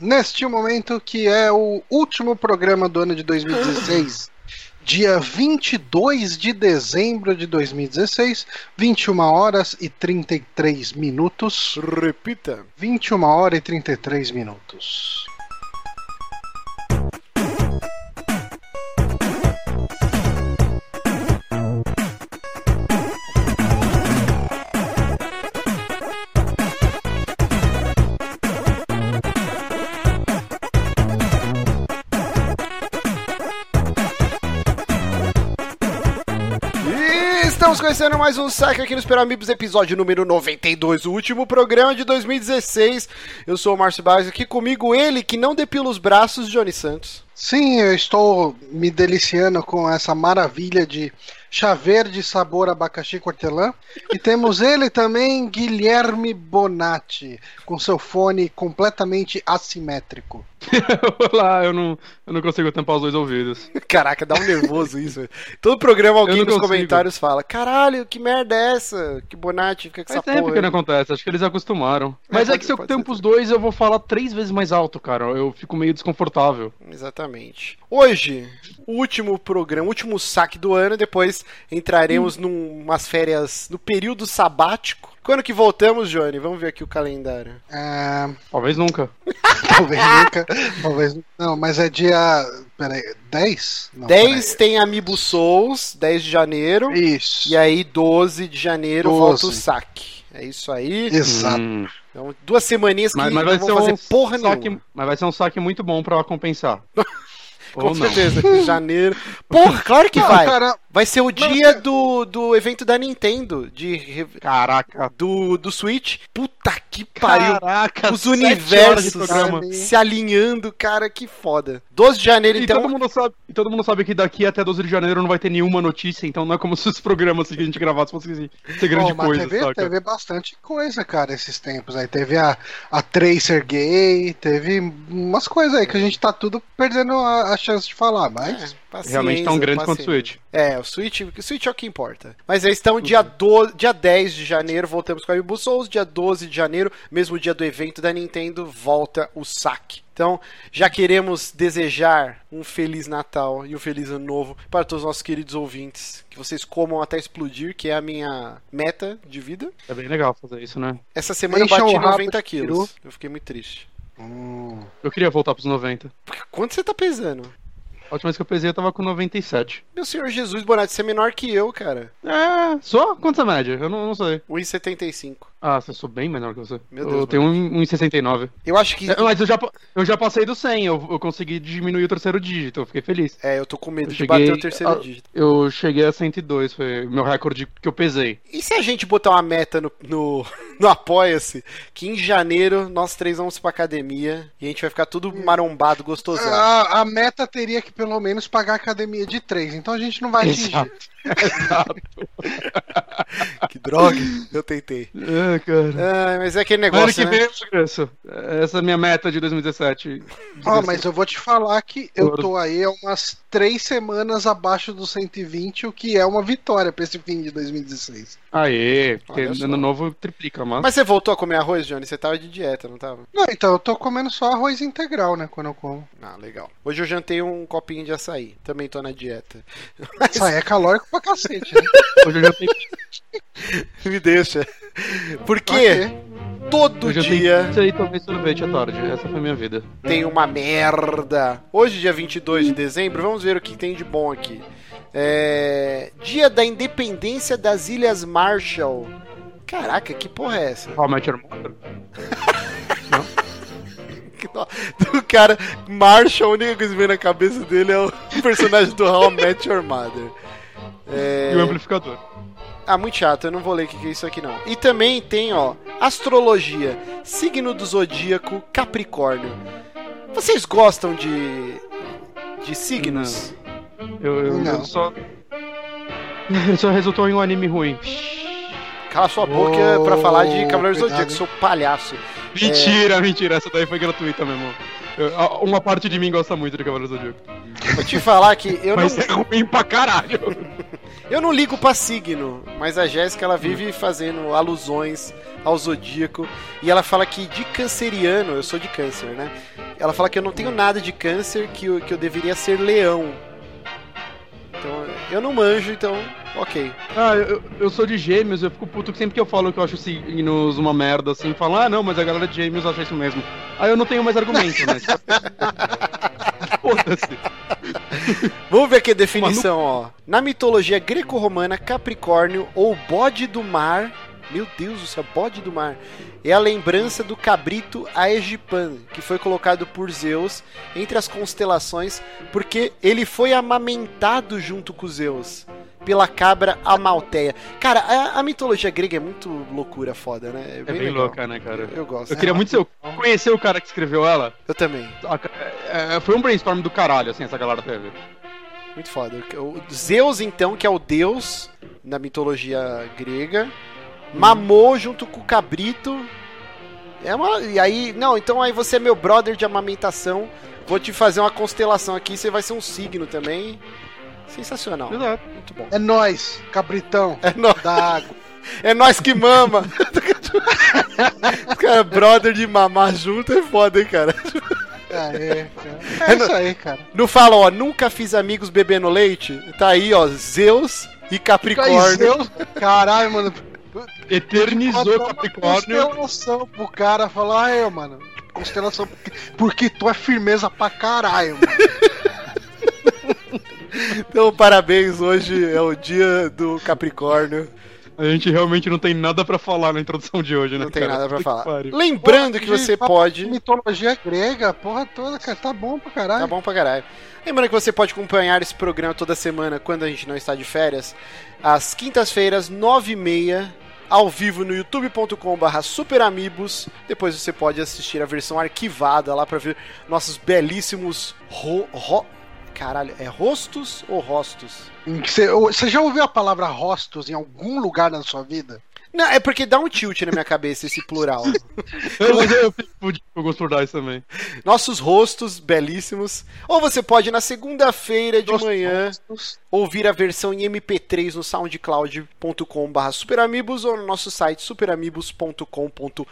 neste momento que é o último programa do ano de 2016. Dia 22 de dezembro de 2016, 21 horas e 33 minutos. Repita. 21 horas e 33 minutos. Conhecendo mais um saque aqui no Super Amigos, episódio número 92, o último programa de 2016. Eu sou o Márcio Barros, aqui comigo ele que não depila os braços, Johnny Santos. Sim, eu estou me deliciando com essa maravilha de chá verde sabor abacaxi cortelã. E temos ele também, Guilherme Bonatti, com seu fone completamente assimétrico. Olá, eu não, eu não consigo tampar os dois ouvidos. Caraca, dá um nervoso isso. Todo programa alguém nos consigo. comentários fala: Caralho, que merda é essa? Que Bonatti fica com Faz essa tempo porra. que não aí." acontece, acho que eles acostumaram. Mas é, pode- que se eu tampo os dois, eu vou falar três vezes mais alto, cara. Eu fico meio desconfortável. Exatamente. Hoje, o último programa, o último saque do ano, depois entraremos num umas férias no período sabático. Quando que voltamos, Johnny? Vamos ver aqui o calendário. É, Talvez nunca. talvez nunca. Talvez. Não, mas é dia. Peraí, 10? Não, 10 tem Amiibo Souls, 10 de janeiro. peraí. Isso. E aí, 12 de janeiro, 12. volta o saque. É isso aí. Exato. Hum, Então, duas semaninhas que mas, mas não vai vão ser fazer um porra saque, nenhuma. Mas vai ser um saque muito bom pra compensar. Com Ou não. certeza. Janeiro. Porra, claro que Não, vai. cara, Vai ser o dia do, do evento da Nintendo. De, Caraca. do, do Switch. Puta que pariu. Caraca, Os universos se alinhando, cara, que foda. 12 de janeiro, E, então. todo mundo sabe, e todo mundo sabe que daqui até 12 de janeiro não vai ter nenhuma notícia, então não é como se os programas que a gente gravasse fossem ser grande Bom, mas coisa, teve, saca? teve bastante coisa, cara, esses tempos aí. Teve a, a Tracer Gay, teve umas coisas aí que a gente tá tudo perdendo a, a chance de falar, mas. Paciência, Realmente tão grande quanto o paciência. Switch. É, o Switch, o Switch é o que importa. Mas aí estão dia, do, dia 10 de janeiro, voltamos com a Amiibo Souls. Dia 12 de janeiro, mesmo dia do evento da Nintendo, volta o saque. Então, já queremos desejar um Feliz Natal e um Feliz Ano Novo para todos os nossos queridos ouvintes. Que vocês comam até explodir, que é a minha meta de vida. É bem legal fazer isso, né? Essa semana eu Encham bati o rabo 90 de peru. quilos. Eu fiquei muito triste. Hum, Eu queria voltar pros 90. Porque Quanto você tá pesando? A última vez que eu pesei eu tava com 97. Meu senhor Jesus, Bonatti, você é menor que eu, cara. É, só? Quanto é a média? Eu não, não sei. 1,75. Ah, eu sou bem menor que você. Meu eu Deus, tenho um- 1,69. Eu acho que. É, Mas eu já, eu já passei do 100, eu, eu consegui diminuir o terceiro dígito, eu fiquei feliz. É, eu tô com medo Eu de cheguei bater o terceiro a- dígito. Eu cheguei a 102, foi o meu recorde que eu pesei. E se a gente botar uma meta no, no, no Apoia-se, que em janeiro nós três vamos pra academia e a gente vai ficar tudo marombado, gostosão. a, a meta teria que pelo menos pagar a academia de 3, então a gente não vai atingir. Exato. Exato. Que droga, eu tentei. É, cara. Ah, mas é aquele Ano negócio, que né? vem eu. Essa é a minha meta de 2017. Ó, mas eu vou te falar que eu tô aí há umas 3 semanas abaixo do 120, o que é uma vitória pra esse fim de 2016. Aê, porque ano novo triplica, mas. Mas você voltou a comer arroz, Johnny? Você tava de dieta, não tava? Não, então eu tô comendo só arroz integral, né, quando eu como. Ah, legal. Hoje eu jantei um copinho de açaí. Também tô na dieta. Isso aí é calórico pra cacete, né? Hoje eu tenho, Me deixa. Porque Ok. todo eu dia tenho e tomei sorvete à tarde. Essa foi a minha vida. tem uma merda. Hoje, dia 22 de dezembro, vamos ver o que tem de bom aqui. É... Dia da Independência das Ilhas Marshall. Caraca, que porra é essa? How Met Your Mother? Do cara, Marshall, a única coisa que vem na cabeça dele é o personagem do How I Met Your Mother. É... E o amplificador. Ah, muito chato, eu não vou ler o que é isso aqui não. E também tem, ó, astrologia, signo do zodíaco, Capricórnio. Vocês gostam de de signos? Eu, eu, Não. eu só. Ele só resultou em um anime ruim. Cala sua boca Ô, pra falar de Cavaleiro do Zodíaco, seu palhaço. Mentira, mentira. Essa daí foi gratuita mesmo. Eu- a- uma parte de mim gosta muito de Cavaleiros do Zodíaco. Vou te falar que eu não, Mas é ruim pra caralho. eu não ligo pra signo, mas a Jéssica ela vive fazendo alusões ao zodíaco e ela fala que de canceriano, eu sou de câncer, né? ela fala que eu não tenho nada de câncer, que eu, que eu deveria ser leão. Então, eu não manjo, então, ok. Ah, eu, eu sou de gêmeos, eu fico puto que sempre que eu falo que eu acho signos uma merda, assim, falam, ah, não, mas a galera de gêmeos acha isso mesmo. Aí eu não tenho mais argumento, né? Foda-se. Vamos ver aqui a definição, ó. Na mitologia greco-romana, Capricórnio ou bode do mar meu Deus do céu, bode do mar. É a lembrança do cabrito Aegipan, que foi colocado por Zeus entre as constelações, porque ele foi amamentado junto com Zeus pela cabra Amalteia. Cara, a, a, mitologia grega é muito loucura foda, né? É bem, é bem louca, né, cara? Eu, eu gosto. Eu queria muito ser, conhecer o cara que escreveu ela. Eu também. É, é, foi um brainstorm do caralho, assim, essa galera teve. Muito foda. O Zeus, então, que é o deus na mitologia grega, mamou junto com o cabrito. É uma, e aí, não, então aí você é meu brother de amamentação. Vou te fazer uma constelação aqui, você vai ser um signo também. Sensacional. Exato. Muito bom. É nós, cabritão. É nós. Da água. É nós que mama. cara, brother de mamar junto é foda, hein, cara. Ah, é, cara. É, é isso aí, cara. Não fala, ó, nunca fiz amigos bebendo leite? Tá aí, ó, Zeus e Capricórnio. Zeus? Caralho, mano. Eternizou Capricórnio. Constelação pro cara falar, ah, é, mano. Constelação porque, porque tu é firmeza pra caralho, mano. Então, parabéns, hoje é o dia do Capricórnio. A gente realmente não tem nada para falar na introdução de hoje, né? Não tem cara? nada para falar. Que Lembrando Pô, que você pode. Mitologia grega, porra toda, cara, tá bom pra caralho. Tá bom pra caralho. Lembrando que você pode acompanhar esse programa toda semana quando a gente não está de férias, às quintas-feiras, nove e meia, ao vivo no youtube.com/barra superamigos. Depois você pode assistir a versão arquivada lá para ver nossos belíssimos ro, ro Caralho, é rostos ou rostos? Você já ouviu a palavra rostos em algum lugar na sua vida? Não, é porque dá um tilt na minha cabeça esse plural. eu, eu pude gostar isso também. Nossos rostos belíssimos. Ou você pode, na segunda-feira de manhã, rostos. ouvir a versão em MP3 no soundcloud.com.br superamigos ou no nosso site superamigos.com.br.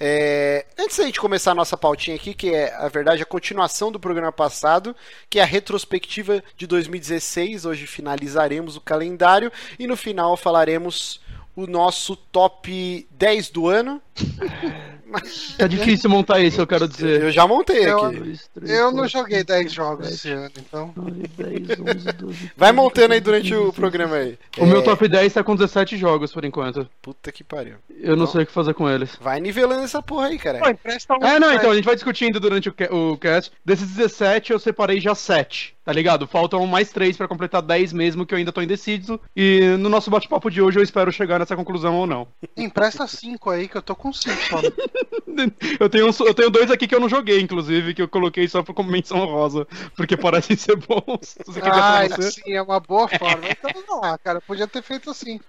É... Antes da gente começar a nossa pautinha aqui, que é, a verdade, a continuação do programa passado, que é a retrospectiva de 2016. Hoje finalizaremos o calendário e no final falaremos o nosso top 10 do ano. É difícil montar isso, eu quero dizer. Eu já montei eu, aqui. Dois, três, eu não joguei 10 jogos 7, esse ano, então. 9, 10, 11, 12, Vai montando aí durante 15, o programa aí. O é... meu top 10 tá com 17 jogos por enquanto. Puta que pariu. Eu não sei o que fazer com eles. Vai nivelando essa porra aí, cara. Pô, empresta um é, não, então a gente vai discutindo durante o, o cast. Desses 17 eu separei já 7 tá ligado? Faltam mais três para completar 10 mesmo, que eu ainda tô indeciso. E no nosso bate-papo de hoje eu espero chegar nessa conclusão ou não. Empresta 5 aí, que eu tô com 5 só. eu, tenho, eu tenho dois aqui que eu não joguei, inclusive, que eu coloquei só como menção rosa, porque parecem ser bons. ah, sim, é uma boa forma. Então, não, cara, podia ter feito assim.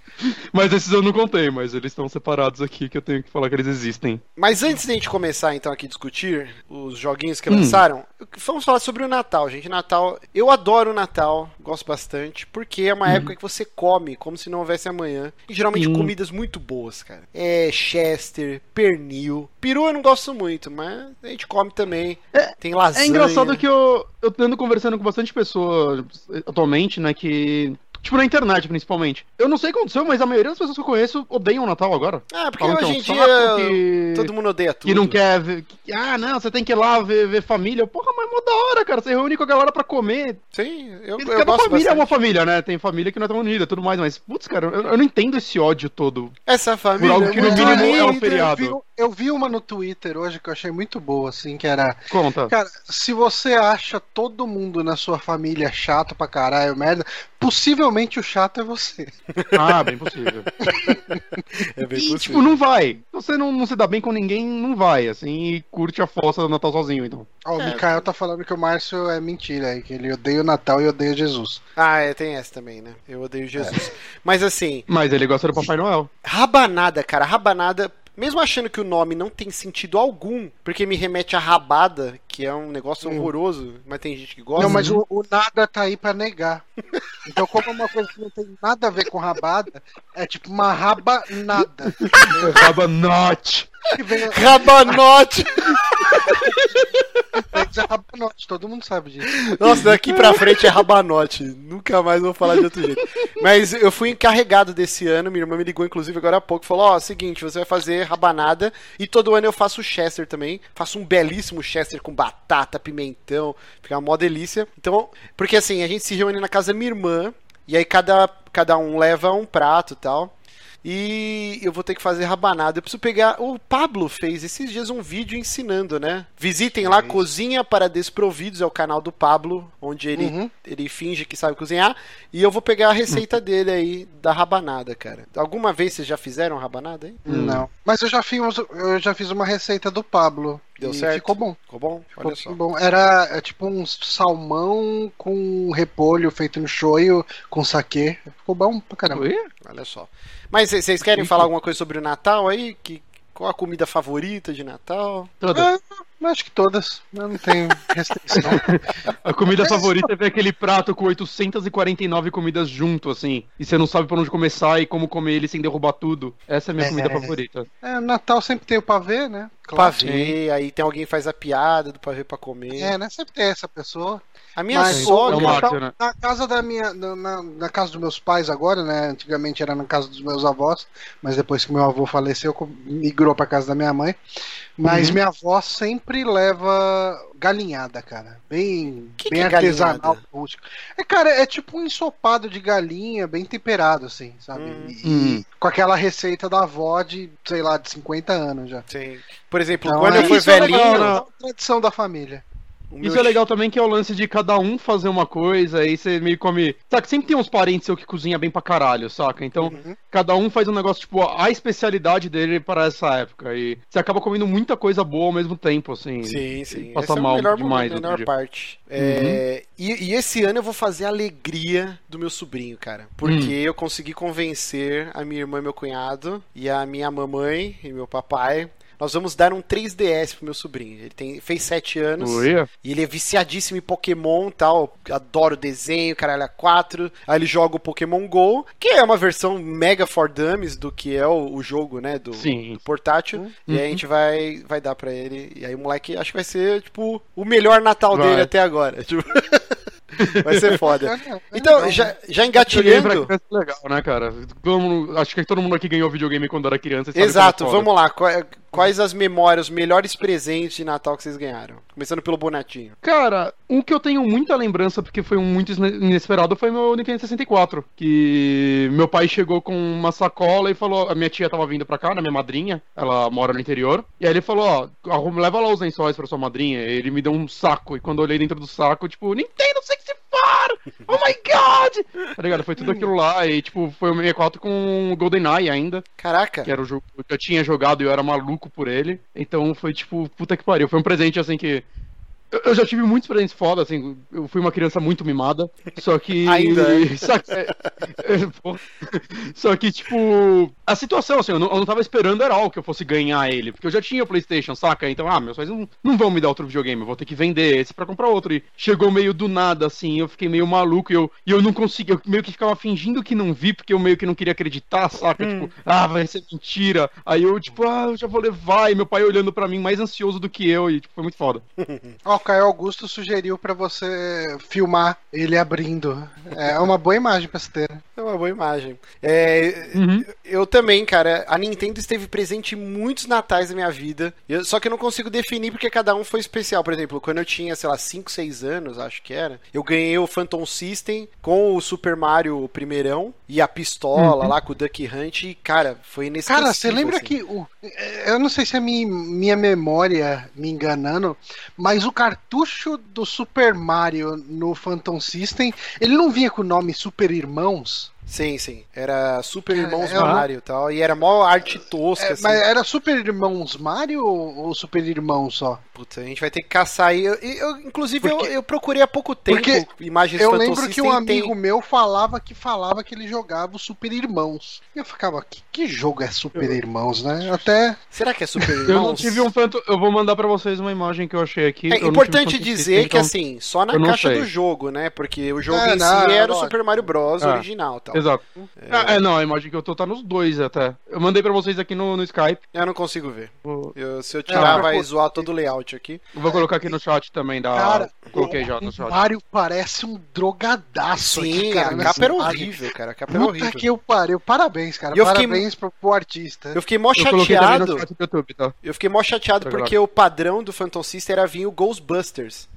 Mas esses eu não contei, mas eles estão separados aqui, que eu tenho que falar que eles existem. Mas antes da gente começar, então, aqui discutir os joguinhos que hum. lançaram, vamos falar sobre o Natal, gente. Natal eu adoro o Natal, gosto bastante, porque é uma uhum. época que você come como se não houvesse amanhã. E geralmente uhum. comidas muito boas, cara. É Chester, pernil. Peru eu não gosto muito, mas a gente come também. É, Tem lasanha. É engraçado que eu, eu ando conversando com bastante pessoas atualmente, né, que Tipo, na internet, principalmente. Eu não sei o que aconteceu, mas a maioria das pessoas que eu conheço odeiam o Natal agora. Ah, porque Falam hoje é em dia que... todo mundo odeia tudo. Que não quer ver... Que, ah, não, você tem que ir lá ver, ver família. Porra, mas é mó da hora, cara. Você reúne com a galera pra comer. Sim, eu, eu Cada família bastante. é uma família, né? Tem família que não é tão unida e tudo mais, mas, putz, cara, eu, eu, não entendo esse ódio todo. Essa família Por algo que no mínimo é um feriado. Eu vi uma no Twitter hoje que eu achei muito boa, assim, que era... Conta. Cara, se você acha todo mundo na sua família chato pra caralho, merda, possivelmente o chato é você. Ah, bem possível. é bem e, possível. tipo, não vai. Você não, não se dá bem com ninguém, não vai, assim, e curte a fossa do Natal sozinho, então. Ó, o é, Mikael tá falando que o Márcio é mentira, que ele odeia o Natal e odeia Jesus. Ah, é, tem essa também, né? Eu odeio Jesus. É. Mas assim. Mas ele gosta do Papai Noel. Rabanada, cara, rabanada mesmo achando que o nome não tem sentido algum, porque me remete a rabada, que é um negócio hum. horroroso, mas tem gente que gosta. Não, mas o, o, nada tá aí para negar. Então, como é uma coisa que não tem nada a ver com rabada, é tipo uma Rabanote. Rabanote! Rabanote, todo mundo sabe disso. Nossa, daqui pra frente é Rabanote. Nunca mais vou falar de outro jeito. Mas eu fui encarregado desse ano, minha irmã me ligou, inclusive, agora há pouco, falou, ó, oh, seguinte, você vai fazer rabanada, e todo ano eu faço Chester também. Faço um belíssimo Chester com batata, pimentão, fica uma mó delícia. Então, porque assim, a gente se reúne na casa da minha irmã, e aí cada, cada um leva um prato e tal. E eu vou ter que fazer rabanada. Eu preciso pegar. O Pablo fez esses dias um vídeo ensinando, né? Visitem lá Cozinha para Desprovidos, é o canal do Pablo, onde ele, uhum. ele finge que sabe cozinhar. E eu vou pegar a receita uhum. dele aí da rabanada, cara. Alguma vez vocês já fizeram rabanada aí? Não. Mas eu já fiz, eu já fiz uma receita do Pablo. Deu certo? Ficou bom. Ficou bom? Olha ficou só. Bom. Era é, tipo um salmão com repolho feito no shoyu com saquê. Ficou bom pra caramba. Olha só. Mas vocês querem falar alguma coisa sobre o Natal aí? Que, qual a comida favorita de Natal? Todas. Ah, acho que todas. Eu não tenho restrição. a comida favorita é ver aquele prato com 849 comidas junto, assim. E você não sabe por onde começar e como comer ele sem derrubar tudo. Essa é a minha é, comida favorita. É, Natal sempre tem o pavê, né? Claro. Pavê, aí tem alguém que faz a piada do pavê pra comer. É, né? Sempre tem essa pessoa. A minha Mas, sogra. É né? Na casa da minha. Na, na, casa dos meus pais agora, né? Antigamente era na casa dos meus avós, mas depois que meu avô faleceu, migrou pra casa da minha mãe. Mas uhum. minha avó sempre leva galinhada, cara. Bem, que bem que é artesanal, rústico. É, cara, é tipo um ensopado de galinha, bem temperado, assim, sabe? Hum. E, hum. com aquela receita da avó de, sei lá, de 50 anos já. Sim. Por exemplo, então, quando eu fui velhinho. É legal, né? tradição da família. Isso é legal também que é o lance de cada um fazer uma coisa, aí você meio come. Saca, sempre tem uns parentes seu que cozinha bem pra caralho, saca? Então, uhum. cada um faz um negócio, tipo, a especialidade dele para essa época. E você acaba comendo muita coisa boa ao mesmo tempo, assim. Sim, sim. Passa esse mal é demais. a melhor parte. Uhum. É... E, e, esse ano eu vou fazer a alegria do meu sobrinho, cara. Porque uhum. eu consegui convencer a minha irmã e meu cunhado, e a minha mamãe e meu papai nós vamos dar um 3DS pro meu sobrinho. Ele tem, fez 7 anos. E ele é viciadíssimo em Pokémon e tal. Adoro desenho, caralho, 4. Aí ele joga o Pokémon GO, que é uma versão mega for dummies do que é o, o jogo, né? Do, do portátil. Uhum. E aí a uhum. gente vai, vai dar pra ele. E aí o moleque acho que vai ser, tipo, o melhor Natal vai. dele até agora. Tipo. Vai ser foda. Então, já, já engatilhando. Legal, né, cara? Mundo, acho que todo mundo aqui ganhou videogame quando era criança. Exato, vamos lá. Quais as memórias, os melhores presentes de Natal que vocês ganharam? Começando pelo Bonetinho. Cara, um que eu tenho muita lembrança, porque foi um muito inesperado, foi meu Nintendo 64. Que meu pai chegou com uma sacola e falou: a minha tia tava vindo pra cá, na minha madrinha, ela mora no interior. E aí ele falou: ó, leva lá os lençóis pra sua madrinha. E ele me deu um saco. E quando eu olhei dentro do saco, tipo, Nintendo 64! Oh my god! Tá ligado? Foi tudo aquilo lá. E, tipo, foi o 64 com o GoldenEye ainda. Caraca. Que era o jogo que eu tinha jogado e eu era maluco por ele. Então foi, tipo, puta que pariu. Foi um presente, assim, que eu já tive muitos presentes foda, assim, eu fui uma criança muito mimada, só que... Ainda é. Só que, é, é, só que tipo, a situação, assim, eu não, eu não tava esperando era algo que eu fosse ganhar ele, porque eu já tinha o Playstation, saca? Então, ah, meus pais não, não vão me dar outro videogame, eu vou ter que vender esse pra comprar outro. E chegou meio do nada, assim, eu fiquei meio maluco e eu, e eu não consegui, eu meio que ficava fingindo que não vi, porque eu meio que não queria acreditar, saca? Hum. Tipo, ah, vai ser mentira. Aí eu, tipo, ah, eu já vou levar, e meu pai olhando pra mim mais ansioso do que eu, e tipo, foi muito foda. Ó, o Caio Augusto sugeriu para você filmar ele abrindo. É uma boa imagem pra se ter. É uma boa imagem. É, uhum. Eu também, cara. A Nintendo esteve presente em muitos natais da minha vida. Eu, só que eu não consigo definir porque cada um foi especial. Por exemplo, quando eu tinha, sei lá, 5, 6 anos, acho que era, eu ganhei o Phantom System com o Super Mario primeirão e a pistola uhum. lá com o Duck Hunt. E, cara, foi inesquecível. Cara, você lembra assim. que. O, eu não sei se é minha, minha memória me enganando, mas o cartucho do Super Mario no Phantom System, ele não vinha com o nome Super Irmãos? Sim, sim. Era Super Irmãos é, Mario e tal. E era mó arte tosca, é, assim. Mas era Super Irmãos Mario ou Super Irmãos só? Puta, a gente vai ter que caçar aí. Eu, eu, inclusive, porque, eu, eu, procurei há pouco tempo porque imagens Eu lembro que um amigo tem... meu falava que falava que ele jogava o Super Irmãos. E eu ficava, que, que jogo é Super Irmãos, né? Até. Será que é Super Irmãos? eu não tive um tanto. Eu vou mandar para vocês uma imagem que eu achei aqui. É importante dizer que, então, assim, só na caixa sei. do jogo, né? Porque o jogo é, em não, si era o Super Mario Bros. Ah. original tal. Exato. É... é, não, a imagem que eu tô tá nos dois até. Eu mandei pra vocês aqui no, no Skype. Eu não consigo ver. Eu, se eu tirar, vai zoar todo o layout aqui. Eu vou colocar aqui no chat também da. Cara, Coloquei já no o chat. Mario parece um drogadaço Sim, aqui, cara. a capa era horrível, cara. A capa era Puta horrível. que eu pariu. Parabéns, cara. Eu fiquei- Parabéns pro, pro artista. Eu fiquei mó Eu chateado. chat do YouTube, tá? Eu fiquei mó chateado Tá porque o padrão do Phantom System era vir o Ghostbusters.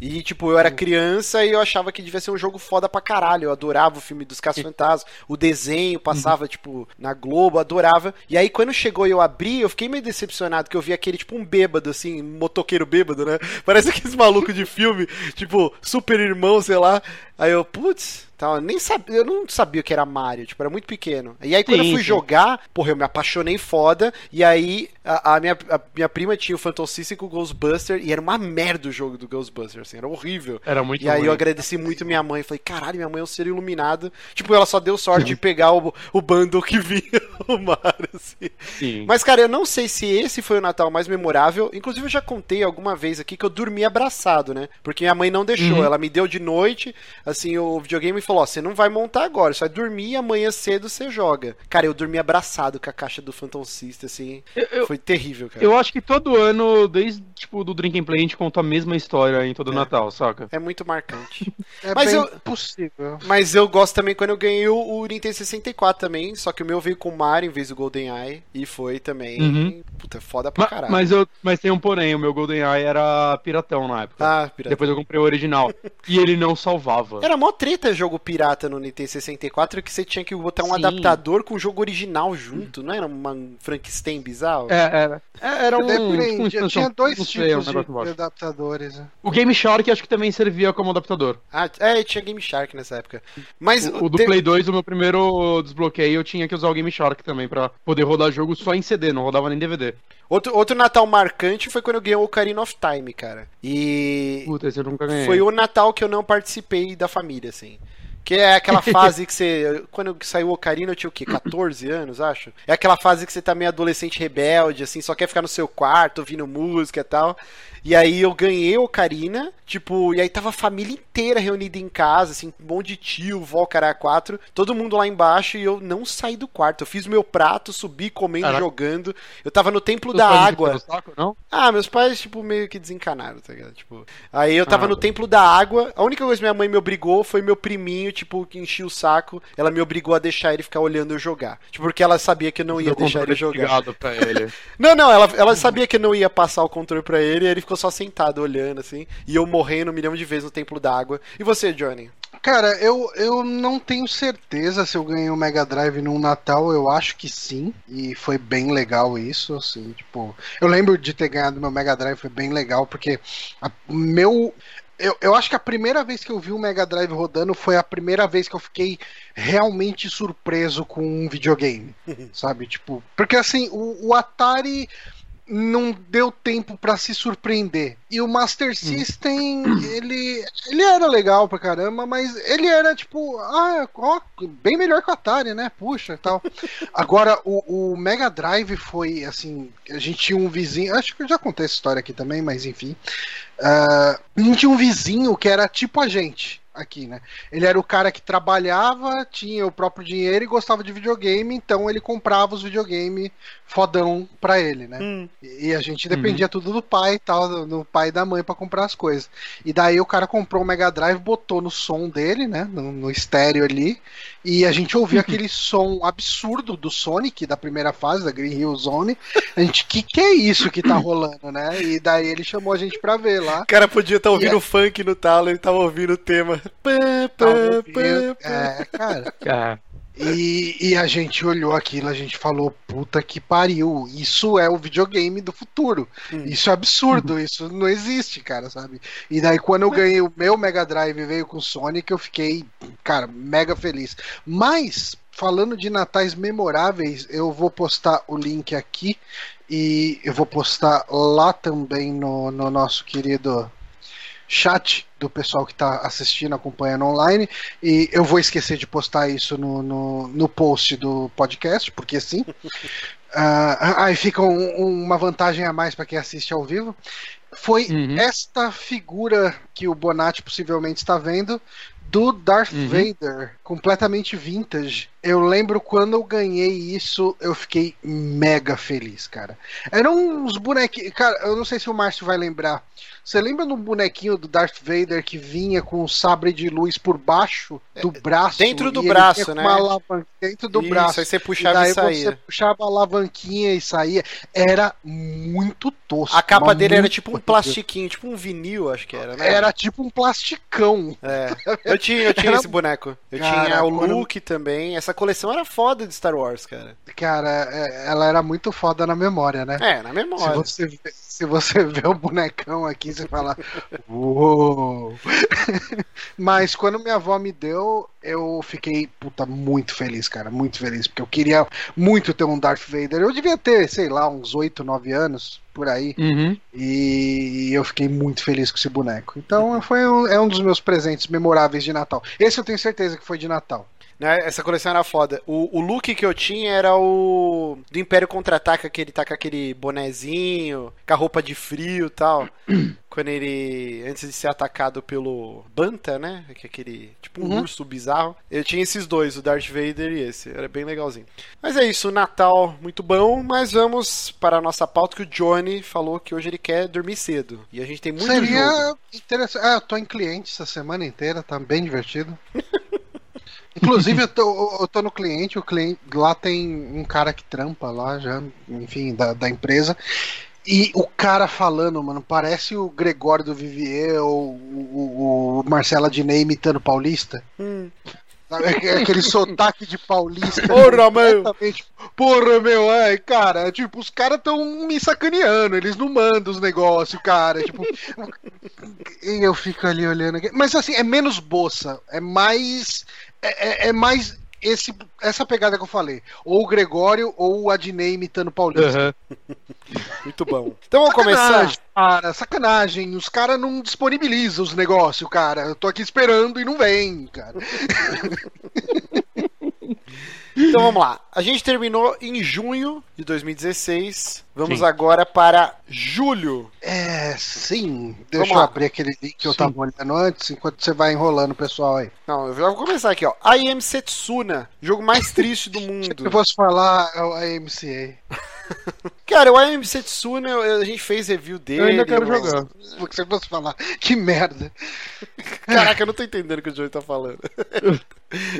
E, tipo, eu era criança e eu achava que devia ser um jogo foda pra caralho. Eu adorava o filme dos Caça-Fantasmas, o desenho passava, tipo, na Globo, adorava. E aí, quando chegou e eu abri, eu fiquei meio decepcionado, que eu vi aquele, tipo, um bêbado, assim, um motoqueiro bêbado, né? Parece aqueles malucos de filme, tipo, super irmão, sei lá. Aí eu, putz, tal, eu nem sabia, eu não sabia o que era Mario, tipo, era muito pequeno. E aí, quando eu Sim, fui sim. jogar, porra, eu me apaixonei foda. E aí, a, a minha, a minha prima tinha o Phantom System com o Ghostbuster e era uma merda o jogo do Ghostbuster, assim, era horrível. Era muito E aí ruim. eu agradeci muito minha mãe. Falei, caralho, minha mãe é um ser iluminado. Tipo, ela só deu sorte de pegar o, o bundle que vinha o Mario, assim. Sim. Mas, cara, eu não sei se esse foi o Natal mais memorável. Inclusive, eu já contei alguma vez aqui que eu dormi abraçado, né? Porque minha mãe não deixou. Uhum. Ela me deu de noite, assim, o videogame falou: Ó, você não vai montar agora, você vai dormir e amanhã cedo você joga. Cara, eu dormi abraçado com a caixa do Phantom System, assim. Eu- eu- Foi terrível, cara. Eu acho que todo ano, desde tipo do Drink and Play, a gente conta a mesma história em todo É. Natal, saca? É muito marcante. É Mas bem eu- possível. Mas eu gosto também quando eu ganhei o, o Nintendo 64 também, só que o meu veio com o Mario em vez do GoldenEye, e foi também, Uhum. puta, foda pra caralho. Mas, eu, mas tem um porém, o meu GoldenEye era piratão na época. Ah, pirata. Depois eu comprei o original. e ele não salvava. Era mó treta jogo pirata no Nintendo 64 que você tinha que botar um Sim. adaptador com o jogo original junto, não era uma um Frankenstein bizarro? É, era. É, era um. Depende. tinha dois um tipos negócio de, de adaptadores. né? O Game Shark acho que também servia como adaptador. Ah, é, tinha Game Shark nessa época. Mas O, o do Play 2, o meu primeiro desbloqueio, eu tinha que usar o Game Shark também pra poder rodar jogo só em CD, não rodava nem DVD. outro, outro Natal marcante foi quando eu ganhei o Ocarina of Time, cara. E Puta, esse eu nunca ganhei. Foi o Natal que eu não participei da família, assim. Que é aquela fase que você. Quando saiu o Ocarina, eu tinha o quê? 14 anos, acho? É aquela fase que você tá meio adolescente rebelde, assim, só quer ficar no seu quarto, ouvindo música e tal. E aí eu ganhei o Ocarina, tipo, e aí tava a família inteira reunida em casa, assim, um monte de tio, vó, cara, quatro, todo mundo lá embaixo e eu não saí do quarto. Eu fiz o meu prato, subi comendo, Caraca. jogando. Eu tava no templo Seus da água. saco, não? Ah, meus pais, tipo, meio que desencanaram, tá ligado? Tipo, aí eu tava Ah, no templo da água. A única coisa que minha mãe me obrigou foi meu priminho, tipo, que enchia o saco. Ela me obrigou a deixar ele ficar olhando eu jogar. Tipo, porque ela sabia que eu não ia deixar ele jogar. pra ele. Não, não, ela, ela sabia que eu não ia passar o controle pra ele, e ele ficou só sentado olhando, assim. E eu morrendo um milhão de vezes no templo da água. E você, Johnny? Cara, eu, eu não tenho certeza se eu ganhei o Mega Drive num Natal, eu acho que sim, e foi bem legal isso, assim, tipo, eu lembro de ter ganhado meu Mega Drive, foi bem legal, porque a- meu, eu, eu acho que a primeira vez que eu vi o Mega Drive rodando foi a primeira vez que eu fiquei realmente surpreso com um videogame, sabe, tipo, porque assim, o, o Atari não deu tempo pra se surpreender. E o Master System, ele, ele era legal pra caramba, mas ele era tipo, ah, ó, bem melhor que o Atari, né? Puxa, tal. Agora o, o Mega Drive foi assim, a gente tinha um vizinho, acho que eu já contei essa história aqui também, mas enfim. Ah, a gente tinha um vizinho que era tipo a gente aqui, né? Ele era o cara que trabalhava, tinha o próprio dinheiro e gostava de videogame, então ele comprava os videogames fodão pra ele, né? E e a gente dependia tudo do pai e tal, do, do pai e da mãe pra comprar as coisas. E daí o cara comprou o Mega Drive, botou no som dele, né? No, no estéreo ali. E a gente ouvia aquele som absurdo do Sonic, da primeira fase, da Green Hill Zone. A gente, que que é isso que tá rolando, né? E daí ele chamou a gente pra ver lá. O cara podia estar ouvindo Yeah. funk no talo, ele tava ouvindo o tema. Pá, Tava pá, ouvindo- pá, pá. É, cara. É. E, e a gente olhou aquilo, a gente falou, puta que pariu, isso é o videogame do futuro. Hum. Isso é absurdo, isso não existe, cara, sabe? E daí quando eu ganhei o meu Mega Drive e veio com o Sonic, eu fiquei, cara, mega feliz. Mas, falando de natais memoráveis, eu vou postar o link aqui e eu vou postar lá também no, no nosso querido chat do pessoal que está assistindo, acompanhando online. E eu vou esquecer de postar isso no, no, no post do podcast, porque sim. Ah, aí fica um- uma vantagem a mais para quem assiste ao vivo. Foi Uhum. esta figura que o Bonatti possivelmente está vendo do Darth Uhum. Vader, completamente vintage. Eu lembro quando eu ganhei isso, eu fiquei mega feliz, cara. Eram uns bonequinhos. Cara, eu não sei se o Márcio vai lembrar. Você lembra um bonequinho do Darth Vader que vinha com um sabre de luz por baixo do braço? É, dentro do e braço, né? Alavanca dentro do Isso, braço. aí você puxava daí e saía. você puxava a alavanquinha e saía. Era muito tosco. A capa dele era tipo um plastiquinho, tipo um vinil, acho que era, né? Era tipo um plasticão. É. Eu tinha, eu tinha Era- esse boneco. Eu Cara, tinha o quando- Luke também. Essa coleção era foda de Star Wars, cara. Cara, é- ela era muito foda na memória, né? É, na Se memória. você, vê, se você vê o bonecão aqui, você fala. Uou! Mas quando minha avó me deu, eu fiquei, puta, muito feliz, cara. Muito feliz. Porque eu queria muito ter um Darth Vader. Eu devia ter, sei lá, uns 8, 9 anos, por aí. Uhum. E eu fiquei muito feliz com esse boneco. Então foi um, é um dos meus presentes memoráveis de Natal. Esse eu tenho certeza que foi de Natal. Né, Essa coleção era foda. O, o look que eu tinha era o do Império Contra-Ataca, que ele tá com aquele bonezinho, com a roupa de frio e tal. Quando ele. Antes de ser atacado pelo Banta, né? Que é aquele. Tipo um Uhum. urso bizarro. Eu tinha esses dois, o Darth Vader e esse. Era bem legalzinho. Mas é isso, Natal muito bom. Mas vamos para a nossa pauta que o Johnny falou que hoje ele quer dormir cedo. E a gente tem muito jogo. Seria interessante. Ah, eu tô em cliente essa semana inteira, tá bem divertido. Inclusive, eu tô, eu tô no cliente, o cliente lá tem um cara que trampa lá já, enfim, da, da empresa. E o cara falando, mano, parece o Gregório do Vivier ou o, o, o Marcelo Adnet imitando paulista. Hum. Aquele sotaque de paulista. Porra, meu! Porra, meu, ai, cara, tipo, os caras tão me sacaneando, eles não mandam os negócios, cara, tipo. e eu fico ali olhando aqui. Mas assim, é menos boça, é mais. É, é- é mais esse, essa pegada que eu falei. Ou o Gregório ou o Adnei imitando o Paulista. Uhum. Muito bom. Então vamos começar. Cara, sacanagem. Os caras não disponibilizam os negócios, cara. Eu tô aqui esperando e não vem, cara. Então vamos lá. A gente terminou em junho de 2016. Vamos Sim. agora para julho. É, sim. Vamos Deixa eu lá. abrir aquele link que eu Sim. tava olhando antes, enquanto você vai enrolando o pessoal aí. Não, eu já vou começar aqui, ó. I Am Setsuna, jogo mais triste do mundo. Eu posso falar é o AMCA. Cara, o I Am Setsuna, a gente fez review dele. Eu ainda quero mas- jogar. Você posso falar, que merda. Caraca, eu não tô entendendo o que o Joey tá falando.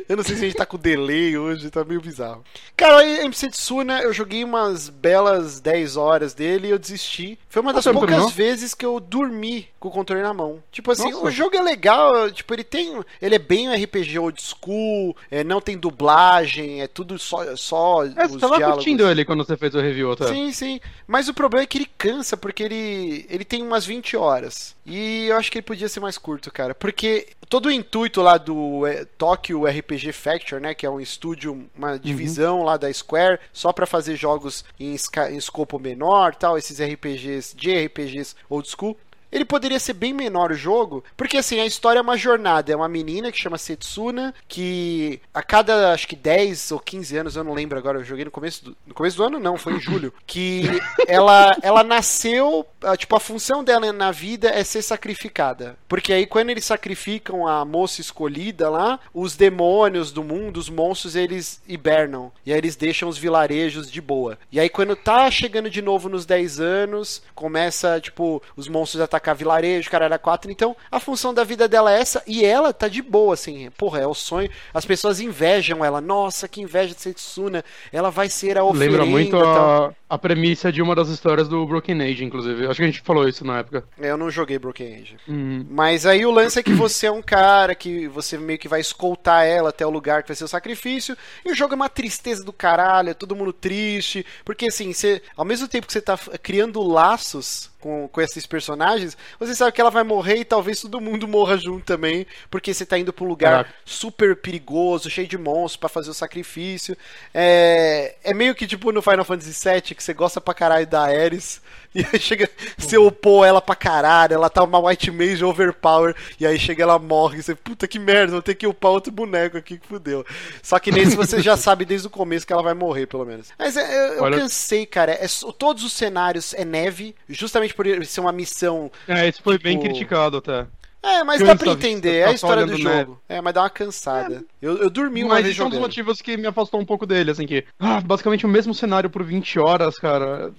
eu não sei se a gente tá com delay hoje, tá meio bizarro. Cara, o I Am Setsuna, eu joguei umas belas 10 horas dele e eu desisti. Foi uma das Nossa, não poucas terminou? vezes que eu dormi com o controle na mão. Tipo assim, Nossa. o jogo é legal, tipo, ele tem. Ele é bem um RPG old school, é, não tem dublagem, é tudo só, só É, os você tava diálogos. curtindo ele quando você fez o review até. Sim, sim. Mas o problema é que ele cansa, porque ele, ele tem umas 20 horas. E eu acho que ele podia ser mais curto, cara. Porque todo o intuito lá do é, Tokyo RPG Factor, né? Que é um estúdio, uma divisão lá da Square, só pra fazer jogos em, em escopo menor tal, esses RPGs, JRPGs old school. Ele poderia ser bem menor o jogo, porque assim, a história é uma jornada. É uma menina que chama Setsuna, que a cada acho que 10 ou 15 anos, eu não lembro agora, eu joguei no começo do, no começo do ano, não, foi em julho. Que ela, ela nasceu, ah, tipo, a função dela na vida é ser sacrificada. Porque aí quando eles sacrificam a moça escolhida lá, os demônios do mundo, os monstros, eles hibernam. E aí eles deixam os vilarejos de boa. E aí quando tá chegando de novo nos 10 anos, começa, tipo, os monstros atacar vilarejo, cara, era 4. Então, a função da vida dela é essa. E ela tá de boa, assim. Porra, é o sonho. As pessoas invejam ela. Nossa, que inveja de Setsuna. Ela vai ser a oferenda. Lembra muito tal. a, a premissa de uma das histórias do Broken Age, inclusive. Acho que a gente falou isso na época. Eu não joguei Broken Age. Uhum. Mas aí o lance é que você é um cara que você meio que vai escoltar ela até o lugar que vai ser o sacrifício. E o jogo é uma tristeza do caralho, é todo mundo triste. Porque assim, você, ao mesmo tempo que você tá criando laços com, com esses personagens, você sabe que ela vai morrer e talvez todo mundo morra junto também. Porque você tá indo pra um lugar Caraca. super perigoso, cheio de monstros pra fazer o sacrifício. É, é meio que tipo no Final Fantasy VII, que você gosta pra caralho da Ares. E aí chega, você opô ela pra caralho, ela tá uma White Mage overpower, e aí chega ela morre, e você, puta que merda, vou ter que upar outro boneco aqui que fudeu. Só que nesse você já sabe desde o começo que ela vai morrer, pelo menos. Mas é, eu, eu Olha- cansei, cara. É todos os cenários é neve, justamente por ser uma missão É, isso foi bem Tipo- criticado até. É, mas Cansa dá pra entender, é a história do olhando neve. jogo. É, mas dá uma cansada. Eu, eu dormi uma Mas vez isso é um dos motivos que me afastou um pouco dele, assim, que. Ah, basicamente o mesmo cenário por 20 horas, cara.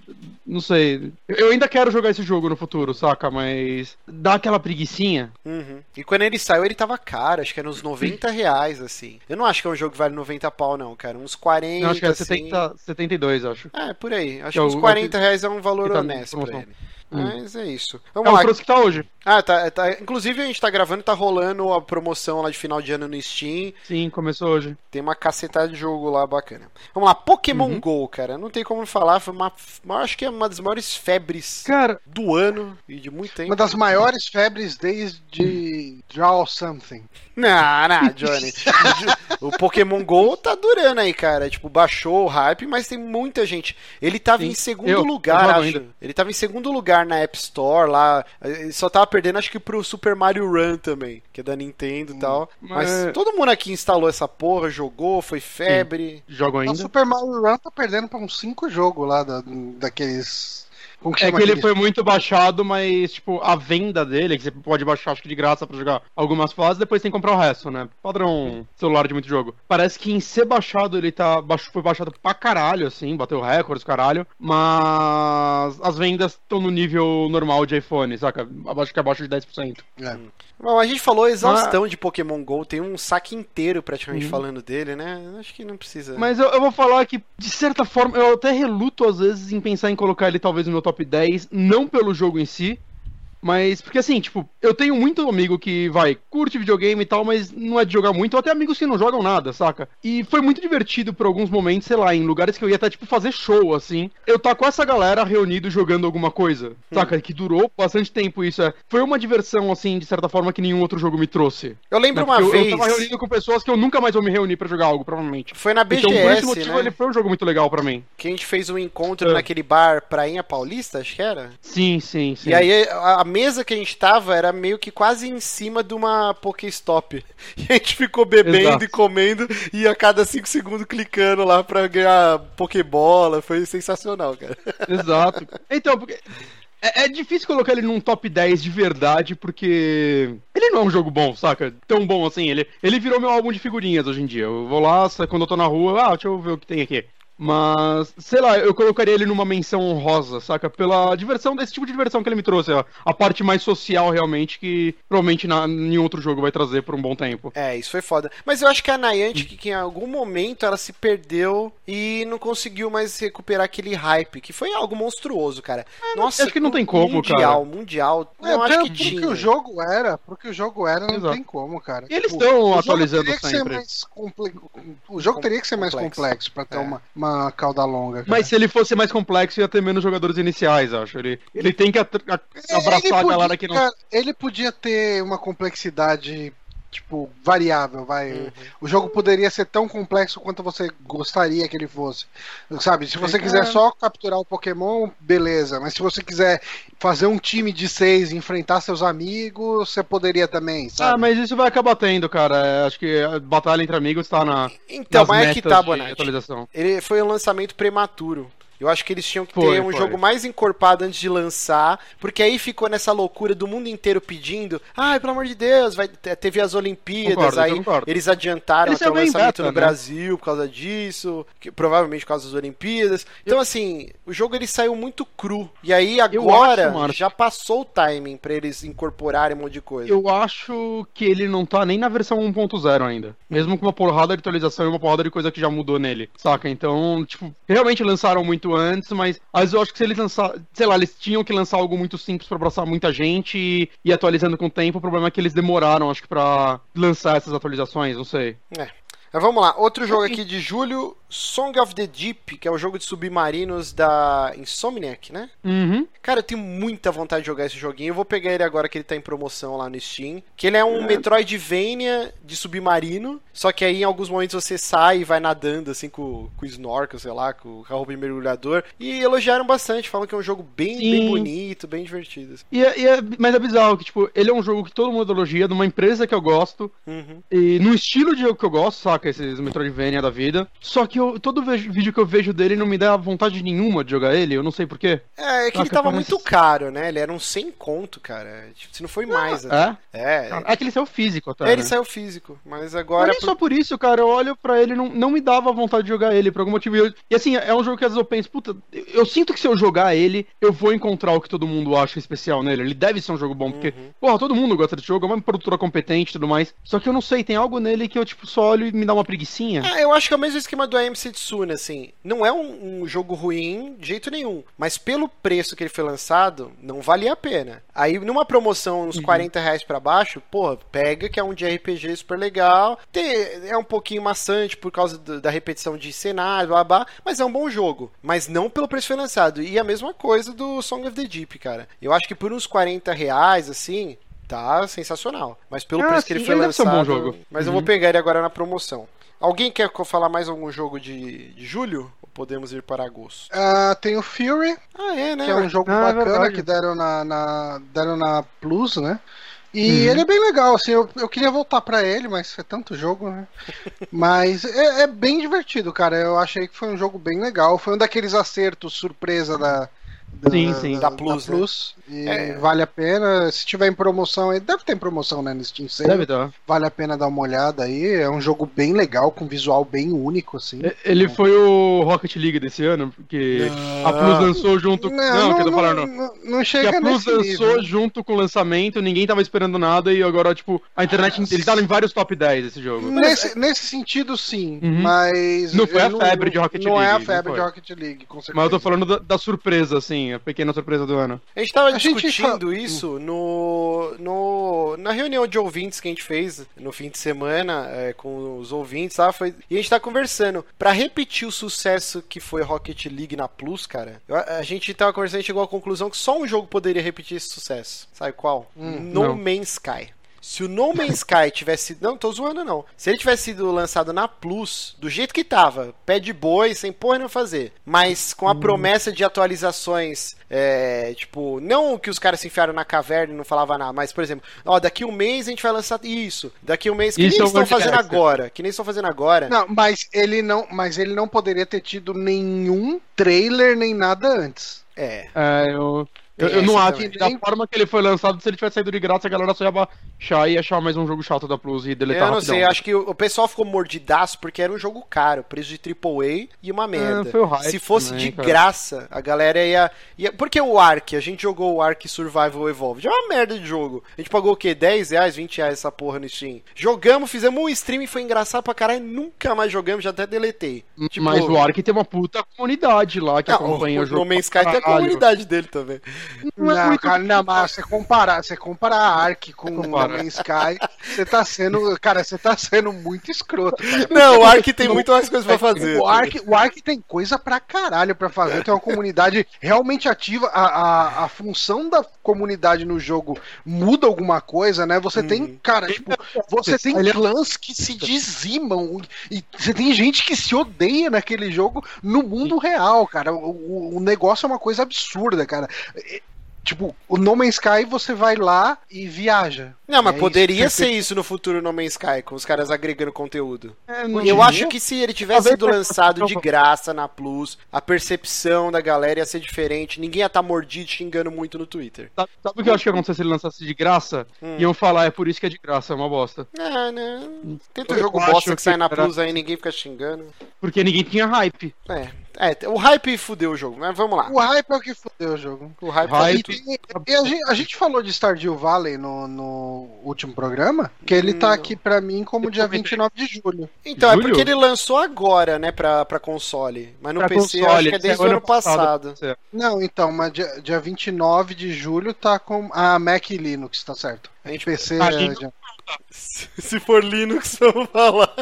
Não sei. Eu ainda quero jogar esse jogo no futuro, saca? Mas. Dá aquela preguicinha. Uhum. E quando ele saiu, ele tava caro, acho que era uns 90 reais, assim. Eu não acho que é um jogo que vale 90 pau, não, cara. Uns 40, Eu acho que é assim. 70, 72, acho. É, por aí. Acho Que é que uns o- 40 reais é um valor tá honesto pra ele. Hum. Mas é isso. É Vamos o lá. preço que tá hoje. Ah, tá, tá. Inclusive a gente tá gravando, tá rolando a promoção lá de final de ano no Steam. Sim, começou hoje. Tem uma cacetada de jogo lá bacana. Vamos lá, Pokémon Uhum. GO, cara. Não tem como falar, foi uma. Acho que é uma das maiores febres Cara, do ano e de muito tempo. Uma das maiores febres desde Draw Something. Não, não, Johnny. o Pokémon GO tá durando aí, cara. Tipo, baixou o hype, mas tem muita gente. Ele tava Sim. em segundo Eu- lugar, eu acho. ainda. Ele tava em segundo lugar na App Store lá. Ele só tava perdendo, acho que pro Super Mario Run também, que é da Nintendo e tal. Mas, mas- todo mundo aqui instalou essa porra, jogou, foi febre. jogo O ainda. Super Mario Run tá perdendo pra uns 5 jogos lá da, daqueles. Como que É que ele foi muito baixado, mas, tipo, a venda dele, que você pode baixar, acho que de graça pra jogar algumas fases, depois tem que comprar o resto, né? Padrão celular de muito jogo. Parece que em ser baixado ele tá. baixo- Foi baixado pra caralho, assim, bateu recordes, caralho. Mas as vendas estão no nível normal de iPhone, saca? Acho que abaixo de 10%. É. Bom, a gente falou exaustão de Pokémon GO, tem um saque inteiro praticamente Uhum. falando dele, né? Acho que não precisa. Mas eu, eu vou falar que, de certa forma, eu até reluto às vezes em pensar em colocar ele talvez no meu top 10, não pelo jogo em si, mas porque assim, tipo, eu tenho muito amigo que vai, curte videogame e tal, mas não é de jogar muito, ou até amigos que não jogam nada, saca? E foi muito divertido por alguns momentos, sei lá, em lugares que eu ia até, tipo, fazer show, assim. Eu tá com essa galera reunido jogando alguma coisa, saca? Que durou bastante tempo isso. É. Foi uma diversão, assim, de certa forma, que nenhum outro jogo me trouxe. eu lembro né? uma eu, vez. eu tava reunido com pessoas que eu nunca mais vou me reunir pra jogar algo, provavelmente. Foi na BGS, então, por esse motivo, né? ele foi um jogo muito legal pra mim. Que a gente fez um encontro É. naquele bar Prainha Paulista, acho que era. Sim, sim, sim. E aí a, a mesa que a gente tava era meio que quase em cima de uma Pokéstop. E a gente ficou bebendo Exato. e comendo e a cada 5 segundos clicando lá pra ganhar Pokébola. Foi sensacional, cara. Exato. Então, porque. É, é difícil colocar ele num top 10 de verdade, porque. Ele não é um jogo bom, saca? Tão bom assim. Ele, ele virou meu álbum de figurinhas hoje em dia. Eu vou lá, quando eu tô na rua, ah, deixa eu ver o que tem aqui. Mas, sei lá, eu colocaria ele numa menção honrosa, saca? Pela diversão, desse tipo de diversão que ele me trouxe. ó. A parte mais social, realmente, que provavelmente na, nenhum outro jogo vai trazer por um bom tempo. É, isso foi foda. Mas eu acho que a Niantic, que em algum momento ela se perdeu e não conseguiu mais recuperar aquele hype, que foi algo monstruoso, cara. Nossa, acho que não tem como, mundial, cara. Mundial, É, Não, acho que pro que tinha. o jogo era, porque o jogo era, não Exato. tem como, cara. E eles Tipo, estão o jogo atualizando teria que ser sempre. O jogo teria que ser mais Complexo. complexo pra ter É. uma, uma cauda longa. cara. Mas se ele fosse mais complexo, ia ter menos jogadores iniciais, acho. Ele, ele tem que a- É, abraçar ele a podia- galera que não. cara, ele podia ter uma complexidade, tipo, variável, vai. Uhum. O jogo poderia ser tão complexo quanto você gostaria que ele fosse. Sabe, se você É. quiser só capturar o Pokémon, beleza. Mas se você quiser fazer um time de seis e enfrentar seus amigos, você poderia também, Ah, sabe? mas isso vai acabar tendo, cara. É, Acho que a batalha entre amigos tá na. Então, nas mas é que tá, Bonatti. atualização. Ele foi um lançamento prematuro. Eu acho que eles tinham que Foi, ter um foi. jogo mais encorpado antes de lançar, porque aí ficou nessa loucura do mundo inteiro pedindo, ai, pelo amor de Deus, vai te- teve as Olimpíadas, Concordo, eu aí concordo. eles adiantaram Ele até o lançamento beta, no né? Brasil por causa disso, que- provavelmente por causa das Olimpíadas. Então assim, o jogo ele saiu muito cru. E aí agora acho, já passou o timing pra eles incorporarem um monte de coisa. Eu acho que ele não tá nem na versão 1.0 ainda. Mesmo com uma porrada de atualização e uma porrada de coisa que já mudou nele. Saca? Então, tipo, realmente lançaram muito antes, mas às vezes eu acho que se eles lançaram. Sei lá, eles tinham que lançar algo muito simples pra abraçar muita gente e ir atualizando com o tempo. O problema é que eles demoraram, acho que, pra lançar essas atualizações, não sei. Mas vamos lá, outro jogo aqui de julho, Song of the Deep, que é o jogo de submarinos da Insomniac, né? Uhum. Cara, eu tenho muita vontade de jogar esse joguinho. Eu vou pegar ele agora que ele tá em promoção lá no Steam. Que ele é um Metroidvania de submarino. Só que aí em alguns momentos você sai e vai nadando, assim, com, com o snorkel, sei lá, com o roupa de mergulhador. E elogiaram bastante, falam que é um jogo bem, Sim. bem bonito, bem divertido. assim. E é, e é- mas é bizarro que, tipo, ele é um jogo que todo mundo elogia, de uma empresa que eu gosto, Uhum. e no estilo de jogo que eu gosto, saca? Saca? Esses Metroidvania da vida. Só que eu, todo vídeo que eu vejo dele não me dá vontade nenhuma de jogar ele, eu não sei porquê. É, é que Ah, ele tava parece- muito caro, né? Ele era um 100 conto, cara. Tipo, se não foi mais. até. É? É, É que ele saiu físico até. É, ele né? saiu físico, mas Mas agora. nem só por isso, cara, eu olho pra ele e não, não me dava vontade de jogar ele, por algum motivo. E, eu- e assim, é um jogo que às vezes eu penso, puta, eu, eu sinto que se eu jogar ele, eu vou encontrar o que todo mundo acha especial nele. Ele deve ser um jogo bom, porque, Uhum. porra, todo mundo gosta desse jogo, é uma produtora competente e tudo mais. Só que eu não sei, tem algo nele que eu, tipo, só olho e me dá uma preguicinha. Ah, eu acho que é o mesmo esquema do AMC Tsune, assim. Não é um, um jogo ruim de jeito nenhum. Mas pelo preço que ele foi lançado, não valia a pena. Aí, numa promoção, uns 40 reais pra baixo, porra, pega que é um de RPG super legal. Tem- é um pouquinho maçante por causa do- da repetição de cenário, blá, blá, mas é um bom jogo. Mas não pelo preço que foi lançado. E a mesma coisa do Song of the Deep, cara. Eu acho que por uns 40 reais, assim, tá sensacional. Mas pelo Ah, preço que ele sim, foi ele deve ser um lançado. bom jogo. Mas eu Uhum. vou pegar ele agora na promoção. Alguém quer falar mais algum jogo de, de julho? Ou podemos ir para agosto? Ah, tem o Fury, Ah, é, né? que é um jogo Ah, é bacana verdade. que deram na, na- deram na Plus, né? E Uhum. ele é bem legal, assim, eu, eu queria voltar pra ele, mas é tanto jogo, né? Mas é, é bem divertido, cara. Eu achei que foi um jogo bem legal. Foi um daqueles acertos surpresa da, da, Sim, sim. Da Plus, né? E É. vale a pena. Se tiver em promoção, aí deve ter em promoção, né, no Steam Sale. Deve dar. Vale a pena dar uma olhada aí. É um jogo bem legal, com visual bem único, assim. Ele foi o Rocket League desse ano, porque a Plus lançou junto. Não, que eu tô falando. não, não Que chega a Plus nesse lançou nível. junto com o lançamento, ninguém tava esperando nada e agora, tipo, a internet. Ele tá em vários top 10 esse jogo. Nesse, nesse sentido, sim, Uhum. mas. Não foi a febre de Rocket não Não é a League, não febre de Rocket League, com certeza. Mas eu tô falando da, da surpresa, assim, a pequena surpresa do ano. A gente tava A gente discutindo fa- isso no, no, na reunião de ouvintes que a gente fez no fim de semana é, com os ouvintes, tá? Foi, e a gente tá conversando. Pra repetir o sucesso que foi Rocket League na Plus, cara, eu- a gente tava conversando e chegou à conclusão que só um jogo poderia repetir esse sucesso. Sabe qual? no Hum, não. Man's Sky. Se o No Man's Sky tivesse sido. Não, tô zoando, não. Se ele tivesse sido lançado na Plus, do jeito que tava, pé de boi, sem porra não fazer, mas com a promessa de atualizações, é, tipo, não que os caras se enfiaram na caverna e não falava nada, mas, por exemplo, ó, daqui um mês a gente vai lançar isso, daqui um mês, que Isso nem é estão fazendo agora, que nem estão fazendo agora. Não, mas ele não, mas ele não poderia ter tido nenhum trailer nem nada antes. É. É, eu. Eu, eu não essa acho que da forma que ele foi lançado, se ele tivesse saído de graça, a galera só ia baixar e achar mais um jogo chato da Plus e deletar Eu não rapidão. sei, acho que o o pessoal ficou mordidaço porque era um jogo caro, preço de AAA e uma merda. foi o hype Se fosse também, de cara. graça, a galera ia, ia. Porque o Ark, a gente jogou o Ark Survival Evolved. É uma merda de jogo. A gente pagou o quê? 10 reais, 20 reais essa porra no Steam. Jogamos, fizemos um stream e foi engraçado pra caralho. Nunca mais jogamos, já até deletei. Tipo, Mas o Ark tem uma puta comunidade lá que Não, acompanha o, o jogo. No Man's Sky tem a comunidade dele também. Não é Não, muito- cara, não, mas você comparar, você comparar a Ark com o Compara. Man's Sky, você tá sendo, cara, você tá sendo muito escroto, cara. Não, o Ark tem muito mais coisas pra fazer. O Ark, o Ark tem coisa pra caralho pra fazer, tem uma comunidade realmente ativa. A, a, a função da comunidade no jogo muda alguma coisa, né? Você tem, cara, tipo, você tem é- clãs que se dizimam e você tem gente que se odeia naquele jogo no mundo real, cara. O, o- o negócio é uma coisa absurda, cara. É, Tipo, o No Man's Sky você vai lá e viaja. Não, mas É poderia isso. ser isso no futuro No Man's Sky, com os caras agregando conteúdo. É, não Eu diria. acho que se ele tivesse Talvez sido lançado de graça na Plus, a percepção da galera ia ser diferente. Ninguém ia estar mordido xingando muito no Twitter. Sabe, sabe o que eu acho que ia acontecer se ele lançasse de graça? Hum. Iam falar, é por isso que é de graça, é uma bosta. Ah, não. Tenta um Eu jogo bosta que, que sai na Plus aí ninguém fica xingando. Porque ninguém tinha hype. É, é, o hype fudeu o jogo, mas vamos lá. O hype é o que fodeu o jogo. O hype, Hype. E, e a, gente, a gente falou de Stardew Valley no, no último programa, que ele tá Não. aqui pra mim como dia comentei. 29 de julho. Então, é Julho? porque ele lançou agora, né, pra, pra console. Mas no Pra PC eu console, acho que é desde o ano passado. Não, então, mas dia, dia 29 de julho tá com a Mac e Linux, tá certo. A gente PC. A é, gente- já- Se for Linux, vamos falar.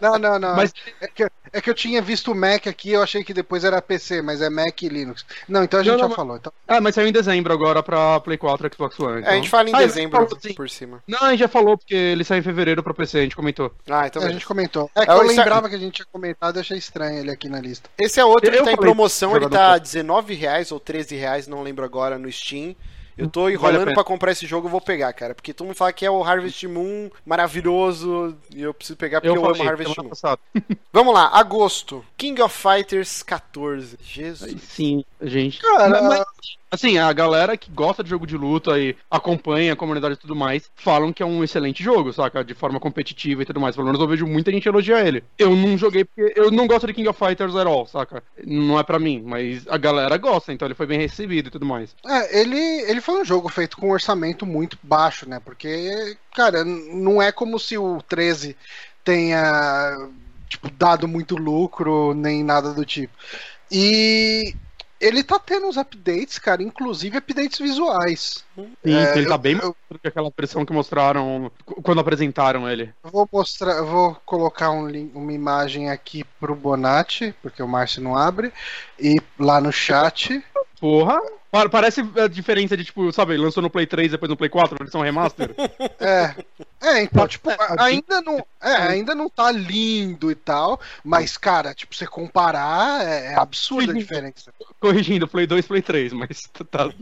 não, não, não. Mas É, que, é que eu tinha visto o Mac aqui, eu achei que depois era PC, mas é Mac e Linux. Não, então a gente Não, já não, falou. Então, Ah, mas saiu em dezembro agora pra Play 4 e Xbox One. É, então. a gente fala em Ah, dezembro falou, sim. por cima. Não, a gente já falou, porque ele saiu em fevereiro pra PC, a gente comentou. Ah, então a beleza. gente comentou. É que É, eu o Star- lembrava que a gente tinha comentado e achei estranho ele aqui na lista. Esse é outro que Eu tá em promoção, ele tá pro- 19 reais ou 13 reais, não lembro agora, no Steam. Eu tô enrolando pena. pra comprar esse jogo, eu vou pegar, cara. Porque todo mundo fala que é o Harvest Moon maravilhoso e eu preciso pegar porque eu, falei, amo Harvest Moon. passada. Vamos lá, agosto. King of Fighters 14. Jesus. Sim, gente. Cara, Mas- Assim, a galera que gosta de jogo de luta e acompanha a comunidade e tudo mais, falam que é um excelente jogo, saca? De forma competitiva e tudo mais. Pelo menos eu vejo muita gente elogiar ele. Eu não joguei porque eu não gosto de King of Fighters at all, saca? Não é pra mim, mas a galera gosta, então ele foi bem recebido e tudo mais. É, ele, ele foi um jogo feito com um orçamento muito baixo, né? Porque, cara, não é como se o 13 tenha tipo, dado muito lucro, nem nada do tipo. E ele tá tendo uns updates, cara, inclusive updates visuais. Sim, É, ele tá eu- bem eu- do que aquela versão que mostraram qu- quando apresentaram ele. Vou mostrar, vou colocar um uma imagem aqui pro Bonatti, porque o Márcio não abre, e lá no chat. Porra! Pa- Parece a diferença de, tipo, sabe, lançou no Play 3 depois no Play 4, versão remaster. É, é então, tipo, a- ainda não, é, ainda não tá lindo e tal, mas, cara, tipo, você comparar, é, é absurda a diferença. Corrigindo, Play 2, Play 3, mas tá.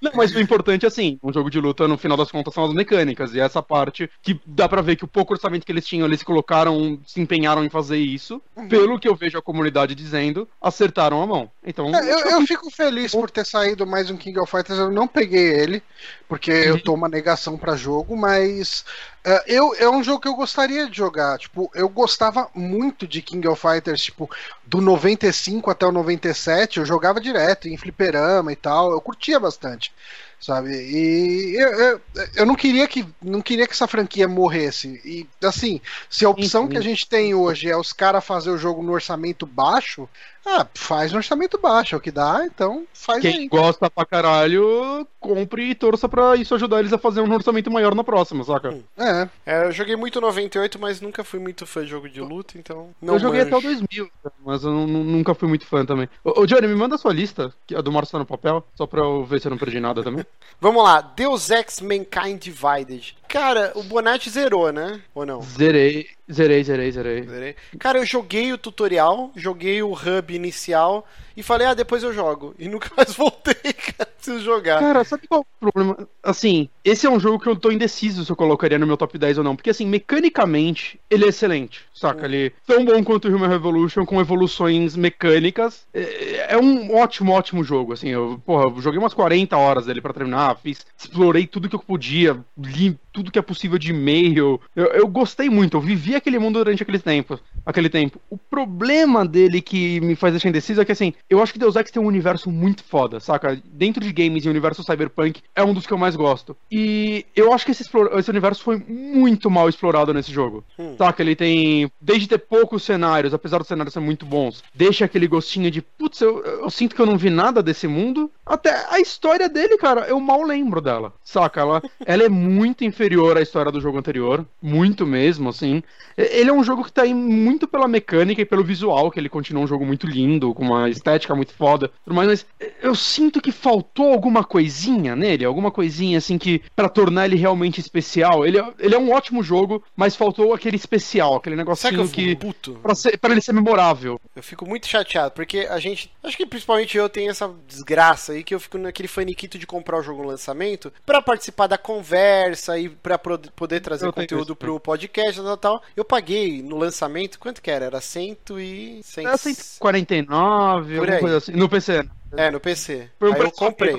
Não, mas o importante é assim, um jogo de luta, no final das contas, são as mecânicas. E essa parte que dá pra ver que o pouco orçamento que eles tinham, eles colocaram, se empenharam em fazer isso. Pelo que eu vejo a comunidade dizendo, acertaram mão. Então, É, eu, eu fico feliz por ter saído mais um King of Fighters. Eu não peguei ele, porque eu tô uma negação pra jogo, mas é, eu, é um jogo que eu gostaria de jogar. Tipo, eu gostava muito de King of Fighters, tipo, do 95 até o 97. Eu jogava direto em fliperama e tal. Eu curtia bastante. Sabe? E eu, eu, eu não queria que não queria que essa franquia morresse. E assim, se a opção Sim, sim. que a gente tem hoje é os caras fazer o jogo no orçamento baixo, ah, faz no orçamento baixo, é o que dá, então faz quem aí. gosta pra caralho, compre e torça pra isso ajudar eles a fazer um orçamento maior na próxima, saca? É. É, eu joguei muito 98, mas nunca fui muito fã de jogo de luta, então. Não eu joguei manjo. até o 2000, mas eu nu- nu- nunca fui muito fã também. Ô, ô, Johnny, me manda a sua lista, que a do Márcio tá no papel, só pra eu ver se eu não perdi nada também. Vamos lá, Deus Ex Mankind Divided. Cara, o Bonatti zerou, né? Ou não? Zerei, zerei, zerei, zerei. Zerei. Cara, eu joguei o tutorial, joguei o hub inicial e falei, ah, depois eu jogo. E nunca mais voltei, cara, preciso jogar. Cara, sabe qual é o problema? Assim, esse é um jogo que eu tô indeciso se eu colocaria no meu top 10 ou não. Porque, assim, mecanicamente, ele é excelente, saca? Ele é tão bom quanto o Human Revolution, com evoluções mecânicas. É, é um ótimo, ótimo jogo, assim. Eu, porra, eu joguei umas 40 horas dele pra terminar, fiz, explorei tudo que eu podia, li tudo que é possível de e-mail. Eu, eu gostei muito, eu vivi aquele mundo durante aquele tempo. Aquele tempo. O problema dele que me faz deixar indeciso é que, assim, eu acho que Deus Ex tem um universo muito foda, saca? Dentro de games e universo cyberpunk é um dos que eu mais gosto. E eu acho que esse, esse universo foi muito mal explorado nesse jogo. Hum. Saca? Ele tem. Desde ter poucos cenários, apesar dos cenários serem muito bons, deixa aquele gostinho de, putz, eu, eu sinto que eu não vi nada desse mundo. Até a história dele, cara, eu mal lembro dela. Saca? Ela, ela é muito inferior à história do jogo anterior. Muito mesmo, assim. Ele é um jogo que tá aí muito pela mecânica e pelo visual, que ele continua um jogo muito lindo, com uma estética muito foda. Tudo mais, mas eu sinto que faltou alguma coisinha nele, alguma coisinha assim que pra tornar ele realmente especial. Ele é, ele é um ótimo jogo, mas faltou aquele especial, aquele que negocinho que puto? pra, ser- ele ser memorável. Eu fico muito chateado, porque a gente. Acho que principalmente eu tenho essa desgraça aí que eu fico naquele faniquito de comprar o jogo no lançamento pra participar da conversa e pra pro- poder trazer Eu conteúdo pro podcast e tal, tal. Eu paguei no lançamento, quanto que era? Era cento e. cem- É 149, Por alguma coisa assim. No PC. né? É, no PC. Foi um aí eu comprei.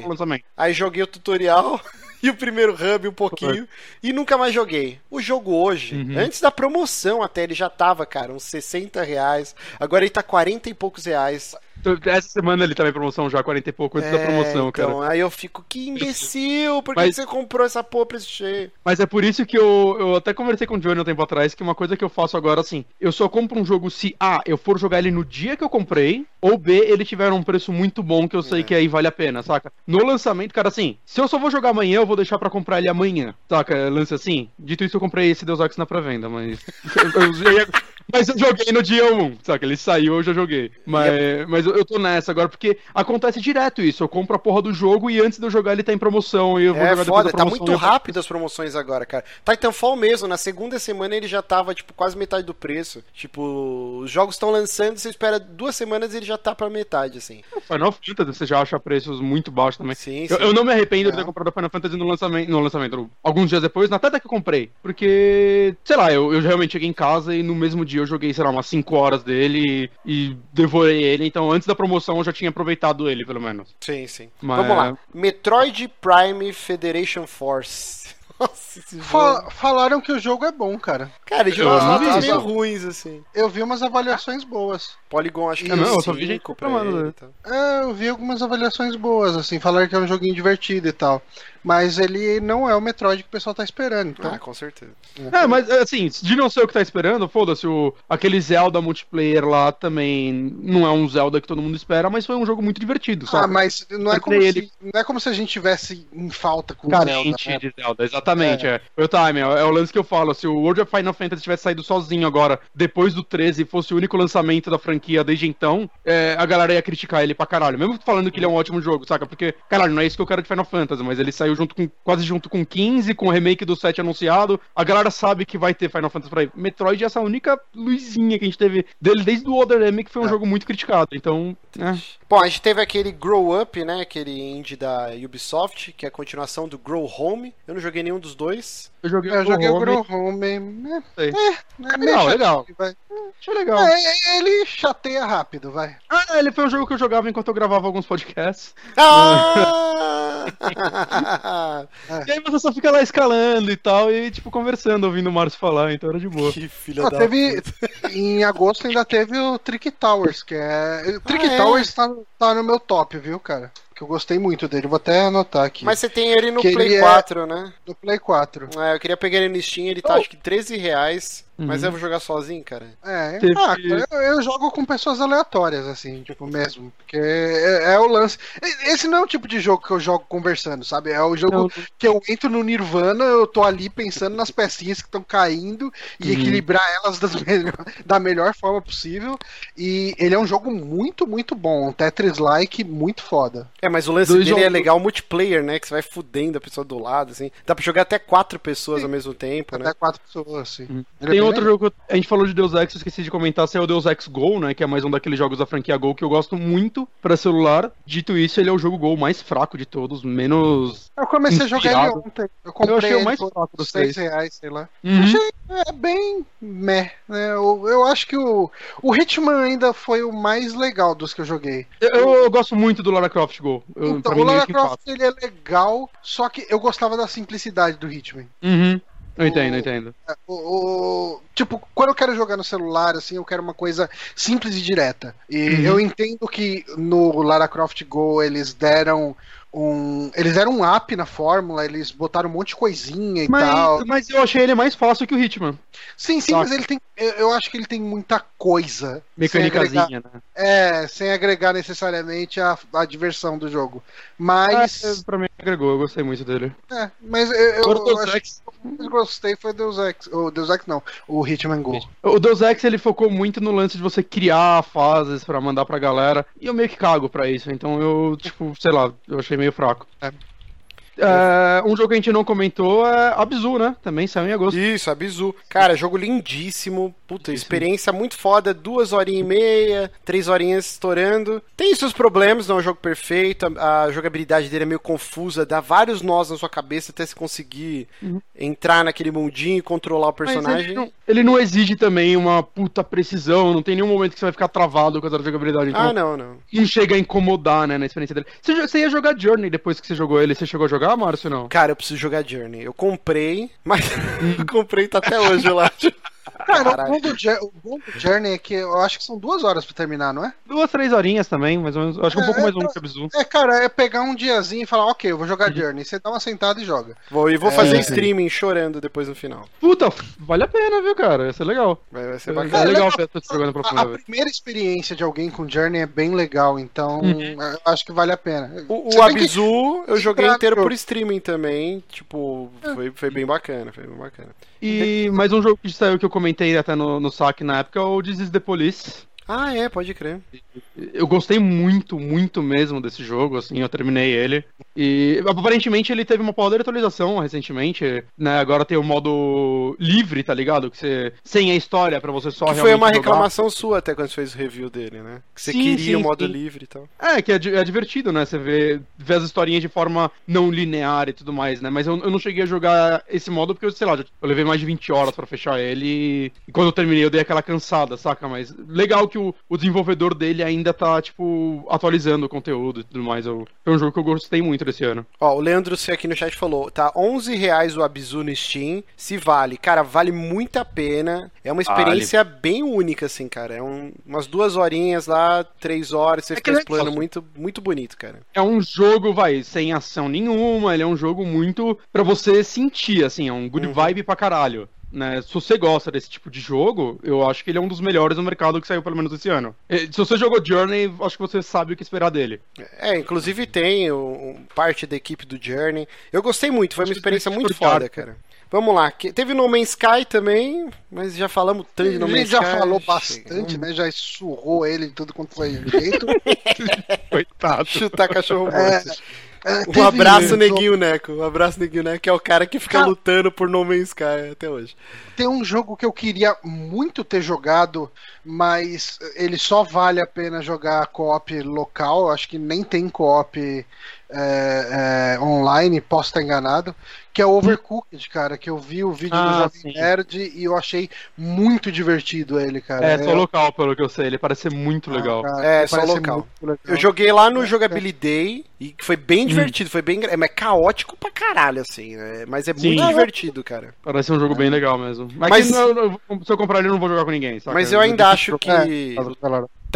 Aí joguei o tutorial e o primeiro hub um pouquinho e nunca mais joguei. O jogo hoje, Uhum. antes da promoção até, ele já tava, cara, uns 60 reais. Agora ele tá 40 e poucos reais. Então, Essa semana ele tava em promoção já, 40 e pouco antes da É, promoção, então, cara. aí eu fico, que imbecil, por que Mas- você comprou essa porra preço cheio? Mas é por isso que eu, eu até conversei com o Johnny um tempo atrás, que uma coisa que eu faço agora, assim, eu só compro um jogo se A, eu for jogar ele no dia que eu comprei, ou B, ele tiver um preço muito bom que eu sei É. que aí vale a pena, saca? No lançamento, cara, assim, se eu só vou jogar amanhã, eu vou deixar pra comprar ele amanhã, saca? Lance assim. Dito isso, eu comprei esse Deus Ex na pré-venda, mas. eu- eu- eu ia- Mas eu joguei no dia 1, saca? Ele saiu, eu já joguei. Mas, mas eu, eu tô nessa agora, porque acontece direto isso. Eu compro a porra do jogo e antes de eu jogar ele tá em promoção. E eu vou É jogar foda, da tá muito eu- rápido as promoções agora, cara. Titanfall mesmo, na segunda semana ele já tava, tipo, quase metade do preço. Tipo, os jogos estão lançando, você espera duas semanas e ele já tá pra metade, assim. Final Fantasy você já acha preços muito baixos também. Sim, Eu, sim. eu não me arrependo de É. ter comprado Final Fantasy no lançamento, no lançamento, alguns dias depois, na data que eu comprei. Porque, sei lá, eu, eu realmente cheguei em casa e no mesmo dia eu joguei, sei lá, umas 5 horas dele e, e devorei ele. Então antes da promoção eu já tinha aproveitado ele, pelo menos. Sim, sim. Mas- Vamos lá. Metroid Prime Federation Force. Nossa, esse jogo. Fa- falaram que o jogo é bom, cara. Cara, de Eu umas não notas vi meio ruins, assim. Eu vi umas avaliações boas. Polygon acho que É mesmo? Eu só vi gente pra reclamando ele, dele. então. É, eu vi algumas avaliações boas, assim, falaram que é um joguinho divertido e tal. Mas ele não é o Metroid que o pessoal tá esperando. Então, Ah, com certeza. É, mas assim, de não ser o que tá esperando, foda-se, o- aquele Zelda multiplayer lá também não é um Zelda que todo mundo espera, mas foi um jogo muito divertido, ah, sabe? mas não é, como criei se, não é como se a gente tivesse em falta com o Carente Zelda. né? de Zelda, exatamente. É. O time, é, é o lance que eu falo. Se o World of Final Fantasy tivesse saído sozinho agora, depois do 13, e fosse o único lançamento da franquia desde então, é, a galera ia criticar ele pra caralho. Mesmo falando que ele é um ótimo jogo, saca? Porque, caralho, não é isso que eu quero de Final Fantasy, mas ele saiu junto com, quase junto com 15, com o remake do 7 anunciado. A galera sabe que vai ter Final Fantasy ir. Metroid é essa única luzinha que a gente teve dele desde o Other M, que foi um É. jogo muito criticado. Então, é. Bom, a gente teve aquele Grow Up, né? Aquele indie da Ubisoft, que é a continuação do Grow Home. Eu não joguei nenhum dos dois. Eu joguei, Eu joguei o Home, Grow Home. É, sei. é, é meio Legal, chatinho, legal. vai. Achei legal. É, é, ele chateia rápido, vai. Ah, ele foi um jogo que eu jogava enquanto eu gravava alguns podcasts. Ah! E aí você só fica lá escalando e tal, e tipo, conversando, ouvindo o Márcio falar, então era de boa. que filha Ah, da teve, em agosto ainda teve o Trick Towers, que é. O Trick Ah, é? Towers tá, tá no meu top, viu, cara? Que eu gostei muito dele. Vou até anotar aqui. Mas você tem ele no Que Play ele é- 4, né? No Play 4. É, eu queria pegar ele no Steam, ele tá Oh. acho que 13 reais. Mas Uhum. eu vou jogar sozinho, cara. É, Teve- ah, cara, eu, eu jogo com pessoas aleatórias, assim, tipo, mesmo. Porque é, é o lance. Esse não é o tipo de jogo que eu jogo conversando, sabe? É o jogo Não. que eu entro no Nirvana, eu tô ali pensando nas pecinhas que estão caindo e Uhum. equilibrar elas das melhor- da melhor forma possível. E ele é um jogo muito, muito bom. Um Tetris-like muito foda. É, mas o lance Dois dele é jogos- legal multiplayer, né? Que você vai fudendo a pessoa do lado, assim. Dá pra jogar até quatro pessoas ao mesmo tempo, né? Até quatro pessoas, assim. Ele é Tem outro legal. jogo que eu- a gente falou de Deus Ex, eu esqueci de comentar, se é o Deus Ex Go, né? Que é mais um daqueles jogos da franquia Go que eu gosto muito pra celular. Dito isso, ele é o jogo Go mais fraco de todos, menos. Eu comecei a jogar ele inspirado. ontem. Eu comprei achei o mais fraco dos 6 três. reais, sei lá. Uhum. Achei é, bem meh, né? Eu, eu acho que o, o Hitman ainda foi o mais legal dos que eu joguei. Eu, eu gosto muito do Lara Croft Go. Eu, Então, o Lara meio que Croft ele é legal, só que eu gostava da simplicidade do Hitman. Uhum. Eu entendo, entendo. O, o- tipo, quando eu quero jogar no celular, assim, eu quero uma coisa simples e direta. E Uhum. eu entendo que no Lara Croft Go eles deram um. Eles deram um up na fórmula, eles botaram um monte de coisinha e tal. Mas, mas eu achei ele mais fácil que o Hitman. Sim, sim, Saca. mas ele tem. Eu, acho que ele tem muita coisa. sem agregar- Mecânicazinha, né? É, sem agregar necessariamente a, a diversão do jogo. Mas. É, pra mim agregou, eu gostei muito dele. É, mas eu, eu, eu acho Eu gostei foi Deus Ex. O Deus Ex não, o Hitman Go. O Deus Ex ele focou muito no lance de você criar fases pra mandar pra galera. E eu meio que cago pra isso. Então eu, tipo, sei lá, eu achei meio fraco. É. É, um jogo que a gente não comentou é Abzu, né? Também saiu em agosto. Isso, a Bizu. Cara, jogo lindíssimo. Puta, experiência muito foda. Duas horinhas e meia, três horinhas estourando. Tem seus problemas, não é um jogo perfeito. A, a jogabilidade dele é meio confusa. Dá vários nós na sua cabeça até se conseguir entrar naquele mundinho e controlar o personagem. Ele não, ele não exige também uma puta precisão, não tem nenhum momento que você vai ficar travado com essa jogabilidade. Então Ah, não, não. não chega a incomodar, né, na experiência dele. Você, você ia jogar Journey depois que você jogou ele? Você chegou a jogar, Márcio, não? Cara, eu preciso jogar Journey. Eu comprei, mas comprei tá até hoje lá. Cara, o bom, do, o bom do Journey é que eu acho que são duas horas pra terminar, não é? Duas, três horinhas também, mais ou menos. Acho que um É, pouco mais é, longo que Abzu. É, cara, é pegar um diazinho e falar, ok, eu vou jogar Journey. Você dá uma sentada e joga. Vou, e vou fazer É. streaming chorando depois no final. Puta, vale a pena, viu, cara? Ia ser legal. Vai, vai ser É, bacana. legal legal. ver você jogando pra A, a primeira vez. primeira experiência de alguém com Journey é bem legal, então Uhum. eu acho que vale a pena. O, o que- eu joguei inteiro por streaming também. Tipo, foi, foi bem bacana, foi bem bacana. E mais um jogo que saiu que eu comentei até no, no saque na época, é o This is the Police. Ah, é, pode crer. Eu gostei muito, muito mesmo desse jogo, assim, eu terminei ele. E aparentemente ele teve uma porrada de atualização recentemente, né? Agora tem o modo livre, tá ligado? Que você. Sem a história, pra você só Que foi uma jogar. reclamação sua até quando você fez o review dele, né? Que você Sim, queria o sim, modo sim. livre e tal. É, que é, é divertido, né? Você vê, vê as historinhas de forma não linear e tudo mais, né? Mas eu, eu não cheguei a jogar esse modo porque, eu, sei lá, eu levei mais de 20 horas pra fechar ele e quando eu terminei eu dei aquela cansada, saca? Mas legal que o, o desenvolvedor dele ainda tá, tipo, atualizando o conteúdo e tudo mais. Eu, foi um jogo que eu gostei muito desse ano. Ó, o Leandro C aqui no chat falou, tá 11 reais o Abzu no Steam, se vale. Cara, vale muito a pena. É uma experiência bem única, assim, cara. É um- umas duas horinhas lá, três horas, você É fica que explorando negócio. muito, muito bonito, cara. É um jogo, vai, sem ação nenhuma, ele é um jogo muito pra você sentir, assim, é um good Uhum. vibe pra caralho. Né? Se você gosta desse tipo de jogo, eu acho que ele é um dos melhores no mercado que saiu pelo menos esse ano. E, Se você jogou Journey, acho que você sabe o que esperar dele. É, inclusive tem um, parte da equipe do Journey. Eu gostei muito, foi uma Acho que experiência muito foda, cara. Vamos lá, que- teve No Man's Sky também, mas já falamos tanto de No Man's gente já Sky. falou chega. bastante, né? Já surrou ele em tudo quanto foi jeito. Coitado. Chutar cachorro. É, Um abraço, Neguinho Neco. Um abraço, Neguinho Neco, que é o cara que fica Cara- lutando por No Man's Sky até hoje. Tem um jogo que eu queria muito ter jogado, mas ele só vale a pena jogar co-op local. Acho que nem tem co-op é, é, online, posso estar enganado. Que é o Overcooked, cara. Que eu vi o vídeo do Ah, Jovem sim. Nerd e eu achei muito divertido ele, cara. É, só local, pelo que eu sei, ele parece ser muito legal. cara, É, só parece local. legal. Eu joguei lá É, no Jogability Day e foi bem divertido, foi bem. É, mas caótico pra caralho, assim, né? Mas é Sim. muito divertido, cara. Parece um jogo bem legal mesmo. Mas, Mas- eu- se eu comprar ele, eu não vou jogar com ninguém, saca? Mas eu ainda acho que É.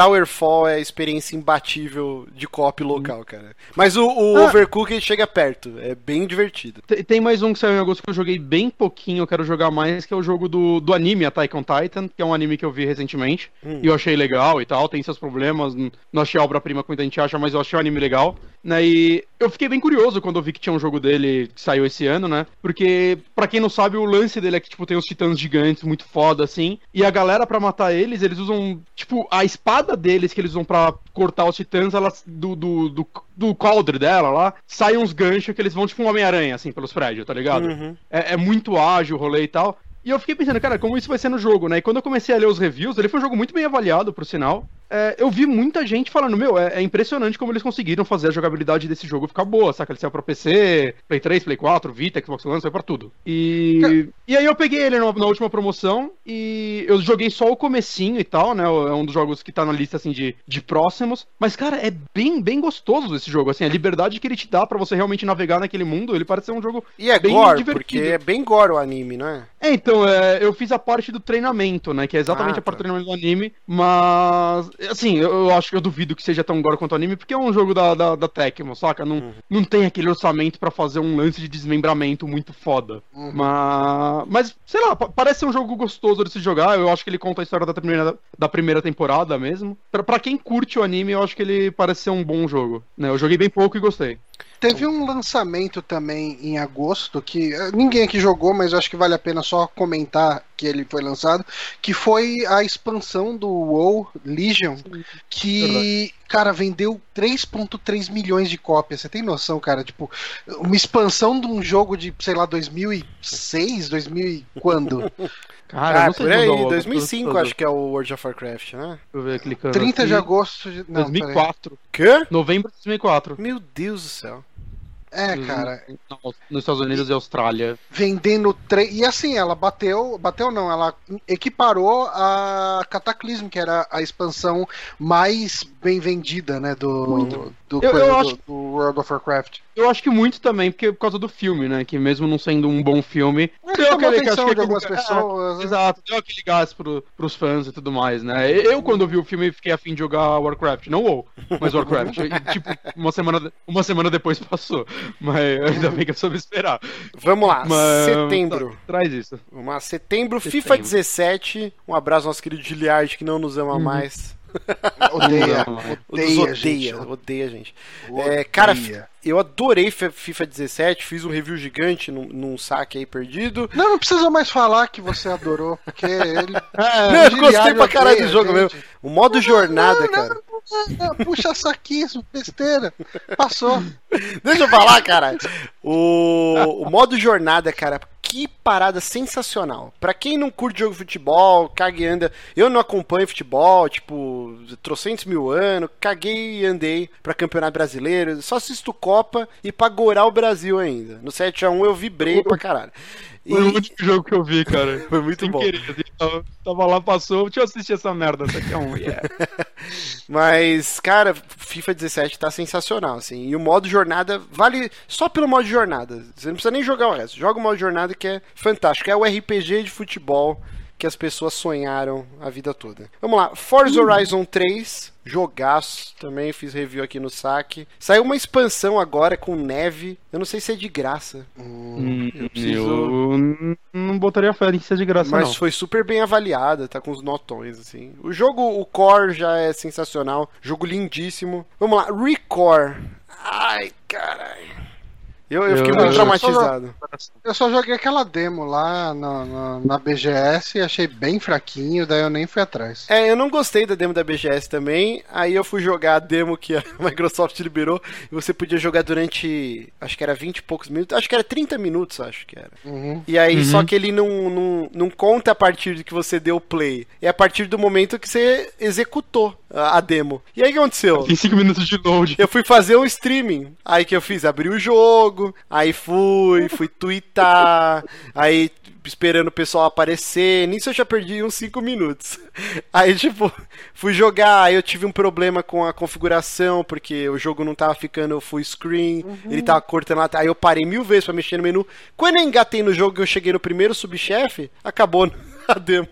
Towerfall é a experiência imbatível de co-op local, cara. Mas o, o Ah. Overcooked chega perto, é bem divertido. Tem- Tem mais um que saiu em agosto que eu joguei bem pouquinho, eu quero jogar mais, que é o jogo do, do anime Attack on Titan, que é um anime que eu vi recentemente. Hum. E eu achei legal e tal, tem seus problemas, não achei a obra-prima como muita gente acha, mas eu achei o anime legal. Né? E eu fiquei bem curioso quando eu vi que tinha um jogo dele que saiu esse ano, né? Porque, pra quem não sabe, o lance dele é que, tipo, tem os titãs gigantes muito foda, assim. E a galera, pra matar eles, eles usam, tipo, a espada deles que eles usam pra cortar os titãs, elas, do, do, do, do coldre dela lá, saem uns ganchos que eles vão, tipo, um Homem-Aranha, assim, pelos prédios, tá ligado? Uhum. é, é muito ágil o rolê e tal. E eu fiquei pensando, cara, como isso vai ser no jogo, né? E quando eu comecei a ler os reviews, ele foi um jogo muito bem avaliado, por sinal. É, eu vi muita gente falando, meu, é, é impressionante como eles conseguiram fazer a jogabilidade desse jogo ficar boa, saca? Ele saiu pra PC, Play 3, Play 4, Vita, Xbox One, saiu pra tudo. E, e aí eu peguei ele na, na última promoção e eu joguei só o comecinho e tal, né? É um dos jogos que tá na lista, assim, de, de próximos. Mas, cara, é bem, bem gostoso esse jogo, assim, a liberdade que ele te dá pra você realmente navegar naquele mundo, ele parece ser um jogo E é Bem gore, divertido. porque é bem gore o anime, não é? é, então, é, eu fiz a parte do treinamento, né? Que é exatamente Ah, a parte tá. do treinamento do anime. Mas, assim, eu, eu acho que eu duvido que seja tão gore quanto o anime, porque é um jogo da, da, da Tecmo, saca? Não, Uhum. não tem aquele orçamento pra fazer um lance de desmembramento muito foda. Uhum. Mas, mas, sei lá, pa- parece ser um jogo gostoso de se jogar. Eu acho que ele conta a história da primeira, da primeira temporada mesmo. Pra, pra quem curte o anime, eu acho que ele parece ser um bom jogo. Né? Eu joguei bem pouco e gostei. Teve um lançamento também em agosto que eh, ninguém aqui jogou, mas eu acho que vale a pena só comentar que ele foi lançado, que foi a expansão do WoW Legion, que, cara, vendeu 3.3 milhões de cópias. Você tem noção, cara? Tipo, uma expansão de um jogo de, sei lá, 2006, 2000 e quando? Cara, ah, não sei por aí, jogar o- 2005 acho que é o World of Warcraft, né? Deixa eu ver clicando 30 de aqui. agosto de não, peraí. 2004. Quê? Novembro de 2004. Meu Deus do céu. É, cara, Não, Nos Estados Unidos e Austrália. vendendo tre... e assim ela bateu bateu não ela equiparou a Cataclysm que era a expansão mais bem vendida né do Muito. do, Eu- eu do- acho- do World of Warcraft Eu acho que muito também, porque por causa do filme, né? Que mesmo não sendo um bom filme. É, deu aquele- atenção que de algumas aquele- pessoas né? É, exato, deu aquele gás pro, pros fãs e tudo mais, né? Eu, quando vi o filme, fiquei afim de jogar Warcraft. Não WoW, mas Warcraft. E, tipo, uma semana, uma semana depois passou. Mas ainda bem que eu soube esperar. Vamos lá, Mas, setembro. Traz isso. Vamos lá, setembro, Setembro. FIFA 17. Um abraço ao nosso querido Giliard que não nos ama Uhum. mais. Odeia. Os Odeia, gente. odeia, odeia, gente. É, cara, Odeia. eu adorei FIFA 17, fiz um review gigante num, num saque aí perdido. Não, não precisa mais falar que você adorou, porque ele. Não, eu gostei pra caralho do odeia, jogo gente. mesmo. O modo jornada, Não, cara. não, não, Puxa saquismo, besteira. Passou. Deixa eu falar, cara. O, o modo jornada, cara, que parada sensacional. Pra quem não curte jogo de futebol, cague e anda. Eu não acompanho futebol, tipo, trocentos mil anos, caguei e andei pra campeonato brasileiro. Só assisto Copa e pra gorar o Brasil ainda. No 7x1 eu vibrei pra caralho. E Foi o único jogo que eu vi, cara. foi muito Sem bom. querer. assim, tava, tava lá, passou. Deixa eu assistir essa merda. Essa aqui é um. Yeah. Mas, cara, FIFA 17 tá sensacional, assim. E o modo jornada vale só pelo modo jornada. Você não precisa nem jogar o resto. Joga o modo jornada que é fantástico. É o RPG de futebol que as pessoas sonharam a vida toda. Vamos lá. Forza Horizon 3, jogaço. Também fiz review aqui no saque. Saiu uma expansão agora com neve. Eu não sei se é de graça. Hum, eu preciso- eu não botaria fé em ser de graça, Mas não. foi super bem avaliada, tá com os notões, assim. O jogo, o core já é sensacional. Jogo lindíssimo. Vamos lá, Recore. Ai, caralho. Eu, eu fiquei Eu- muito eu só- traumatizado. Eu só joguei aquela demo lá na, na, na BGS e achei bem fraquinho, daí eu nem fui atrás. É, eu não gostei da demo da BGS também. Aí eu fui jogar a demo que a Microsoft liberou. E você podia jogar durante. Acho que era 20 e poucos minutos. Acho que era 30 minutos, acho que era. Uhum. E aí, Uhum. só que ele não, não, não conta a partir de que você deu play. É a partir do momento que você executou a, a demo. E aí o que aconteceu? Tem 5 minutos de load. Eu fui fazer um streaming. Aí que eu fiz? Abri o jogo, aí fui, fui twittar, aí esperando o pessoal aparecer. Nisso eu já perdi uns 5 minutos. Aí, tipo, fui jogar, aí eu tive um problema com a configuração, porque o jogo não tava ficando full screen, ele tava cortando lá. Aí eu parei mil vezes pra mexer no menu. Quando eu engatei no jogo e eu cheguei no primeiro subchefe, acabou a demo.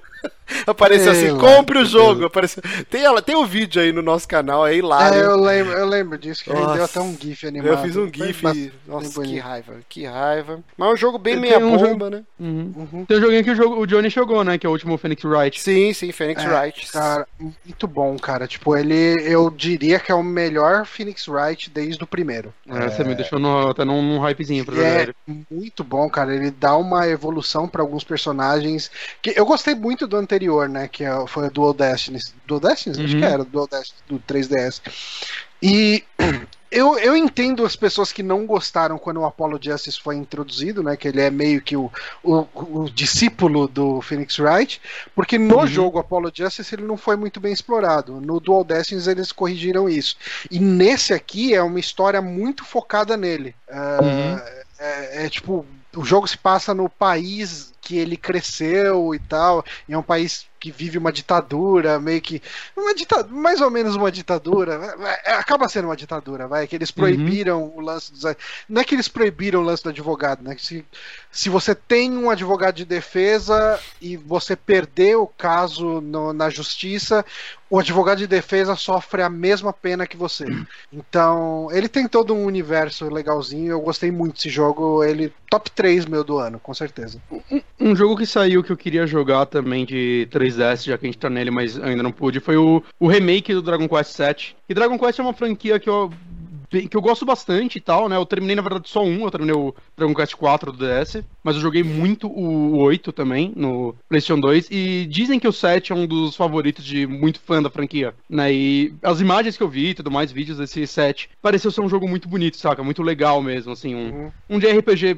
Apareceu assim, compre o jogo. Apareceu... Tem, ela, tem o vídeo aí no nosso canal, é hilário. É, eu lembro, eu lembro disso, que Nossa. rendeu até um GIF animado. Eu fiz um GIF. bastante Nossa, que raiva, que raiva. Mas é um jogo bem Tem meia um bomba, né? Uhum. Uhum. Tem um joguinho que o, jogo, o Johnny jogou, né? Que é o último Phoenix Wright. Sim, sim, Phoenix É, Wright. Cara, muito bom, cara. Tipo, ele, eu diria que é o melhor Phoenix Wright desde o primeiro. É, Você me deixou no, até num, num hypezinho pra E jogar é ele. muito bom, cara. Ele dá uma evolução pra alguns personagens. Que eu gostei muito do anterior, né? Que é- foi o Dual Destiny. Dual Destiny? Acho Uhum. que era, Dual Destiny do 3DS. E eu, eu entendo as pessoas que não gostaram quando o Apollo Justice foi introduzido, né? Que ele é meio que o, o, o discípulo do Phoenix Wright, porque no Uhum. jogo Apollo Justice ele não foi muito bem explorado. No Dual Destiny eles corrigiram isso. E nesse aqui é uma história muito focada nele. Ah, Uhum. é, é tipo, o jogo se passa no país que ele cresceu e tal, e é um país que vive uma ditadura, meio que. Uma ditadura, mais ou menos uma ditadura. é, acaba sendo uma ditadura, vai, que eles proibiram o lance dos. Não é que eles proibiram o lance do advogado, né? Se, se você tem um advogado de defesa e você perder o caso no- na justiça, o advogado de defesa sofre a mesma pena que você. Então, ele tem todo um universo legalzinho. Eu gostei muito desse jogo. Ele, top 3 meu do ano, com certeza. Um jogo que saiu que eu queria jogar também de 3DS, já que a gente tá nele, mas ainda não pude, foi o, o remake do Dragon Quest VII. E Dragon Quest é uma franquia que eu, que eu gosto bastante e tal, né? Eu terminei, na verdade, só um, eu terminei o Dragon Quest 4 do DS, mas eu joguei muito o, o 8 também, no PlayStation 2, e dizem que o 7 é um dos favoritos de muito fã da franquia, né? E as imagens que eu vi e tudo mais, vídeos desse 7, pareceu ser um jogo muito bonito, saca? Muito legal mesmo, assim, um, Uhum. um de RPG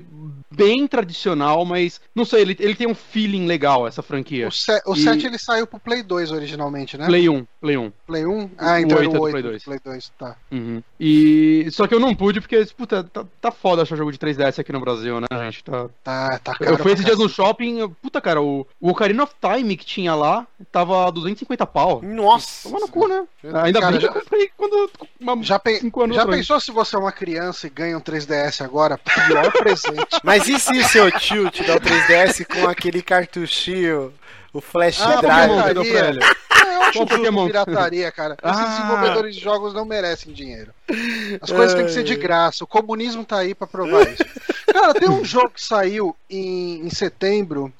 bem tradicional, mas não sei, ele, ele tem um feeling legal, essa franquia. O, se, o E- 7 ele saiu pro Play 2 originalmente, né? Play 1, Play 1. Play 1? Ah, então O oito é o do 8 Play do 2. Play 2, tá. Uhum. E só que eu não pude porque, puta, tá, tá foda achar jogo de 3DS aqui no Brasil, né, gente? Tá... Tá, tá caro Eu fui esses dias no shopping, eu- puta, cara, o, o Ocarina of Time que tinha lá tava 250 pau. Nossa. Toma no cu, né? Ainda Cara, bem que já- eu comprei quando. Uma, Já, pe- já pensou se você é uma criança e ganha um 3DS agora? Pior presente. Mas e se seu tio te dá o 3DS com aquele cartuchinho, o Flash Ah, Drive? Pokémon pra ele. É, eu acho Qual justo Pokémon? pirataria, cara. Esses Ah. desenvolvedores de jogos não merecem dinheiro. As coisas têm que ser de graça. O comunismo tá aí pra provar isso. Cara, tem um jogo que saiu em, em setembro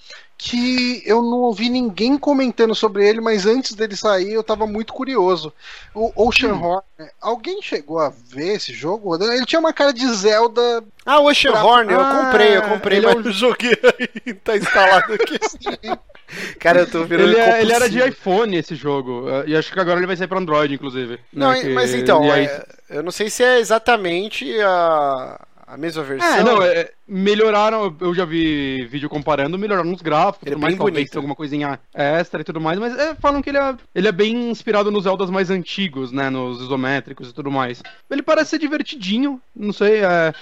que eu não ouvi ninguém comentando sobre ele, mas antes dele sair eu tava muito curioso. O Ocean Hum. Horn, alguém chegou a ver esse jogo? Ele tinha uma cara de Zelda. Ah, o Ocean Pra- Horn, eu Ah, comprei, eu comprei, ele mas é um- não joguei aí, tá instalado aqui. Cara, eu tô virando Ele, é- ele era de iPhone esse jogo. eh, E acho que agora ele vai sair pra Android, inclusive. Não, né, que- mas então, e aí- é, eu não sei se é exatamente a, a mesma versão. É, não, é, melhoraram, eu já vi vídeo comparando, melhoraram os gráficos, Ele é mais, bem talvez bonito. tenha alguma coisinha extra e tudo mais, mas é, falam que ele é, ele é bem inspirado nos Zeldas mais antigos, né, nos isométricos e tudo mais. Ele parece ser divertidinho, não sei, é,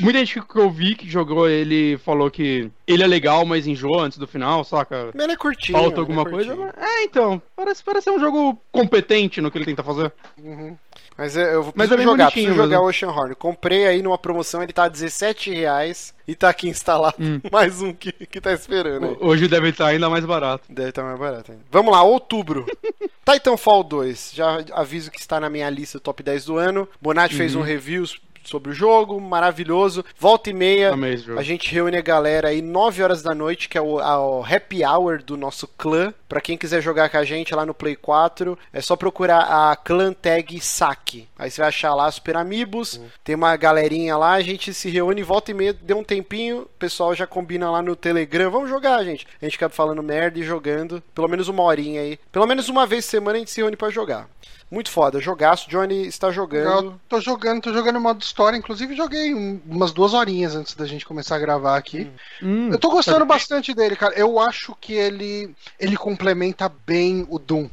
muita gente que eu vi que jogou ele falou que ele é legal, mas enjoa antes do final, saca? Ele é curtinho. Falta ele alguma é coisa. É, então, parece, parece ser um jogo competente no que ele tenta fazer. Uhum. Mas eu, eu Mas preciso é jogar, preciso jogar mesmo. o Ocean Horn. Comprei aí numa promoção, ele tá a 17 reais e tá aqui instalado Hum. mais um que, que tá esperando aí. Hoje deve estar ainda mais barato. Deve estar mais barato ainda. Vamos lá, outubro. Titanfall 2. Já aviso que está na minha lista top 10 do ano. Bonatti fez Uhum. um review sobre o jogo, maravilhoso. Volta e meia, a gente reúne a galera aí 9 horas da noite, que é o, a- o happy hour do nosso clã. Pra quem quiser jogar com a gente lá no Play 4, é só procurar a clan tag SAC. Aí você vai achar lá Super Amigos, tem uma galerinha lá, a gente se reúne, volta e meia, deu um tempinho, o pessoal já combina lá no Telegram, vamos jogar, gente. A gente fica falando merda e jogando, pelo menos uma horinha aí. Pelo menos uma vez por semana a gente se reúne pra jogar. Muito foda, jogaço, Johnny está jogando. Eu tô jogando, tô jogando em modo história, inclusive joguei um- umas duas horinhas antes da gente começar a gravar aqui. Hum, Eu tô gostando bastante dele, cara. Eu acho que ele, ele complementa bem o Doom.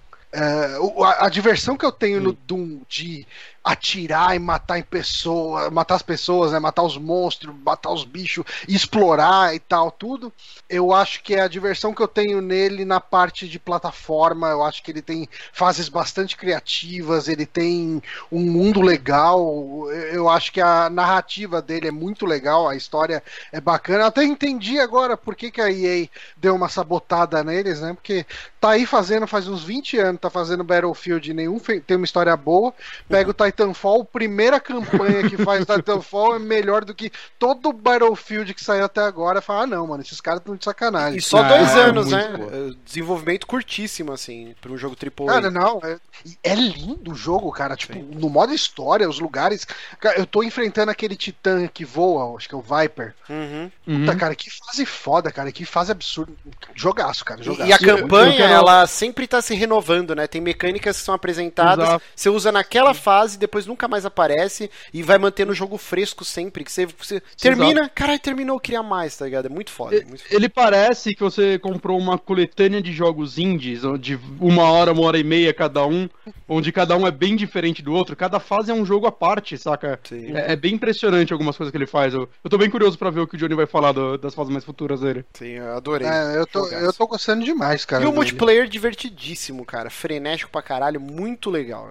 O- a, a diversão que eu tenho no Doom de atirar e matar em pessoa, matar as pessoas, né, matar os monstros, matar os bichos, explorar e tal, tudo. Eu acho que é a diversão que eu tenho nele na parte de plataforma. Eu acho que ele tem fases bastante criativas, ele tem um mundo legal. Eu- acho que a narrativa dele é muito legal, a história é bacana. Eu até entendi agora por que, que a EA deu uma sabotada neles, né? Porque tá aí fazendo faz uns 20 anos, tá fazendo Battlefield nenhum tem uma história boa. Pega o Titanfall, primeira campanha que faz Titanfall é melhor do que todo Battlefield que saiu até agora. Fala, ah, não, mano, esses caras estão de sacanagem. E só Ah, dois é anos, né? boa. É, Desenvolvimento curtíssimo, assim, pra um jogo AAA. Cara, não, é, é lindo o jogo, cara. Tipo, no modo história, os lugares. Cara, eu tô enfrentando aquele titã que voa, acho que é o Viper. Uhum. uhum. Puta, cara, que fase foda, cara. Que fase absurda. Jogaço, cara. Jogaço. E a campanha, ela sempre tá se renovando, né? Tem mecânicas que são apresentadas, Exato. você usa naquela fase, depois nunca mais aparece e vai mantendo o jogo fresco sempre. Que você, você termina, caralho, terminou, eu queria mais, tá ligado? É muito foda. E- muito foda. Ele parece que você comprou uma coletânea de jogos indies, de uma hora, uma hora e meia cada um, onde cada um é bem diferente do outro. Cada fase é um jogo à parte, saca? Sim. É, é bem impressionante algumas coisas que ele faz. Eu, eu tô bem curioso pra ver o que o Johnny vai falar do- das fases mais futuras dele. Sim, eu adorei. É, eu tô, eu tô gostando demais, cara. E o dele. multiplayer divertidíssimo, cara. Frenético pra caralho, muito legal.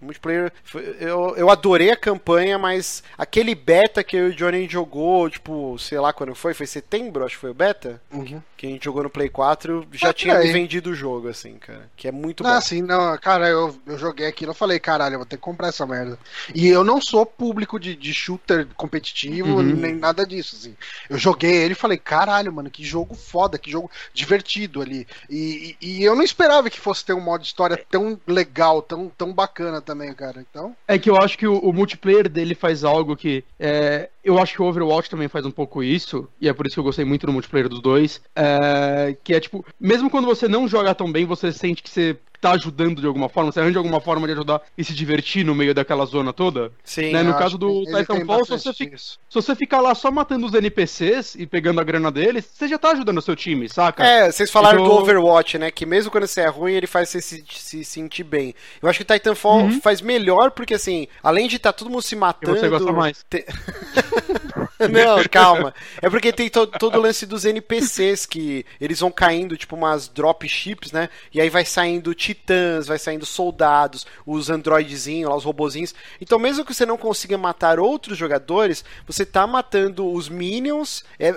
O multiplayer. Eu, eu adorei a campanha, mas aquele beta que eu e o Johnny jogou, tipo, sei lá quando foi, foi setembro, acho que foi o beta? Uhum. Que a gente jogou no Play 4, já Ah, tinha me vendido o jogo, assim, cara. Que é muito Não, bom. assim, não, cara, eu, eu joguei aquilo, eu falei, caralho, eu vou ter que comprar essa merda. E eu não sou público de, de shooter competitivo, Uhum. nem nada disso, assim. Eu joguei ele e falei, caralho, mano, que jogo foda, que jogo divertido ali. E, e, e eu não esperava que fosse ter um modo de história tão legal, tão, tão bacana também, cara. Então, É que eu acho que o, o multiplayer dele faz algo que. é, eu acho que o Overwatch também faz um pouco isso, e é por isso que eu gostei muito do multiplayer dos dois. é, que é tipo, mesmo quando você não joga tão bem, você sente que você tá ajudando de alguma forma, você arranja alguma forma de ajudar e se divertir no meio daquela zona toda. Sim. né, no caso do Titanfall, se você fica-. Se você ficar lá só matando os NPCs e pegando a grana deles, você já tá ajudando o seu time, saca? É, vocês falaram Então- do Overwatch, né? Que mesmo quando você é ruim, ele faz você se, se sentir bem. Eu acho que o Titanfall Uhum. faz melhor, porque assim, além de estar todo mundo se E matando. você gosta mais. te- Não, calma. É porque tem to- todo o lance dos NPCs que eles vão caindo, tipo umas dropships, né? E aí vai saindo titãs, vai saindo soldados, os androidezinhos, lá, os robozinhos. Então, mesmo que você não consiga matar outros jogadores, você tá matando os minions. É,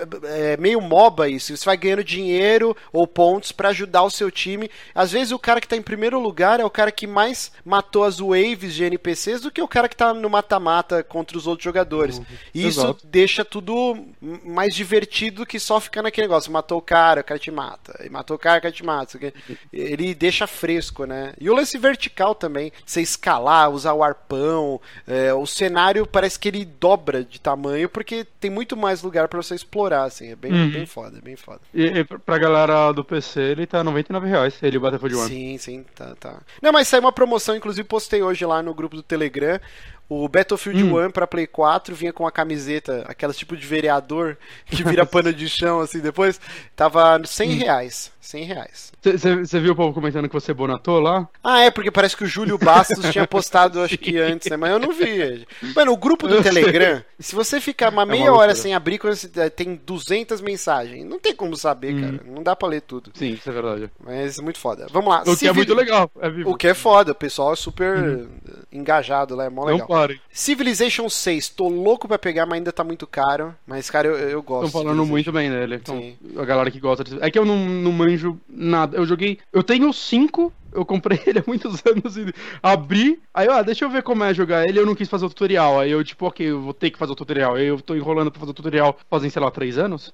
é meio MOBA isso. Você vai ganhando dinheiro ou pontos pra ajudar o seu time. Às vezes, o cara que tá em primeiro lugar é o cara que mais matou as waves de NPCs do que o cara que tá no mata-mata contra os outros jogadores. E isso Exato. deixa deixa tudo mais divertido que só ficar naquele negócio. Matou o cara, o cara te mata. E matou o cara, o cara te mata. Ele deixa fresco, né? E o lance vertical também. Você escalar, usar o arpão. é, o cenário parece que ele dobra de tamanho porque tem muito mais lugar pra você explorar, assim. É bem, Uhum. bem foda, bem foda. E, e pra- galera do PC, ele tá 99 reais, ele o Battlefield 1. Sim, sim, tá, tá. Não, mas saiu uma promoção, inclusive postei hoje lá no grupo do Telegram. O Battlefield Hum. 1 pra Play 4 vinha com uma camiseta, aquelas tipo de vereador que vira pano de chão assim depois. Tava 100 Hum. reais. 100 reais. Você viu o povo comentando que você bonatou lá? Ah, é, porque parece que o Júlio Bastos tinha postado, acho que antes, né? Mas eu não vi. Mano, o grupo do Eu sei. Telegram, se você ficar uma uma meia hora loucura. sem abrir, quando você eh, tem 200 mensagens, não tem como saber, Hum. cara. Não dá pra ler tudo. Sim, isso é verdade. Mas é muito foda. Vamos lá. O que é muito legal. É. O que é foda, o pessoal é super engajado lá, é mó Não legal. parem. Civilization 6, tô louco pra pegar, mas ainda tá muito caro. Mas, cara, eu, eu gosto. Estão falando muito bem dele. Então, a galera que gosta de... É que eu não, não manjo nada. Eu joguei. Eu tenho cinco. Eu comprei ele há muitos anos e abri. Aí, ó, deixa eu ver como é jogar ele. Eu não quis fazer o tutorial. Aí eu, tipo, ok, eu vou ter que fazer o tutorial. Aí eu tô enrolando pra fazer o tutorial fazem, sei lá, três anos.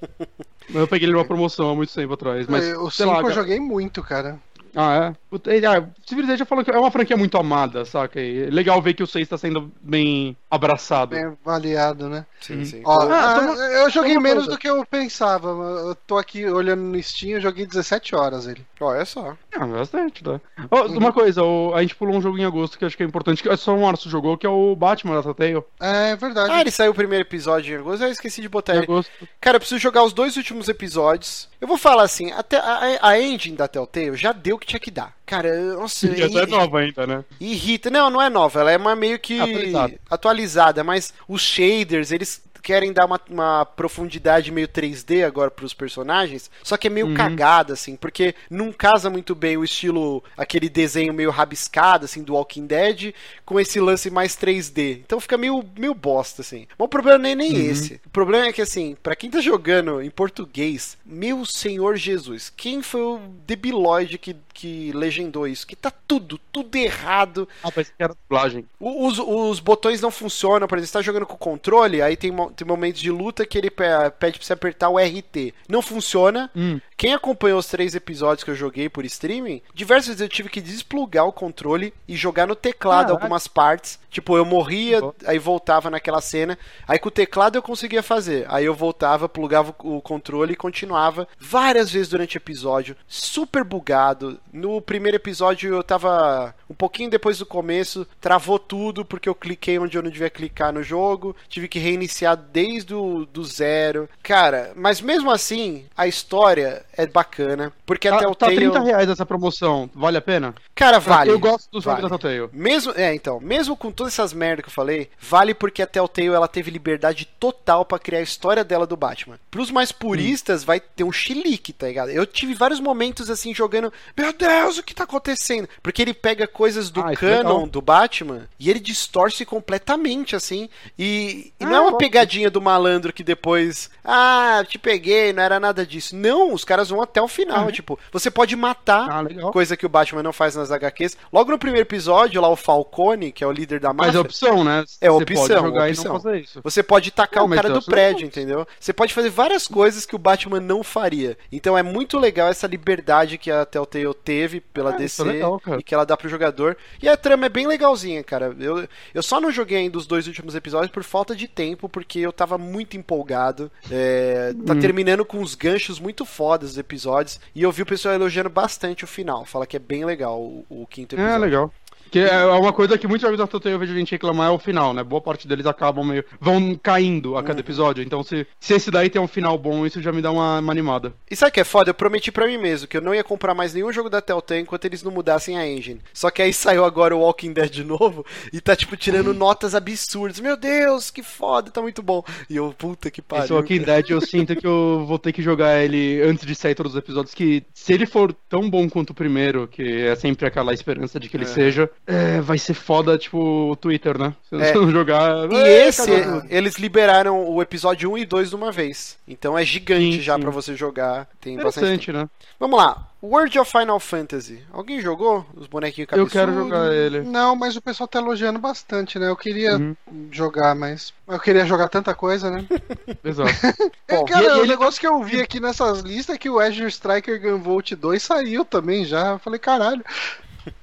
Mas eu peguei ele numa promoção há muito tempo atrás. Mas, É, o sei 5 lá. eu cara- joguei muito, cara. Ah, é? É, ah, Civilization falou que é uma franquia muito amada, saca? E é legal ver que o 6 tá sendo bem abraçado. Bem avaliado, né? Sim, sim. Ó, Ah, ah, uma- eu joguei menos coisa. do que eu pensava. Eu tô aqui olhando no Steam, eu joguei 17 horas ele. Olha só. Ah, bastante, tá? Ó, Uma coisa, o- a gente pulou um jogo em agosto que acho que é importante, que é só o Março jogou, que é o Batman da Telltale. É verdade. Ah, ele saiu o primeiro episódio em agosto, eu esqueci de botar Em ele. agosto. Cara, eu preciso jogar os dois últimos episódios. Eu vou falar assim, até a, a engine da Telltale já deu o que tinha que dar. Cara, eu- nossa, E essa é nova ainda, né? irrita. Não, não é nova, ela é uma meio que Atualizada. atualizada, mas os shaders, eles querem dar uma, uma profundidade meio 3D agora pros personagens, só que é meio Uhum. cagada, assim, porque não casa muito bem o estilo, aquele desenho meio rabiscado, assim, do Walking Dead, com esse lance mais 3D. Então fica meio, meio bosta, assim. Mas o problema não é nem Uhum. esse. O problema é que, assim, pra quem tá jogando em português, meu senhor Jesus, quem foi o debilóide que, que legendou isso? Que tá tudo, tudo errado. Ah, parece que era dublagem. Os, os botões não funcionam, por exemplo, você tá jogando com o controle, aí tem, mo- tem momentos de luta que ele pe- pede pra você apertar o RT. Não funciona. Hum. Quem acompanhou os três episódios que eu joguei por streaming, diversas vezes eu tive que desplugar o controle e jogar no teclado Caraca. algumas partes. Tipo, eu morria, Bom. aí voltava naquela cena. Aí com o teclado eu conseguia fazer. Aí eu voltava, plugava o o controle e continuava várias vezes durante o episódio. Super bugado. No primeiro episódio eu tava um pouquinho depois do começo, travou tudo porque eu cliquei onde eu não devia clicar no jogo. Tive que reiniciar desde o do zero. Cara, mas mesmo assim, a história é bacana. Porque até Tá, o tá Tale... 30 reais essa promoção. Vale a pena? Cara, vale. Eu gosto dos jogos vale. da Telltale. Mesmo, é, então, mesmo com todas essas merdas que eu falei, vale porque a Telltale ela teve liberdade total pra criar a história dela do Batman. Pros mais puristas, vai ter um chilique, tá ligado? Eu tive vários momentos assim jogando, meu Deus, o que tá acontecendo? Porque ele pega coisas do Ah, é canon legal. do Batman e ele distorce completamente assim. E, e não Ah, é uma pegadinha do malandro que depois, ah, te peguei, não era nada disso. Não, os caras vão até o final, tipo, você pode matar Ah, coisa que o Batman não faz nas HQs. Logo no primeiro episódio, lá o Falcone, que é o líder da Mas máfia, é opção, né? É Você opção, pode jogar opção. e não isso. você pode tacar Não, o mas cara eu do prédio, entendeu? Você pode fazer várias coisas que o Batman não faria. Então é muito legal essa liberdade que a Telltale teve pela Ah, DC é legal, e que ela dá pro jogador. E a trama é bem legalzinha, cara. Eu, eu só não joguei ainda os dois últimos episódios por falta de tempo, porque eu tava muito empolgado. É, tá Hum. terminando com uns ganchos muito fodas os episódios. E eu vi o pessoal elogiando bastante o final. Fala que é bem legal o, o quinto episódio. É, legal. Que é uma coisa que muitos jogos da Telltale eu vejo gente reclamar é o final, né? Boa parte deles acabam meio. vão caindo a cada Uhum. episódio. Então, se, se esse daí tem um final bom, isso já me dá uma, uma animada. E sabe o que é foda? Eu prometi pra mim mesmo que eu não ia comprar mais nenhum jogo da Telltale enquanto eles não mudassem a engine. Só que aí saiu agora o Walking Dead de novo e tá, tipo, tirando notas absurdas. Meu Deus, que foda, tá muito bom. E eu, puta que pariu. Esse Walking. Dead eu sinto que eu vou ter que jogar ele antes de sair todos os episódios. Que se ele for tão bom quanto o primeiro, que é sempre aquela esperança de que ele É. seja, é, vai ser foda, tipo, o Twitter, né? Se É. você não jogar. E é, esse, eles liberaram o episódio 1 e 2 de uma vez. Então é gigante Sim, já pra você jogar. Tem bastante né? Vamos lá. World of Final Fantasy. Alguém jogou os bonequinhos Eu cabeçudos? quero jogar ele. Não, mas o pessoal tá elogiando bastante, né? Eu queria Uhum. jogar, mas. Eu queria jogar tanta coisa, né? Exato. É, Bom, cara, e- e o negócio que eu vi aqui nessas listas é que o Azure Striker Gunvolt 2 saiu também já. Eu falei, caralho.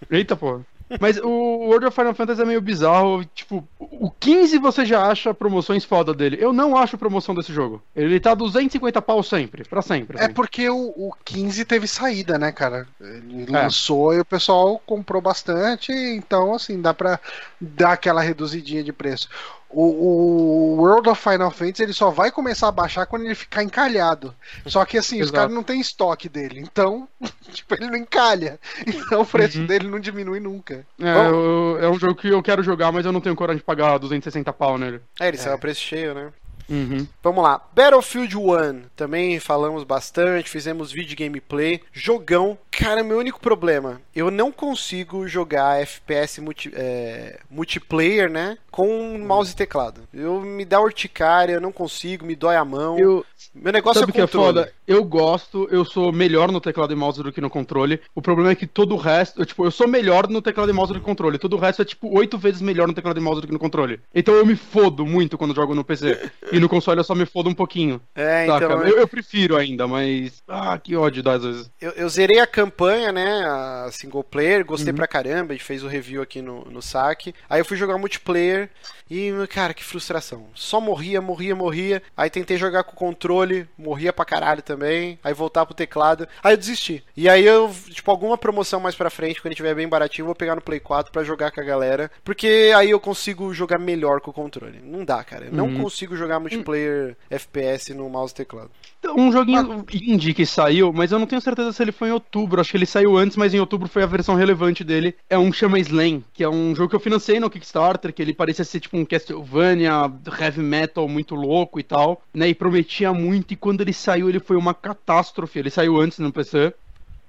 Eita, pô. Mas o World of Final Fantasy é meio bizarro. Tipo, o 15 você já acha promoções foda dele. Eu não acho promoção desse jogo. Ele tá 250 pau sempre, pra sempre. É assim. porque o, o 15 teve saída, né, cara? Ele É. lançou e o pessoal comprou bastante, então, assim, dá pra dar aquela reduzidinha de preço. O, o World of Final Fantasy ele só vai começar a baixar quando ele ficar encalhado. Só que assim, os caras não têm estoque dele, então, tipo, ele não encalha. Então o preço Uhum. dele não diminui nunca. É, eu- é um jogo que eu quero jogar, mas eu não tenho coragem de pagar 260 pau nele. É, ele saiu É. a preço cheio, né? Uhum. Vamos lá. Battlefield 1. Também falamos bastante, fizemos vídeo gameplay. Jogão. Cara, meu único problema. Eu não consigo jogar FPS multi- é, multiplayer, né? Com mouse e teclado. Eu me dá urticária, eu não consigo, me dói a mão. Eu, Meu negócio sabe é o que é controle. foda? Eu gosto, eu sou melhor no teclado e mouse do que no controle. O problema é que todo o resto, eu, tipo, eu sou melhor no teclado e mouse do que no controle. Todo o resto é tipo oito vezes melhor no teclado e mouse do que no controle. Então eu me fodo muito quando jogo no PC. e no console eu só me fodo um pouquinho. É, Saca? então. eu, eu prefiro ainda, mas. Ah, que ódio dá às vezes. Eu, eu zerei a campanha, né? A single player, gostei Uhum. pra caramba. A gente fez o review aqui no, no saque. Aí eu fui jogar multiplayer e, cara, que frustração. Só morria, morria, morria. Aí tentei jogar com o controle, morria pra caralho também. Aí voltar pro teclado. Aí eu desisti. E aí eu, tipo, alguma promoção mais pra frente, quando tiver bem baratinho, eu vou pegar no Play 4 pra jogar com a galera. Porque aí eu consigo jogar melhor com o controle. Não dá, cara. Eu não Uhum. consigo jogar multiplayer FPS no mouse e teclado. Um joguinho indie que saiu, mas eu não tenho certeza se ele foi em outubro. Acho que ele saiu antes, mas em outubro foi a versão relevante dele. É um chama Slam, que é um jogo que eu financei no Kickstarter, que ele parecia ser tipo um Castlevania heavy metal muito louco e tal, né? E prometia muito. E quando ele saiu, ele foi uma catástrofe. Ele saiu antes no PC.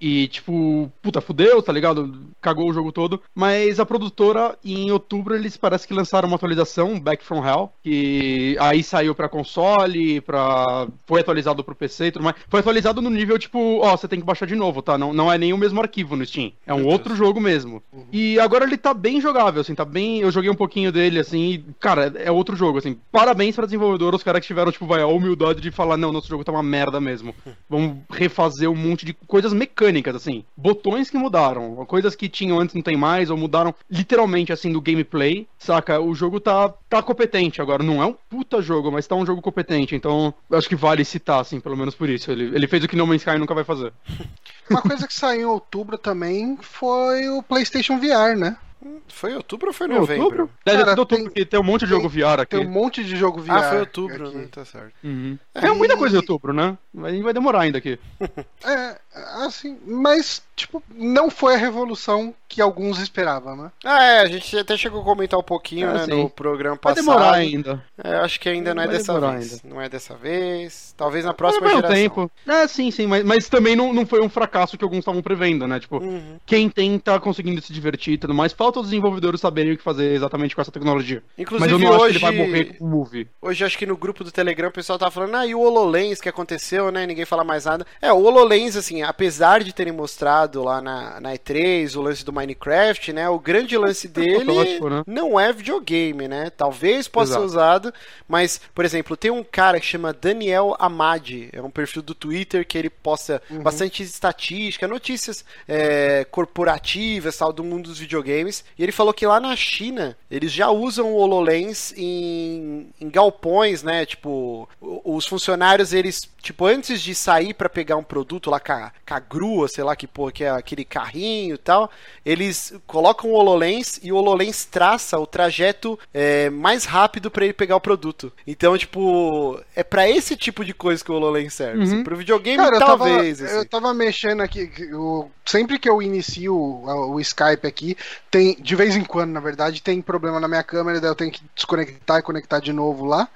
E, tipo, puta, fudeu, tá ligado? Cagou o jogo todo. Mas a produtora, em outubro, eles parece que lançaram uma atualização, Back from Hell, que aí saiu pra console, pra... foi atualizado pro PC e tudo mais. Foi atualizado no nível, tipo, ó, você tem que baixar de novo, tá? Não, não é nem o mesmo arquivo no Steam. É um outro jogo mesmo. E agora ele tá bem jogável, assim, tá bem... Eu joguei um pouquinho dele, assim, e, cara, é outro jogo, assim. Parabéns pra desenvolvedor, os caras que tiveram, tipo, vai, a humildade de falar, não, nosso jogo tá uma merda mesmo. Vamos refazer um monte de coisas mecânicas, assim. Botões que mudaram, coisas que tinham antes não tem mais, ou mudaram literalmente, assim, do gameplay, saca? O jogo tá, tá competente agora. Não é um puta jogo, mas tá um jogo competente. Então, eu acho que vale citar, assim, pelo menos por isso. Ele, ele fez o que No Man's Sky nunca vai fazer. Uma coisa que saiu em outubro também foi o PlayStation VR, né? Foi outubro ou foi novembro? outubro? Cara, outubro, tem- porque tem um monte de jogo VR aqui. Tem um monte de jogo VR. Ah, foi outubro, aqui. né? Tá certo. Uhum. É, É muita e- coisa em outubro, né? Vai, vai demorar ainda aqui. É, assim, mas, tipo, não foi a revolução que alguns esperavam, né? Ah, é, a gente até chegou a comentar um pouquinho, Ah, né, sim. no programa Vai passado. demorar ainda. É, acho que ainda não é Vai dessa vez. ainda. Não é dessa vez. Talvez na Mas próxima vai um geração. tempo. É, sim, sim, mas, mas também não, não foi um fracasso que alguns estavam prevendo, né? Tipo, Uhum. quem tem tá conseguindo se divertir e tudo mais. Falta os desenvolvedores saberem o que fazer exatamente com essa tecnologia. Inclusive mas eu não acho hoje, que ele vai morrer com o Move. hoje acho que no grupo do Telegram o pessoal tava falando, ah, e o HoloLens que aconteceu, né? Ninguém fala mais nada. É, o HoloLens, assim, apesar de terem mostrado lá na, na E3 o lance do Minecraft, né? O grande lance dele protótipo, né? não é videogame, né? Talvez possa ser Exato. usado, mas, por exemplo, tem um cara que chama Daniel Amadi, é um perfil do Twitter que ele posta Uhum. bastante estatística, notícias é, corporativas, tal, do mundo dos videogames, e ele falou que lá na China eles já usam o HoloLens em, em galpões, né? Tipo, os funcionários, eles, tipo, antes de sair pra pegar um produto lá com a, com a grua, sei lá que porra, que é aquele carrinho e tal, eles colocam o HoloLens e o HoloLens traça o trajeto é, mais rápido pra ele pegar o produto. Então, tipo, é pra esse tipo de coisa que o HoloLens serve. assim. Uhum. Pro videogame, Cara, eu tava, talvez. assim. eu tava mexendo aqui. eu- sempre que eu inicio o, o Skype aqui, tem, de vez em quando, na verdade, tem problema na minha câmera, daí eu tenho que desconectar e conectar de novo lá.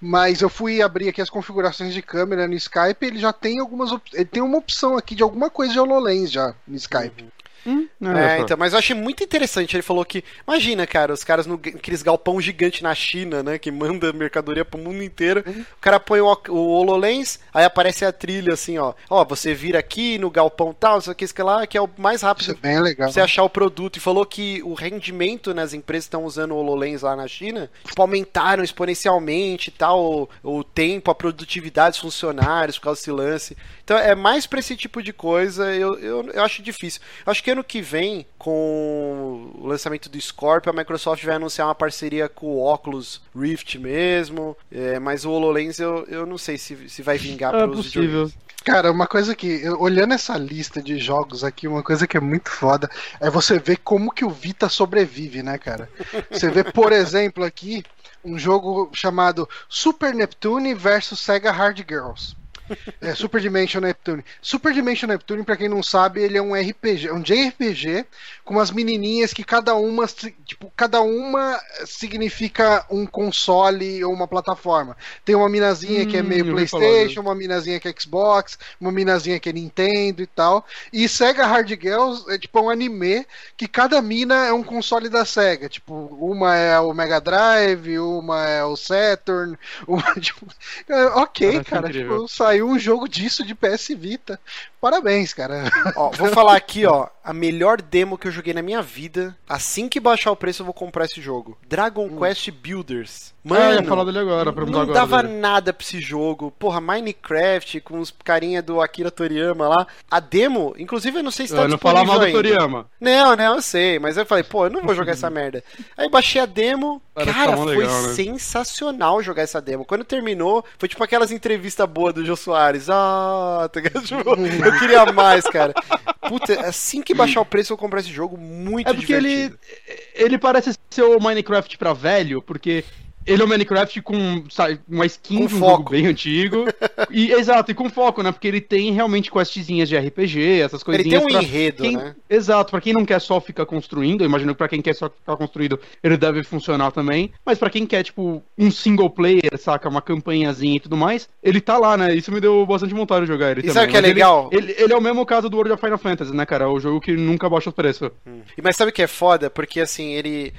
Mas eu fui abrir aqui as configurações de câmera no Skype, ele já tem algumas. Ele tem uma opção aqui de alguma coisa de HoloLens já no Skype. Hum, É, então, mas eu achei muito interessante. Ele falou que, imagina, cara, os caras no aqueles galpão gigante na China, né? Que manda mercadoria pro mundo inteiro. Uhum. O cara põe o, o HoloLens, aí aparece a trilha assim, ó. Ó, você vira aqui no galpão tal, isso aqui, isso aqui lá, que é o mais Isso rápido é bem legal. pra você achar o produto. E falou que o rendimento nas empresas que estão usando o HoloLens lá na China, tipo, aumentaram exponencialmente e tal, o, o tempo, a produtividade dos funcionários por causa desse lance. Então é mais pra esse tipo de coisa, eu, eu, eu acho difícil. Eu acho que ano que vem, com o lançamento do Scorpio, a Microsoft vai anunciar uma parceria com o Oculus Rift mesmo, é, mas o HoloLens eu, eu não sei se, se vai vingar É pros possível. videogames. Cara, uma coisa que, olhando essa lista de jogos aqui, uma coisa que é muito foda é você ver como que o Vita sobrevive, né, cara? Você vê, por exemplo, aqui um jogo chamado Super Neptune versus Sega Hard Girls. É, Super Dimension Neptune. Super Dimension Neptune, pra quem não sabe, ele é um RPG, um JRPG com umas menininhas que cada uma, tipo, cada uma significa um console ou uma plataforma. Tem uma minazinha que é Hum, meio PlayStation, uma minazinha que é Xbox, uma minazinha que é Nintendo e tal. E Sega Hard Girls é tipo um anime que cada mina é um console da Sega. Tipo, uma é o Mega Drive, uma é o Saturn, uma, tipo, é, ok, Caraca, cara, tipo, saiu um jogo disso de PS Vita. Parabéns, cara. Ó, vou falar aqui, ó, a melhor demo que eu joguei na minha vida. Assim que baixar o preço, eu vou comprar esse jogo. Dragon Quest Builders. Hum. ah, eu ia Mano, falar dele agora, perguntar não agora. dava dele. nada pra esse jogo. Porra, Minecraft com os carinha do Akira Toriyama lá. A demo, inclusive eu não sei se tá Eu não falar disponível mal do. Toriyama. Não, não, eu sei, mas eu falei, pô, eu não vou jogar essa merda. Aí baixei a demo, Parece cara, tá foi legal, né? sensacional jogar essa demo. Quando terminou, foi tipo aquelas entrevistas boas do Jô Soares. Ah, tá ligado? Tipo, eu queria mais, cara. Puta, assim que baixar o preço, eu vou comprar esse jogo muito É porque ele, divertido. ele parece ser o Minecraft pra velho, porque ele é o Minecraft com sabe, uma skin Com de um foco. jogo bem antigo. e, exato, e com foco, né? Porque ele tem realmente questzinhas de RPG, essas Ele coisinhas. tem um enredo, quem- né? Exato, pra quem não quer só ficar construindo, eu imagino que pra quem quer só ficar construído, ele deve funcionar também. Mas pra quem quer, tipo, um single player, saca? Uma campanhazinha e tudo mais, ele tá lá, né? Isso me deu bastante vontade de jogar ele E também. sabe o que é Mas ele- legal? Ele, ele é o mesmo caso do World of Final Fantasy, né, cara? O jogo que nunca baixa o preço. E Mas sabe o que é foda? Porque assim, ele.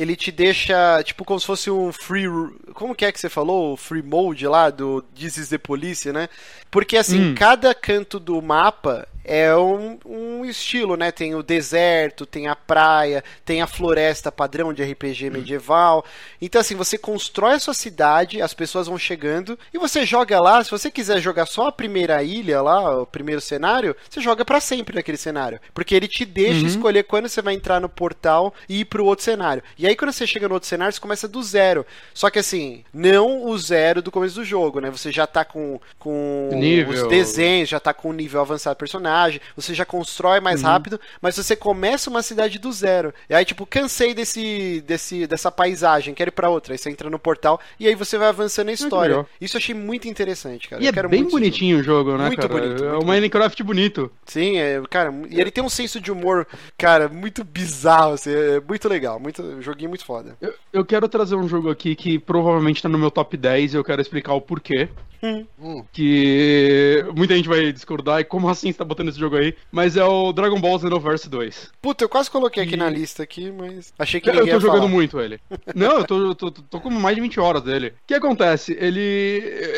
Ele te deixa, tipo, como se fosse um free. Como que é que você falou? O free mode lá do This is the Police, né? Porque assim, Hum. cada canto do mapa é um, um estilo, né? Tem o deserto, tem a praia, tem a floresta padrão de RPG medieval. Então, assim, você constrói a sua cidade, as pessoas vão chegando e você joga lá. Se você quiser jogar só a primeira ilha lá, o primeiro cenário, você joga pra sempre naquele cenário. Porque ele te deixa Uhum. escolher quando você vai entrar no portal e ir pro outro cenário. E aí, quando você chega no outro cenário, você começa do zero. Só que assim, não o zero do começo do jogo, né? Você já tá com, com Nível. os desenhos, já tá com um nível avançado do personagem, você já constrói Uhum. mais rápido, mas você começa uma cidade do zero. E aí, tipo, cansei desse, desse, dessa paisagem, quero ir pra outra. Aí você entra no portal e aí você vai avançando a história. legal. Isso eu achei muito interessante, cara. E Eu é quero bem bonitinho o jogo, né, Muito cara? bonito, é muito um Minecraft bonito. Sim, é, cara, e ele tem um senso de humor, cara, muito bizarro, assim, é muito legal, muito, joguinho muito foda. Eu, eu quero trazer um jogo aqui que provavelmente tá no meu top 10 e eu quero explicar o porquê. Hum. Que muita gente vai discordar e como assim você tá botando esse jogo aí? Mas é o Dragon Ball Xenoverse 2. Puta, eu quase coloquei aqui E- na lista aqui, mas achei que Eu ninguém tô ia jogando falar. muito ele. Não, eu tô, tô, tô, tô com mais de 20 horas dele. O que acontece? Ele.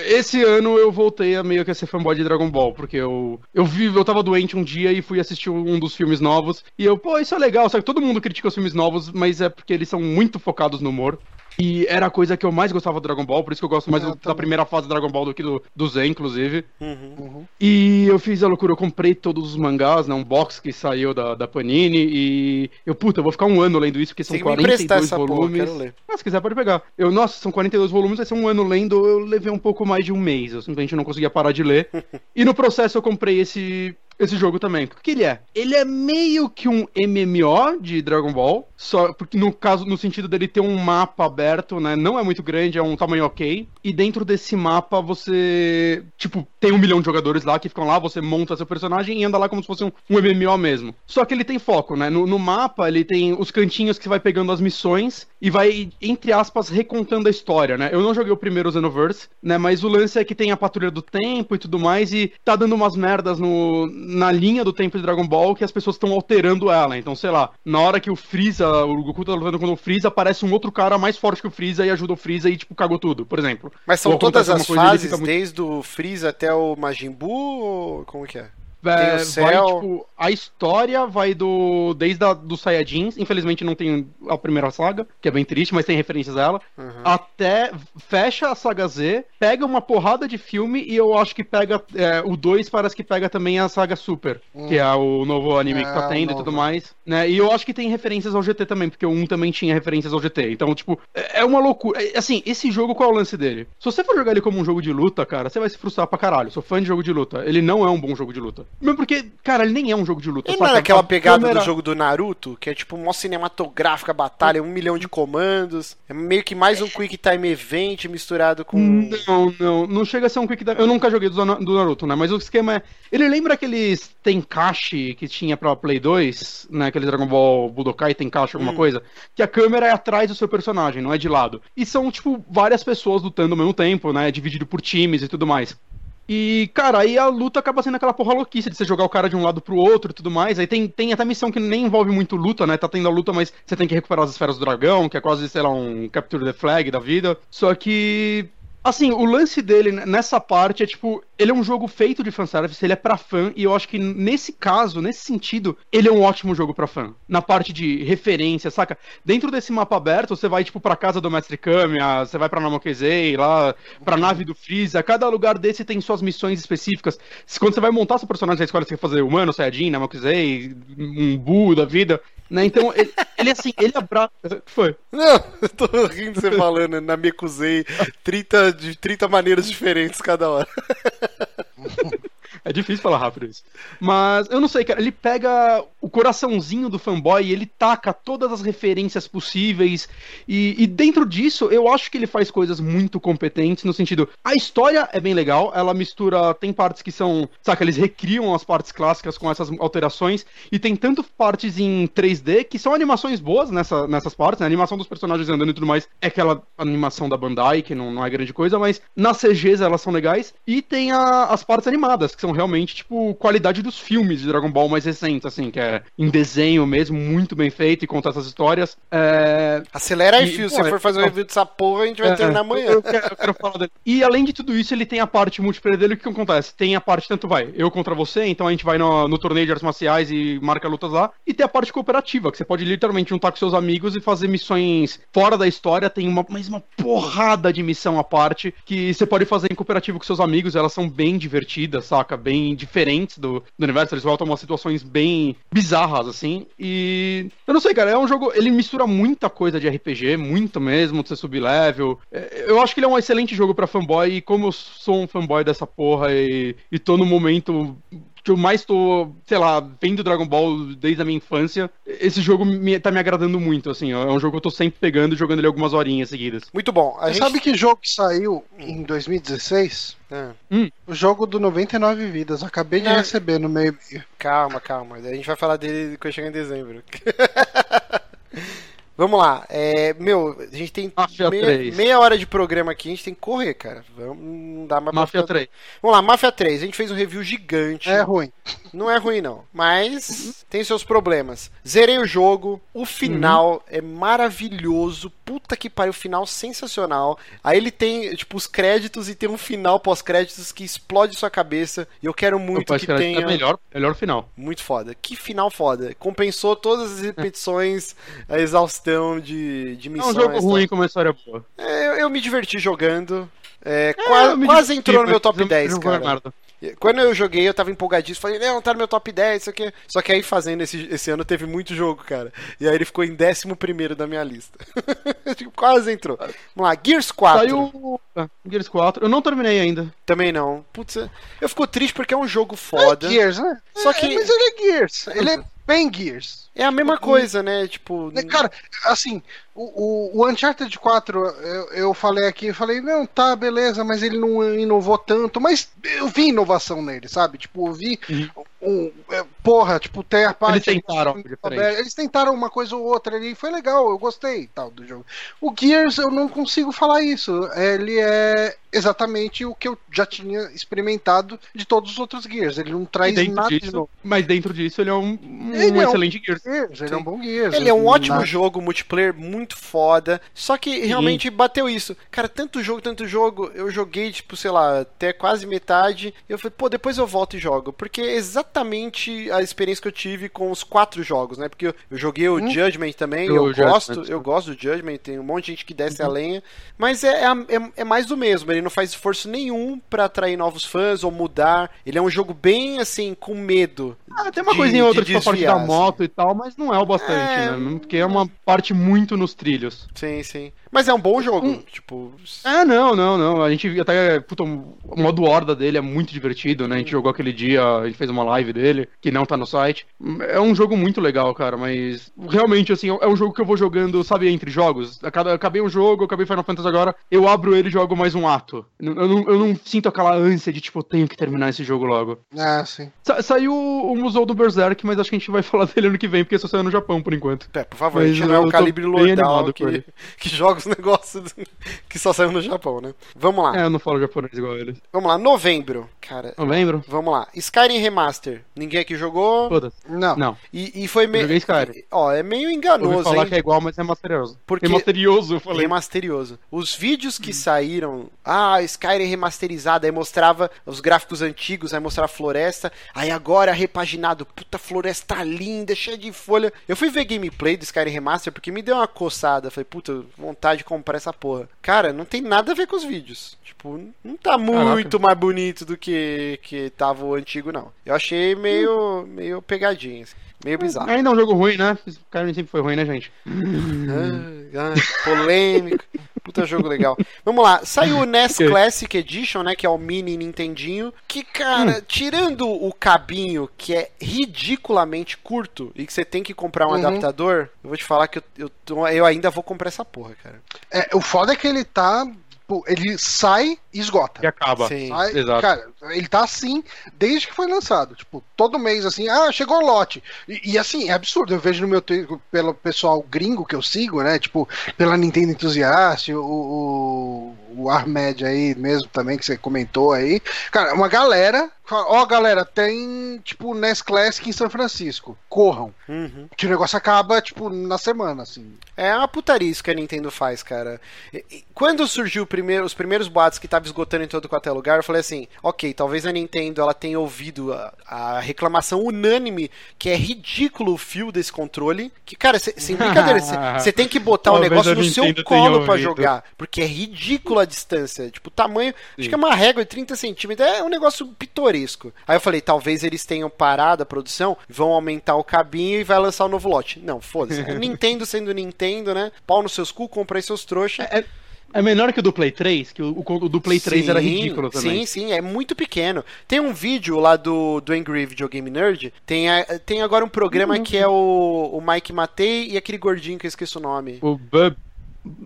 Esse ano eu voltei a meio que a ser fanboy de Dragon Ball, porque eu. Eu vi, eu tava doente um dia e fui assistir um dos filmes novos. E eu, pô, isso é legal. Só que todo mundo critica os filmes novos, mas é porque eles são muito focados no humor. E era a coisa que eu mais gostava do Dragon Ball, por isso que eu gosto mais Eu do- da primeira fase do Dragon Ball do que do, do Z, inclusive. Uhum. Uhum. E eu fiz a loucura, eu comprei todos os mangás, né? Um box que saiu da, da Panini. E eu, puta, eu vou ficar um ano lendo isso, porque são Tem que me emprestar 42 essa porra, volumes. quero ler. Ah, se quiser pode pegar. Eu, nossa, são 42 volumes, vai ser um ano lendo, eu levei um pouco mais de um mês. Eu simplesmente não conseguia parar de ler. e no processo eu comprei esse, esse jogo também. O que ele é? Ele é meio que um MMO de Dragon Ball, só porque no caso, no sentido dele ter um mapa aberto, né? Não é muito grande, é um tamanho ok. E dentro desse mapa você, tipo, tem um milhão de jogadores lá que ficam lá, você monta seu personagem e anda lá como se fosse um, um MMO mesmo. Só que ele tem foco, né? No, no mapa ele tem os cantinhos que você vai pegando as missões e vai, entre aspas, recontando a história, né? Eu não joguei o primeiro Xenoverse, né? Mas o lance é que tem a patrulha do tempo e tudo mais, e tá dando umas merdas no, na linha do tempo de Dragon Ball que as pessoas estão alterando ela. Então, sei lá, na hora que o Freeza, o Goku tá lutando com o Freeza, aparece um outro cara mais forte que o Freeza e ajuda o Freeza e, tipo, cagou tudo, por exemplo. Mas são todas as fases, fica desde o Freeza até o Majin Buu, ou como que é? É, vai, tipo, a história vai do. Desde a, do Saiyajins, infelizmente não tem a primeira saga, que é bem triste, mas tem referências a ela. Uhum. Até fecha a saga Z, pega uma porrada de filme e eu acho que pega. é, o 2 parece que pega também a saga Super, que é o novo anime que É, tá o tendo e tudo mais. Né? E eu acho que tem referências ao GT também, porque o 1 também tinha referências ao GT. Então, tipo, é é uma loucura. É, Assim, esse jogo, qual é o lance dele? Se você for jogar ele como um jogo de luta, cara, você vai se frustrar pra caralho. Sou fã de jogo de luta. Ele não é um bom jogo de luta. Mesmo porque, cara, ele nem é um jogo de luta. Ele não saca? é aquela A pegada câmera- do jogo do Naruto, que é tipo mó cinematográfica, batalha, um milhão de comandos. É meio que mais um Quick Time Event misturado com. Não, não, não chega a ser um quick time. Eu nunca joguei do, do Naruto, né? Mas o esquema é. Ele lembra aqueles Tenkashi que tinha pra Play 2, né? Aquele Dragon Ball Budokai Tenkashi, alguma Hum. coisa? Que a câmera é atrás do seu personagem, não é de lado. E são, tipo, várias pessoas lutando ao mesmo tempo, né? Dividido por times e tudo mais. E, cara, aí a luta acaba sendo aquela porra louquice de você jogar o cara de um lado pro outro e tudo mais. Aí tem, tem até missão que nem envolve muito luta, né? Tá tendo a luta, mas você tem que recuperar as esferas do dragão, que é quase, sei lá, um Capture the Flag da vida. Só que. Assim, o lance dele nessa parte é tipo, ele é um jogo feito de fanservice, ele é pra fã, e eu acho que nesse caso, nesse sentido, ele é um ótimo jogo pra fã. Na parte de referência, saca? Dentro desse mapa aberto, você vai, tipo, pra casa do Mestre Kamiya, você vai pra Namokezei, lá, pra nave do Freeza, cada lugar desse tem suas missões específicas. Se- Quando você vai montar seu personagem na escola, você quer fazer humano, Saiyajin, Namokezei, um Buu da vida, né? Então, ele, ele assim, ele abraça... O que foi? Não, eu tô rindo você falando, na Mekuzei, 30, de 30 maneiras diferentes cada hora. É difícil falar rápido isso. Mas eu não sei, cara. Ele pega o coraçãozinho do fanboy e ele taca todas as referências possíveis. E, e dentro disso, eu acho que ele faz coisas muito competentes no sentido. A história é bem legal. Ela mistura. Tem partes que são. Saca, eles recriam as partes clássicas com essas alterações. E tem tanto partes em 3D que são animações boas nessa, nessas partes. Né? A animação dos personagens andando e tudo mais é aquela animação da Bandai, que não, não é grande coisa, mas nas CGs elas são legais. E tem a- as partes animadas, que são realmente, tipo, qualidade dos filmes de Dragon Ball mais recentes, assim, que é em desenho mesmo, muito bem feito e conta essas histórias. É, Acelera aí, fio. Se você for fazer um é- review dessa porra, a gente vai é, terminar Eu, amanhã. eu quero, eu quero falar dele. E além de tudo isso, ele tem a parte multiplayer dele. O que acontece? Tem a parte, tanto vai, eu contra você, então a gente vai no, no torneio de artes marciais e marca lutas lá. E tem a parte cooperativa, que você pode literalmente juntar com seus amigos e fazer missões fora da história. Tem uma, mais uma porrada de missão à parte que você pode fazer em cooperativo com seus amigos. Elas são bem divertidas, saca? Bem diferentes do, do universo. Eles voltam a umas situações bem bizarras, assim. E eu não sei, cara, é um jogo. Ele mistura muita coisa de RPG, muito mesmo, de ser sub-level. É, Eu acho que ele é um excelente jogo pra fanboy. E como eu sou um fanboy dessa porra e, e tô no momento que eu mais tô, sei lá, vendo Dragon Ball desde a minha infância, esse jogo me, tá me agradando muito, assim. ó. É um jogo que eu tô sempre pegando e jogando ele algumas horinhas seguidas. Muito bom. A Você gente... sabe que jogo que saiu em 2016? Ah, O jogo do 99 vidas. Acabei de Não. receber no meio. calma, calma. A gente vai falar dele quando chegar em dezembro. Vamos lá. É, meu, a gente tem Mafia meia, 3. meia hora de programa aqui, a gente tem que correr, cara. Vamos, não dá mais pra Mafia ficar- 3. Vamos lá, Mafia 3. A gente fez um review gigante. É ruim. Não é ruim, não. Mas tem seus problemas. Zerei o jogo. O final é maravilhoso. Puta que pariu, final sensacional. Aí ele tem, tipo, os créditos e tem um final pós-créditos que explode sua cabeça. E eu quero muito Opa, que tenha. É melhor, melhor final. Muito foda. Que final foda. Compensou todas as repetições, a exaustão de, de É missões. um jogo tá? ruim com uma história boa. É, eu, eu me diverti jogando. É, É, quase diverti, entrou no meu top eu- 10, eu- cara. Quando eu joguei, eu tava empolgadíssimo. Falei, não, tá no meu top 10, isso aqui. Só que aí fazendo esse, esse ano teve muito jogo, cara. E aí ele ficou em 11 da minha lista. Tipo, Quase entrou. Vamos lá, Gears 4. Saiu ah, Gears 4. Eu não terminei ainda. Também não. Putz, eu fico triste porque é um jogo foda. É Gears, né? Só É, que- mas ele é Gears. Ele é, bem Gears. É a mesma coisa, né? Tipo. Né, Cara, assim, o, o, o Uncharted 4, eu, eu falei aqui, eu falei, não, tá, beleza, mas ele não inovou tanto, mas eu vi inovação nele, sabe? Tipo, eu vi um, é, porra, tipo, tem a parte. Eles tentaram diferente. Eles tentaram uma coisa ou outra ali, foi legal, eu gostei tal do jogo. O Gears, eu não consigo falar isso. Ele é exatamente o que eu já tinha experimentado de todos os outros Gears. Ele não traz nada de disso, novo. mas dentro disso ele é um, um Ele é um- excelente Gears. Gears, ele é um bom Gears. Ele é um ótimo Na- jogo, multiplayer muito foda. Só que realmente bateu isso. Cara, tanto jogo, tanto jogo. Eu joguei, tipo, sei lá, até quase metade. E eu falei, pô, depois eu volto e jogo. Porque é exatamente a experiência que eu tive com os quatro jogos, né? Porque eu eu joguei o Judgment também. Eu Judgment, gosto, sim. eu gosto do Judgment. Tem um monte de gente que desce a lenha. Mas é, é, é- é mais do mesmo. Ele não faz esforço nenhum pra atrair novos fãs ou mudar. Ele é um jogo bem, assim, com medo. Ah, tem uma de- coisinha ou outra, de tipo a parte desviar, da moto e tal, mas não é o bastante, É. né? Porque é uma parte muito nos trilhos. Sim, sim. Mas é um bom jogo. Hum. Tipo. É, não, não, não. A gente até. Puta, o modo horda dele é muito divertido, né? A gente jogou aquele dia, a gente fez uma live dele, que não tá no site. É um jogo muito legal, cara, mas realmente, assim, é um jogo que eu vou jogando, sabe, entre jogos. Acabei um jogo, acabei Final Fantasy agora, eu abro ele e jogo mais um ato. Eu não, eu não sinto aquela ânsia de, tipo, eu tenho que terminar esse jogo logo. Ah, sim. Sa- saiu o Musou do Berserk, mas acho que a gente vai falar dele ano que vem, porque só saiu no Japão por enquanto. É, por favor, Mas a gente não é o calibre lordal que, que joga os negócios que só saiu no Japão, né? Vamos lá, É, eu não falo japonês igual eles. vamos lá, novembro. Cara, Não lembro? vamos lá. Skyrim Remaster. Ninguém aqui jogou. Foda-se. Não. Não. E, e foi meio. joguei Skyrim. Ó, é meio Ouvi enganoso, falar hein? que é igual, mas é masterioso. Porque- Remasterioso, eu falei. Remasterioso. Os vídeos que saíram, ah, Skyrim remasterizado, aí mostrava os gráficos antigos, aí mostrava a floresta, aí agora repaginado, puta floresta linda, cheia de folha. Eu fui ver gameplay do Skyrim Remaster porque me deu uma coçada, falei, puta, vontade de comprar essa porra. Cara, não tem nada a ver com os vídeos. Tipo, não tá muito mais bonito do que que tava o antigo não. Eu achei meio meio pegadinha, assim, meio bizarro. Ainda é um jogo ruim, né? Skyrim sempre foi ruim, né, gente? Ah, ah, polêmico. Puta jogo legal. Vamos lá, saiu o NES. Classic Edition, né? Que é o mini Nintendinho. Que, cara, Hum. tirando o cabinho, que é ridiculamente curto, e que você tem que comprar um Uhum. adaptador, eu vou te falar que eu, eu, eu ainda vou comprar essa porra, cara. É, o foda é que ele tá. Pô, Ele sai e esgota. E acaba. Sim. Sai- exato. Cara, ele tá assim desde que foi lançado. Tipo, todo mês assim, ah, chegou o lote. E, e, assim, é absurdo. Eu vejo no meu Twitter, pelo pessoal gringo que eu sigo, né? Tipo, pela Nintendo Enthusiast, o, o, o Ahmed aí mesmo também, que você comentou aí. Cara, uma galera. Ó, galera, tem tipo NES Classic em São Francisco. Corram. Uhum. Que o negócio acaba, tipo, na semana, assim. É uma putaria isso que a Nintendo faz, cara. E- e Quando surgiu o primeiro- os primeiros boatos que tava esgotando em todo quanto é lugar, eu falei assim, ok, talvez a Nintendo ela tenha ouvido a, a reclamação unânime que é ridículo o fio desse controle. Que, cara, cê- sem brincadeira, você tem que botar o Talvez negócio no seu Nintendo colo pra ouvido. jogar. Porque é ridículo a distância. Tipo, o tamanho. Acho que é uma régua de 30 centímetros. É um negócio pitoresco. Aí eu falei, talvez eles tenham parado a produção, vão aumentar o cabinho e vai lançar o novo lote. Não, foda-se. É Nintendo sendo Nintendo, né? Pau nos seus cu, comprei seus trouxas. É, é menor que o do Play 3, que o, o, do Play 3 era Sim, ridículo também. Sim, sim, é muito pequeno. Tem um vídeo lá do, do Angry Video Game Nerd. Tem, a- tem agora um programa Uhum. que é o, o Mike Matei e aquele gordinho que eu esqueço o nome. O Bub.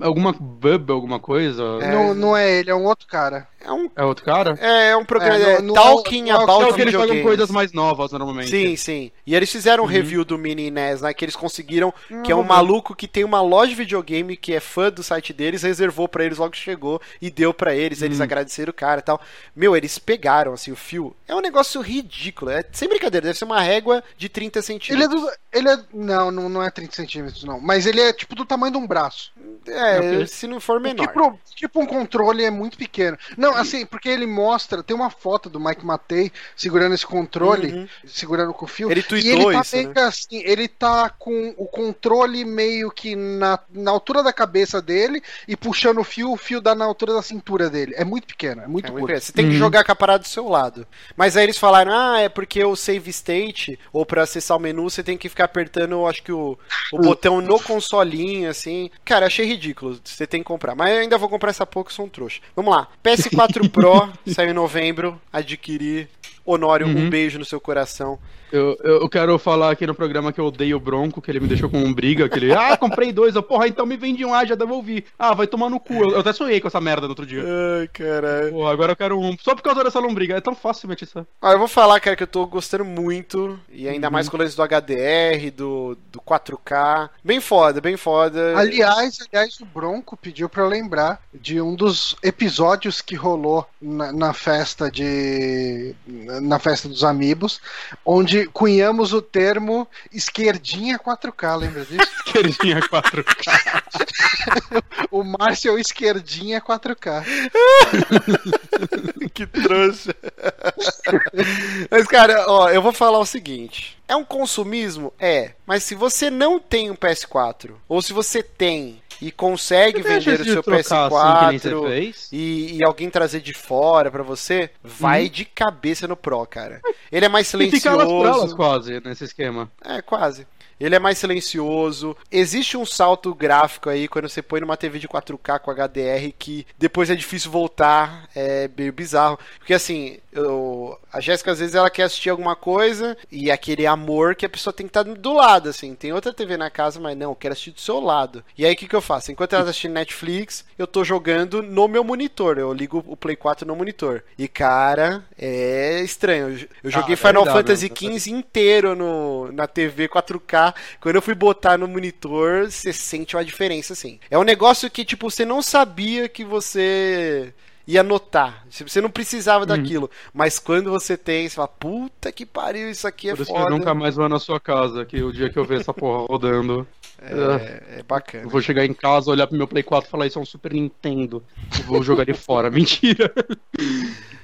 Alguma Bub, alguma coisa? É. Não, não é ele, é um outro cara. É um, É outro cara? é, é um programa. É, É, não- não- Talking não- About é o que eles jogam coisas mais novas normalmente. Sim, sim. E eles fizeram Uhum. um review do Mini NES, né? Que eles conseguiram. que é um ver. maluco que tem uma loja de videogame que é fã do site deles, reservou pra eles logo que chegou e deu pra eles. Hum. Eles agradeceram o cara e tal. Meu, eles pegaram, assim, o fio. É um negócio ridículo. É sem brincadeira, deve ser uma régua de 30 Ele é centímetros. do. Ele é. Não, não, não é 30 centímetros, não. Mas ele é tipo do tamanho de um braço. É, É se não for menor. Tipo, tipo um controle é muito pequeno. Não, assim, porque ele mostra, tem uma foto do Mike Matei segurando esse controle, Uhum. segurando com o fio. Ele e tweetou ele tá isso, meio né? que assim, ele tá com o controle meio que na, na altura da cabeça dele e puxando o fio, o fio dá na altura da cintura dele. É muito pequeno, é muito É muito. Você tem que Uhum. jogar com a parada do seu lado. Mas aí eles falaram, ah, é porque o save state, ou pra acessar o menu, você tem que ficar apertando, acho que o, o botão no consolinho, assim. Cara, achei ridículo. Você tem que comprar. Mas eu ainda vou comprar essa pouco, sou um trouxa. Vamos lá. PS4 4 Pro saiu em novembro. Adquirir. Honório, um Uhum. beijo no seu coração. Eu, eu eu quero falar aqui no programa que eu odeio o Bronco, que ele me deixou com um briga, que ele, ah, comprei dois, eu, porra, então me vende um, ah, já devolvi. Ah, vai tomar no cu. Eu, eu até sonhei com essa merda no outro dia. Ai, caralho. Porra, agora eu quero um. Só por causa dessa lombriga. É tão fácil meter isso. Ah, eu vou falar, cara, que eu tô gostando muito. E ainda Uhum. mais com o lance do HDR, do, do 4K. Bem foda, bem foda. Aliás, aliás, o Bronco pediu pra eu lembrar de um dos episódios que rolou na, na festa de. na festa dos amigos, onde cunhamos o termo esquerdinha 4K, lembra disso? Queridinha 4K. o Márcio é o esquerdinha 4K. que trouxa. mas, cara, ó, eu vou falar o seguinte. É um consumismo? É. Mas se você não tem um PS4, ou se você tem e consegue vender o seu trocar assim, que nem você PS4 fez? e, e alguém trazer de fora pra você, vai Uhum. de cabeça no Pro, cara. Ele é mais E fica elas por elas silencioso. quase nesse esquema. É, quase. Ele é mais silencioso. Existe um salto gráfico aí quando você põe numa TV de 4K com HDR que depois é difícil voltar. É meio bizarro. Porque assim, eu- a Jéssica às vezes ela quer assistir alguma coisa e aquele amor que a pessoa tem que estar do lado, assim. Tem outra TV na casa, mas não, eu quero assistir do seu lado. E aí o que, que eu faço? Enquanto ela tá assistindo Netflix, eu tô jogando no meu monitor. Eu ligo o Play 4 no monitor. E cara, é estranho. Eu- joguei Ah, Final verdade, Fantasy? XV inteiro no, na TV 4K. Quando eu fui botar no monitor, você sente uma diferença, assim. É um negócio que, tipo, você não sabia que você ia notar. Você não precisava Uhum. daquilo. Mas quando você tem, você fala, puta que pariu, isso aqui é Por isso que eu foda. nunca mais vou na sua casa, que o dia que eu ver essa porra rodando, É, é eu bacana. vou chegar em casa, olhar pro meu Play 4 e falar, isso é um Super Nintendo. Eu vou jogar ele fora. Mentira.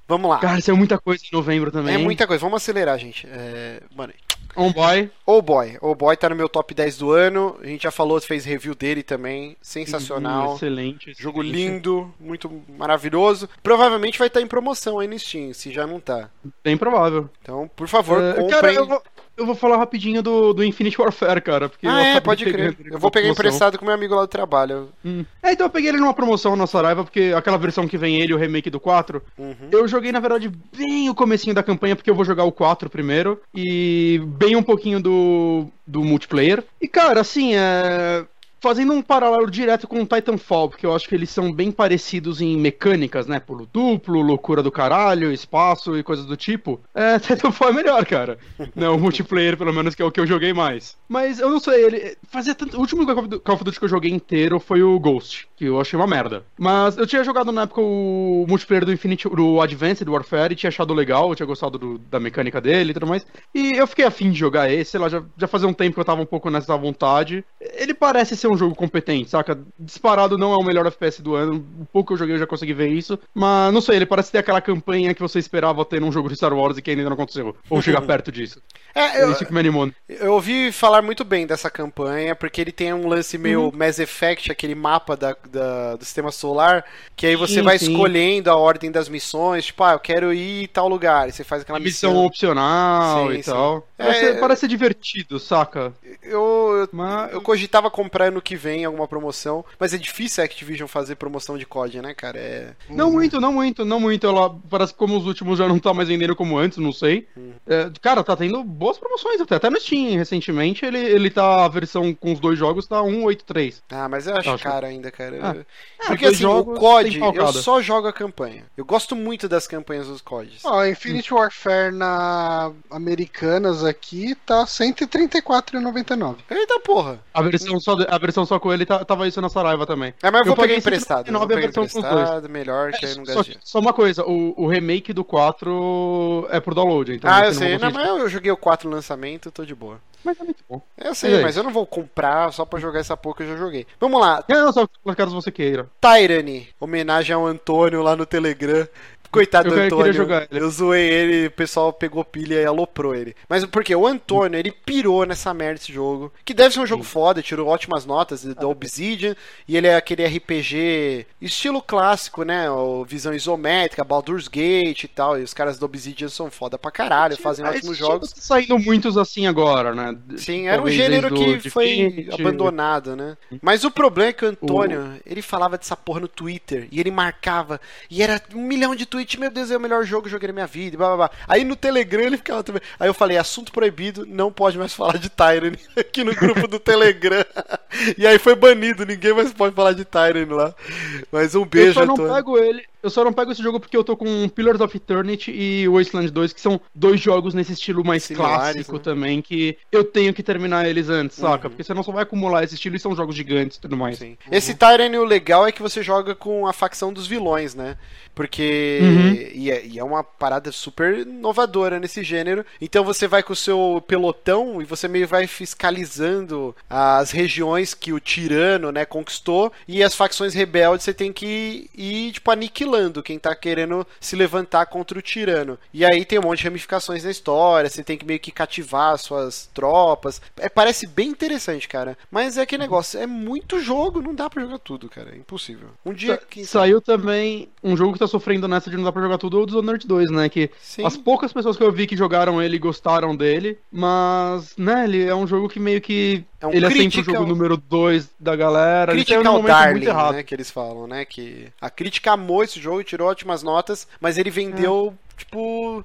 Vamos lá. Cara, saiu muita coisa em novembro também. É muita coisa. Vamos acelerar, gente. É... Mano, On boy. Oh Boy. Oh Boy tá no meu top 10 do ano. A gente já falou, fez review dele também. Sensacional. Hum, Excelente. Jogo excelente. lindo, muito maravilhoso. Provavelmente vai estar em promoção aí no Steam, se já não tá. Bem provável. Então, por favor, É, comprem. cara, eu vou, eu vou falar rapidinho do, do Infinite Warfare, cara. Porque Ah, é, pode crer. Eu vou pegar promoção. emprestado com meu amigo lá do trabalho. Hum. É, então eu peguei ele numa promoção na Saraiva, porque aquela versão que vem ele, o remake do 4, Uhum. eu joguei, na verdade, bem o comecinho da campanha, porque eu vou jogar o 4 primeiro, e bem um pouquinho do, do multiplayer. E, cara, assim, é... Fazendo um paralelo direto com o Titanfall, porque eu acho que eles são bem parecidos em mecânicas, né? Pulo duplo, loucura do caralho, espaço e coisas do tipo. É, Titanfall é melhor, cara. Não, o multiplayer, pelo menos, que é o que eu joguei mais. Mas eu não sei, ele. Fazia tanto. O último Call of Duty- que eu joguei inteiro foi o Ghost, que eu achei uma merda. Mas eu tinha jogado na época o multiplayer do Infinite, do Advanced Warfare e tinha achado legal, eu tinha gostado do- da mecânica dele e tudo mais. E eu fiquei afim de jogar esse, sei lá, já, já fazia um tempo que eu tava um pouco nessa vontade. Ele parece ser um jogo competente, saca? Disparado não é o melhor FPS do ano, o pouco que eu joguei eu já consegui ver isso. Mas não sei, ele parece ter aquela campanha que você esperava ter num jogo de Star Wars e que ainda não aconteceu. Ou chegar perto disso. É, É eu, isso que me animou. eu ouvi falar muito bem dessa campanha, porque ele tem um lance meio Uhum. Mass Effect, aquele mapa da, da- do sistema solar, que aí você Sim, vai sim. escolhendo a ordem das missões, tipo, ah, eu quero ir em tal lugar, e você faz aquela missão missão. opcional Sim, e tal. É, Parece, é- parece ser divertido, saca? Eu, eu, Mas- eu cogitava comprar ano que vem alguma promoção, mas é difícil a Activision fazer promoção de COD, né, cara? É... Não muito, não muito, não muito. Ela parece que como os últimos já não tá mais vendendo como antes, não sei. Hum. É, cara, tá tendo boas promoções até. Até no Steam, recentemente, ele, ele tá, a versão com os dois jogos tá 183. Ah, mas eu acho Acho- caro ainda, cara. Ah. Porque dois assim, o COD, eu só jogo a campanha. Eu gosto muito das campanhas dos CODs. Ó, Infinity Warfare na Americanas aqui tá R$ 134,99. Eita porra! A versão só, de- a versão só com ele tá- tava isso na Saraiva também. É, mas eu vou paguei pegar emprestado. Eu vou 199 a pegar versão com os dois. emprestado, melhor, que aí eu não Só, só uma coisa, o, o remake do 4 é por download, então Ah, eu sei. Não, mas eu joguei o 4 no lançamento, tô de boa. Mas é muito bom. Eu sei, Mas é mas eu não vou comprar só pra jogar essa porra que eu já joguei. Vamos lá, Não, só caso você queira. Tyrany, homenagem ao Antônio lá no Telegram. Coitado Eu do Antônio. jogar ele. Eu zoei ele, o pessoal pegou pilha e aloprou ele. Mas porque o Antônio, ele pirou nessa merda desse jogo. Que deve ser um jogo foda, tirou ótimas notas da Obsidian. E ele é aquele RPG estilo clássico, né? O visão isométrica, Baldur's Gate e tal. E os caras da Obsidian são foda pra caralho, fazem Ah, ótimos esse jogos. jogo tá saindo muitos assim agora, né? Sim, era um gênero que foi Divinity. abandonado, né? Mas o problema é que o Antônio, ele falava dessa porra no Twitter, e ele marcava, e era um milhão de tweets, meu Deus, é o melhor jogo que eu joguei na minha vida, blá, blá, blá. Aí no Telegram ele ficava também. Aí eu falei, assunto proibido, não pode mais falar de Tyrone aqui no grupo do Telegram. e aí foi banido, ninguém mais pode falar de Tyrone lá. Mas um Eu beijo, só não Antônio. pego ele. Eu só não pego esse jogo porque eu tô com Pillars of Eternity e Wasteland 2, que são dois jogos nesse estilo mais Similares, clássico né? também, que eu tenho que terminar eles antes, saca? Uhum. Porque senão só vai acumular esse estilo e são jogos gigantes e tudo mais. Sim. Esse Tyrene, o legal é que você joga com a facção dos vilões, né? Porque. Uhum. E, é, e é uma parada super inovadora nesse gênero. Então você vai com o seu pelotão e você meio vai fiscalizando as regiões que o tirano, né, conquistou. E as facções rebeldes você tem que ir, tipo, aniquilando quem tá querendo se levantar contra o tirano. E aí tem um monte de ramificações na história. Você tem que meio que cativar suas tropas. É, parece bem interessante, cara. Mas é aquele negócio, é muito jogo, não dá pra jogar tudo, cara. É impossível. Um dia. Sa- quem sabe? Saiu também um jogo que tá sofrendo nessa de não dar pra jogar tudo, é o Dishonored 2, né? Que Sim. as poucas pessoas que eu vi que jogaram ele gostaram dele, mas, né, ele é um jogo que meio que. É um ele é sempre o jogo número 2 da galera. Ele saiu num Critical momento Darling, muito errado. né, que eles falam, né, que a crítica amou esse jogo, tirou ótimas notas, mas ele vendeu, É. tipo,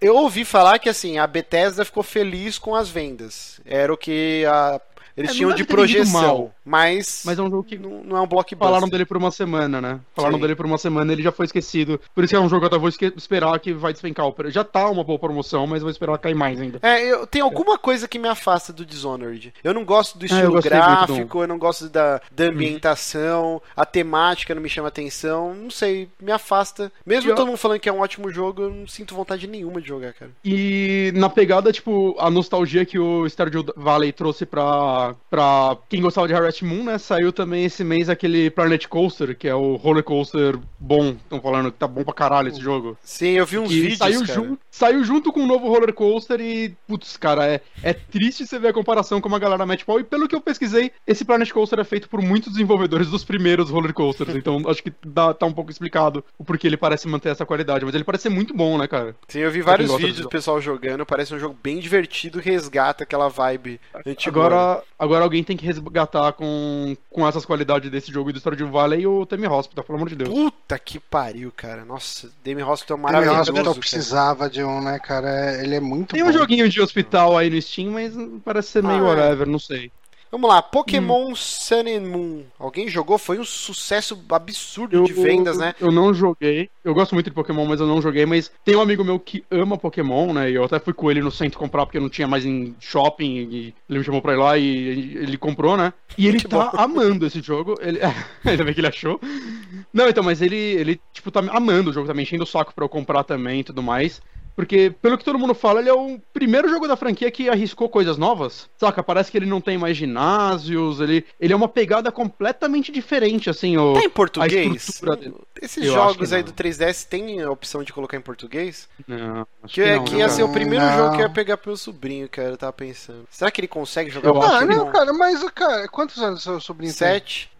eu ouvi falar que assim, a Bethesda ficou feliz com as vendas. Era o que a- eles É, tinham de projeção. Mas Mas é um jogo que não, não é um blockbuster. Falaram dele por uma semana, né? Falaram Sim. dele por uma semana ele já foi esquecido. Por isso que é um jogo que eu até vou esperar que vai despencar o preço. Já tá uma boa promoção, mas vou esperar cair mais ainda. É, eu tem alguma coisa que me afasta do Dishonored. Eu não gosto do É, eu estilo muito do- gráfico, eu não gosto da, da ambientação, a temática não me chama atenção, não sei, me afasta. Mesmo eu- todo mundo falando que é um ótimo jogo, eu não sinto vontade nenhuma de jogar, cara. E na pegada, tipo, a nostalgia que o Stardew Valley trouxe pra, pra quem gostava de Harvest Moon, né? Saiu também esse mês aquele Planet Coaster, que é o roller coaster bom. Estão falando que tá bom pra caralho esse jogo. Sim, eu vi uns E vídeos, saiu, cara. jun- saiu junto com o novo roller coaster e, putz, cara, é, é triste você ver a comparação com uma galera mete pau. E pelo que eu pesquisei, esse Planet Coaster é feito por muitos desenvolvedores dos primeiros roller coasters. então acho que dá, tá um pouco explicado o porquê ele parece manter essa qualidade. Mas ele parece ser muito bom, né, cara? Sim, eu vi vários vídeos do pessoal jogando, parece um jogo bem divertido, resgata aquela vibe antiga. Agora, agora alguém tem que resgatar com, com essas qualidades desse jogo e do Stardew Valley o Temi Hospital, pelo amor de Deus. Puta que pariu, cara. Nossa, Demi Hospital é Demi maravilhoso. Hospital cara. precisava de um, né, cara? É- Ele é muito Tem bom. um joguinho de hospital aí no Steam, mas parece ser meio Ah, é. whatever, não sei. Vamos lá, Pokémon Sun and Moon. Alguém jogou? Foi um sucesso absurdo de vendas, né? Eu não joguei. Eu gosto muito de Pokémon, mas eu não joguei. Mas tem um amigo meu que ama Pokémon, né? E eu até fui com ele no centro comprar porque não tinha mais em shopping. E ele me chamou pra ir lá e ele comprou, né? E ele Que tá bom. amando esse jogo. Ele... Ainda bem que ele achou. Não, então, mas ele, ele, tipo, tá amando o jogo, tá me enchendo o saco pra eu comprar também e tudo mais. Porque, pelo que todo mundo fala, ele é o primeiro jogo da franquia que arriscou coisas novas. Saca? Parece que ele não tem mais ginásios, ele, ele é uma pegada completamente diferente, assim, o, Tá em português? Esses Eu jogos que aí não. do 3DS tem a opção de colocar em português? Não, acho Que, é não, que né, ia ser o primeiro Não. jogo que eu ia pegar pro meu sobrinho, cara. Eu tava pensando. Será que ele consegue jogar Eu Ah, que não, não. cara, mas, cara, quantos anos seu sobrinho tem? Sete.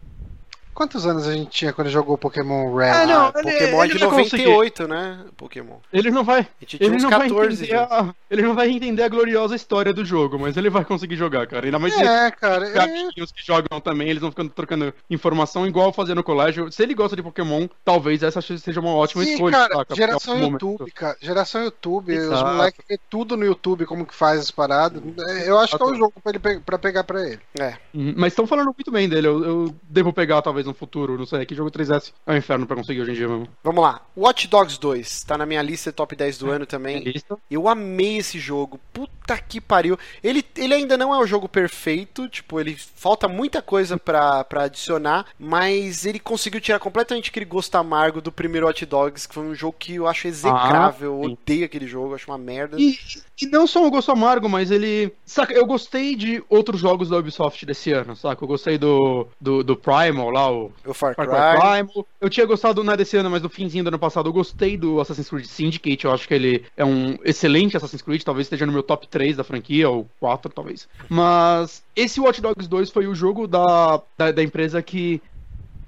Quantos anos a gente tinha quando jogou Pokémon Red? Ah, não, Ah, ele- Pokémon é ele de vai conseguir. 98, né? Pokémon. Ele não vai. A gente tinha Ele uns não, 14 vai entender a, ele não vai entender a gloriosa história do jogo, mas ele vai conseguir jogar, cara. Ainda mais se É, cara, os é, gatinhos que jogam também, eles vão ficando trocando informação igual fazia no colégio. Se ele gosta de Pokémon, talvez essa seja uma ótima Sim, escolha. cara, saca? geração é um momento. YouTube, cara. Geração YouTube. Os Exato. moleques vê tudo no YouTube, como que faz as paradas. É, Eu acho que é o Exato. jogo pra, ele pra pegar pra ele. É. Uhum, Mas estão falando muito bem dele. Eu, eu devo pegar talvez no futuro, não sei. Que jogo 3S é um inferno pra conseguir hoje em dia mesmo. Vamos lá. Watch Dogs 2. Tá na minha lista top 10 do ano também. Lista. Eu amei esse jogo. Puta que pariu. Ele, ele ainda não é o jogo perfeito. Tipo, ele falta muita coisa pra, pra adicionar. Mas ele conseguiu tirar completamente aquele gosto amargo do primeiro Watch Dogs. Que foi um jogo que eu acho execrável. Ah, eu sim. odeio aquele jogo. Acho uma merda. E, e não só o gosto amargo, mas ele. Saca, eu gostei de outros jogos da Ubisoft desse ano, saca? Eu gostei do, do, do Primal lá, o O Far Far Cry. Cry. Eu tinha gostado não é desse ano, mas do finzinho do ano passado eu gostei do Assassin's Creed Syndicate. Eu acho que ele é um excelente Assassin's Creed, talvez esteja no meu top 3 da franquia, ou 4 talvez. Mas esse Watch Dogs 2 foi o jogo da, da, da empresa que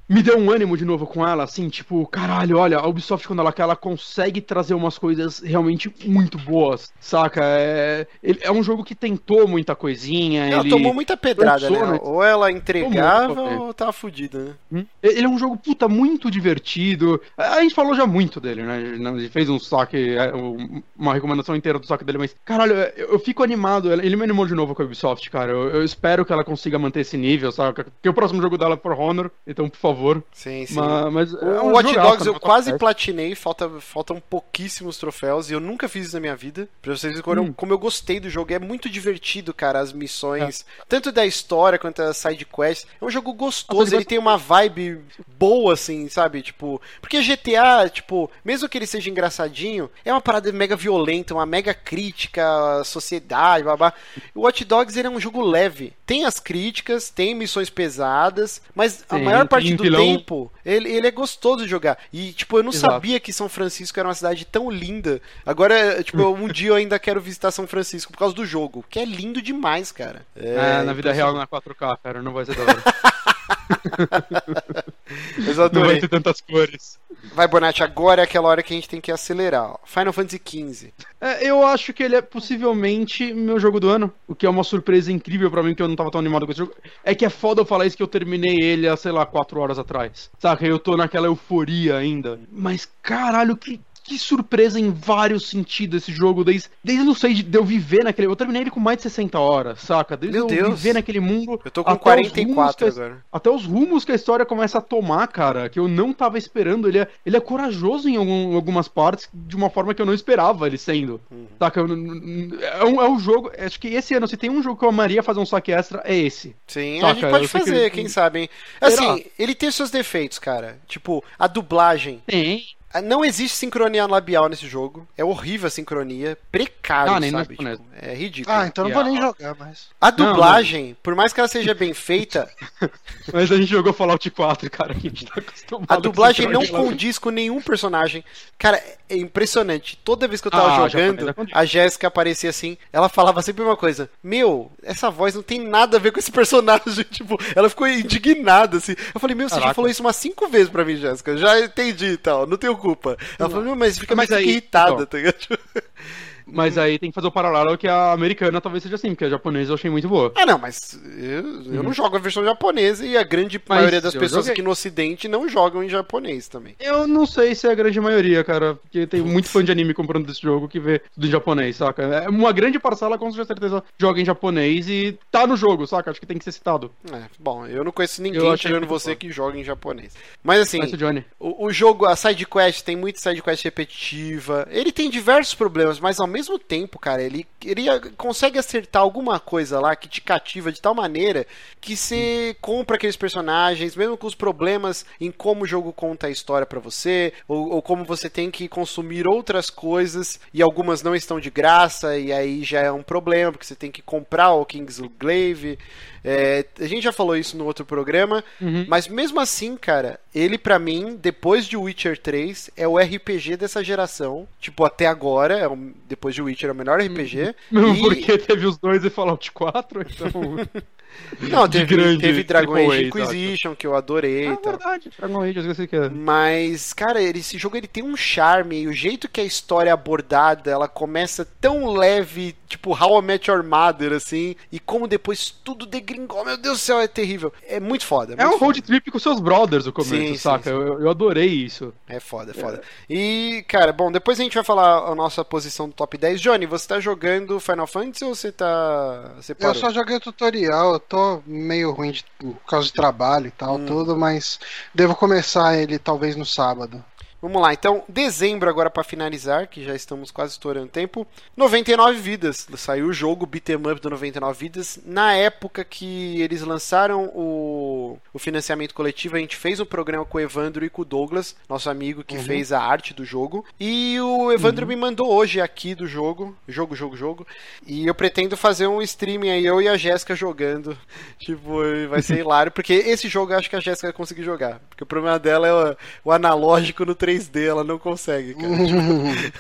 me deu um ânimo de novo com ela, assim, tipo, caralho, olha, a Ubisoft quando ela quer, ela consegue trazer umas coisas realmente muito boas, saca? É, é um jogo que tentou muita coisinha, Ela ele... tomou muita pedrada, forçou, né? né? Ou ela entregava Tomou, ou tava fudida, né? Hum? Ele é um jogo, puta, muito divertido. A gente falou já muito dele, né? A gente fez um saque, é, um- uma recomendação inteira do saque dele, mas, caralho, eu, fico animado. Ele me animou de novo com a Ubisoft, cara. Eu, eu espero que ela consiga manter esse nível, sabe? Porque o próximo jogo dela é For Honor, então, por favor. Sim, sim. Mas, mas é O um Watch Dogs eu quase platinei, falta, faltam pouquíssimos troféus e eu nunca fiz isso na minha vida. Pra vocês verem como, Hum. eu- como eu gostei do jogo. É muito divertido, cara, as missões, tanto da história quanto as side quests. É um jogo gostoso, ele tem uma vibe boa, assim, sabe? Tipo, porque GTA, tipo, mesmo que ele seja engraçadinho, é uma parada mega violenta, uma mega crítica à sociedade, blá. O Watch Dogs ele é um jogo leve. Tem as críticas, tem missões pesadas, mas a Tem, maior parte do tempo ele, ele é gostoso de jogar. E, tipo, eu não Exato. sabia que São Francisco era uma cidade tão linda. Agora, tipo, um dia eu ainda quero visitar São Francisco por causa do jogo, que é lindo demais, cara. É, na vida real, na 4K, cara, não vai ser da hora. Mas eu não vai ter tantas cores. Vai, Bonatti, agora é aquela hora que a gente tem que acelerar. ó. Final Fantasy XV. É, eu acho que ele é possivelmente meu jogo do ano, o que é uma surpresa incrível pra mim, que eu não tava tão animado com esse jogo. É que é foda eu falar isso que eu terminei ele há, sei lá, 4 horas atrás. Saca? Eu tô naquela euforia ainda. Mas caralho, que. Que surpresa em vários sentidos esse jogo, desde, desde não sei, de, eu viver naquele. Eu terminei ele com mais de 60 horas, saca? Desde Meu eu Deus. viver naquele mundo. Eu tô com até os 44 rumos que agora. Até os rumos que a história começa a tomar, cara, que eu não tava esperando. Ele é, ele é corajoso em algum- algumas partes, de uma forma que eu não esperava ele sendo. Uhum. Saca? É um, é um jogo. Acho que esse ano, se tem um jogo que eu amaria fazer um saque extra, é esse. Sim, Saca, a gente pode eu que fazer, ele- quem sabe, hein? Será? Assim, ele tem seus defeitos, cara. Tipo, a dublagem. Tem. Não existe sincronia labial nesse jogo. É horrível a sincronia. Precário, Ah, nem sabe? Tipo, é ridículo. Ah, então não vou nem jogar mais. A Não, dublagem, por mais que ela seja bem feita, Mas a gente jogou Fallout 4, cara, que a gente tá acostumado a com dublagem não condiz com nenhum personagem. Cara, é impressionante. Toda vez que eu tava Ah, jogando, a Jéssica aparecia assim, ela falava sempre uma coisa: Meu, essa voz não tem nada a ver com esse personagem. Tipo, ela ficou indignada, assim. Eu falei, meu, você já Caraca. falou isso umas cinco vezes pra mim, Jéssica. Já entendi e tal, não tenho culpa. Ela falou, mas fica Mas mais aí, irritada, então. tá ligado? Mas aí tem que fazer o paralelo que a americana talvez seja assim, porque a japonesa eu achei muito boa. Ah, não, mas eu, eu não jogo a versão japonesa e a grande Mas maioria das pessoas joguei. aqui no ocidente não jogam em japonês também. Eu não sei se é a grande maioria, cara, porque tem muito fã de anime comprando esse jogo que vê tudo em japonês, saca? É uma grande parcela com certeza joga em japonês e tá no jogo, saca? Acho que tem que ser citado. É, bom, eu não conheço ninguém tirando você bom. que joga em japonês. Mas assim, o, o jogo, a side quest tem muita side quest repetitiva. Ele tem diversos problemas, mas ao mesmo tempo, cara, ele, ele consegue acertar alguma coisa lá que te cativa de tal maneira que você compra aqueles personagens, mesmo com os problemas em como o jogo conta a história pra você, ou, ou como você tem que consumir outras coisas e algumas não estão de graça, e aí já é um problema, porque você tem que comprar o Kingsglaive. É, a gente já falou isso no outro programa, Uhum. mas mesmo assim, cara, ele pra mim, depois de Witcher 3, é o RPG dessa geração. Tipo, até agora, é o- depois de Witcher, é o melhor RPG. Mesmo E- porque teve os dois e Fallout 4, então. Não, teve, grande teve Dragon Age A, Inquisition, que eu adorei é e tal. verdade, Dragon Age, eu esqueci que é. Mas, cara, ele- esse jogo ele tem um charme e o jeito que a história é abordada, ela começa tão leve, tipo How I Met Your Mother, assim, e como depois tudo degringou, meu Deus do céu, é terrível. É muito foda. É muito um road trip com seus brothers o começo, Sim, sim, saca? sim. Eu, eu adorei isso. É foda, é foda. E, cara, bom, depois a gente vai falar a nossa posição do top 10. Johnny, você tá jogando Final Fantasy ou você tá. Você Eu só joguei o tutorial, eu tô meio ruim de- por causa de trabalho e tal, Hum. tudo, mas devo começar ele talvez no sábado. Vamos lá, então, dezembro agora para finalizar, que já estamos quase estourando tempo. 99 vidas. Saiu o jogo Beat'em Up do 99 vidas. Na época que eles lançaram o, o financiamento coletivo, a gente fez um programa com o Evandro e com o Douglas, nosso amigo que uhum. fez a arte do jogo. E o Evandro uhum. me mandou hoje aqui do jogo, jogo, jogo, jogo. E eu pretendo fazer um streaming aí, eu e a Jéssica jogando. Tipo, vai ser hilário, porque esse jogo eu acho que a Jéssica vai conseguir jogar. Porque o problema dela é o, o analógico no 3D, ela não consegue, cara. tipo,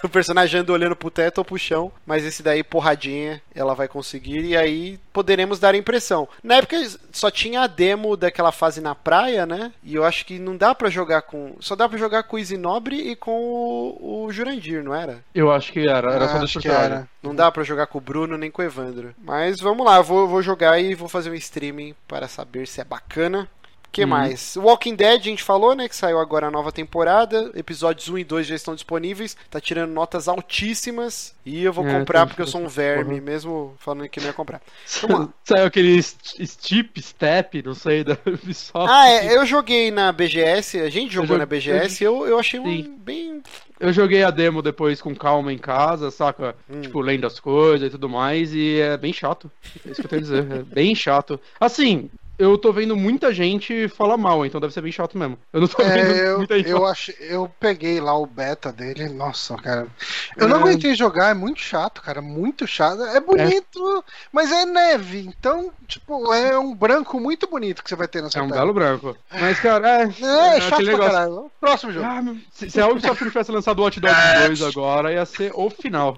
o personagem anda olhando pro teto ou pro chão, mas esse daí, porradinha, ela vai conseguir. E aí poderemos dar a impressão. Na época só tinha a demo daquela fase na praia, né? E eu acho que não dá para jogar com. Só dá para jogar com o Isinobre e com o, o, Jurandir, não era? Eu acho que era, era ah, só que era. Não dá para jogar com o Bruno nem com o Evandro. Mas vamos lá, vou, vou jogar e vou fazer um streaming para saber se é bacana que uhum. mais? Walking Dead, a gente falou, né? Que saiu agora a nova temporada. Episódios 1 e 2 já estão disponíveis. Tá tirando notas altíssimas. E eu vou é, comprar porque eu sou um verme, mesmo falando que não ia comprar. Saiu aquele Steep Step, não sei, da Ubisoft. Ah, é, eu joguei na BGS, a gente jogou na BGS eu, eu, eu achei um, bem. Eu joguei a demo depois com calma em casa, saca? Hum. Tipo, lendo as coisas e tudo mais, e é bem chato. É isso que eu tenho a dizer. É bem chato. Assim, eu tô vendo muita gente falar mal, então deve ser bem chato mesmo. Eu não tô é, vendo eu, muita gente. Eu, ach... eu peguei lá o beta dele, nossa, cara. Eu é... não aguentei jogar, é muito chato, cara. Muito chato. É bonito, é. mas é neve. Então, tipo, é um branco muito bonito que você vai ter na sua É um belo branco. Mas, cara, é. É, é chato pra caralho. Próximo jogo. Ah, se, se a Ubisoft tivesse lançado o Watch Dogs 2 agora, ia ser o final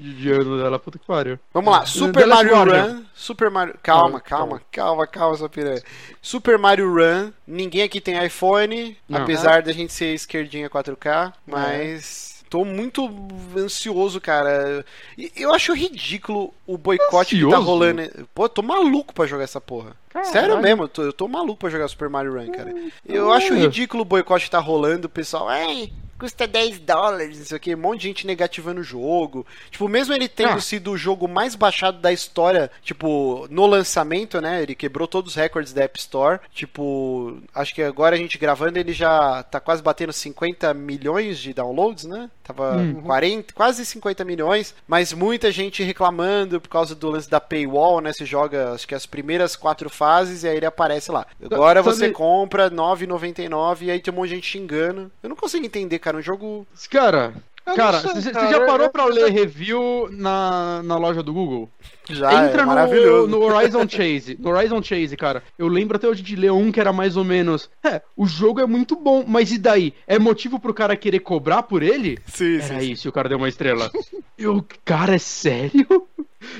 de ano dela, puta que pariu. Vamos lá, Super Mario Run. Super Mario. Calma, calma, calma, calma, piranha. Super Mario Run. Ninguém aqui tem iPhone, Não. apesar da gente ser esquerdinha 4K, mas. Tô muito ansioso, cara. Eu acho ridículo o boicote que tá rolando. Pô, tô maluco pra jogar essa porra. Caralho. Sério mesmo, eu tô, eu tô maluco pra jogar Super Mario Run, cara. Eu acho ridículo o boicote que tá rolando, o pessoal. Ai, custa 10 dólares, não sei o que, um monte de gente negativando o jogo. Tipo, mesmo ele tendo ah. sido o jogo mais baixado da história, tipo, no lançamento, né? Ele quebrou todos os recordes da App Store. Tipo, acho que agora a gente gravando ele já tá quase batendo 50 milhões de downloads, né? Tava uhum. 40, quase 50 milhões, mas muita gente reclamando por causa do lance da paywall, né? Você joga, acho que as primeiras quatro fases e aí ele aparece lá. Agora você compra 9,99 e aí tem um monte de gente xingando. Eu não consigo entender, cara cara, um jogo. Cara, cara, você já parou pra ler review na, na loja do Google? Já, Entra é no, no Horizon Chase. No Horizon Chase, cara. Eu lembro até hoje de ler um que era mais ou menos. É, o jogo é muito bom, mas e daí? É motivo pro cara querer cobrar por ele? Sim, era sim. isso, o cara deu uma estrela. eu, cara, é sério?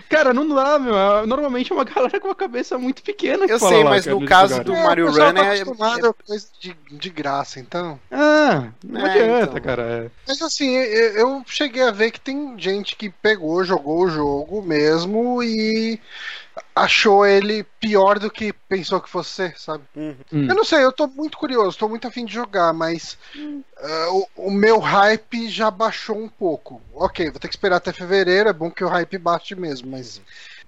Cara, não dá, meu. É, normalmente é uma galera com a cabeça muito pequena que Eu sei, lá, mas cara, no caso do é, Mario Run tá é. acostumado é... coisa de, de graça, então. Ah, não é, adianta, então. cara. É. Mas assim, eu cheguei a ver que tem gente que pegou, jogou o jogo mesmo e achou ele pior do que pensou que fosse ser, sabe? Uhum. Eu não sei, eu tô muito curioso, tô muito afim de jogar, mas uh, o, o, meu hype já baixou um pouco. Ok, vou ter que esperar até fevereiro, é bom que o hype baixe mesmo, mas.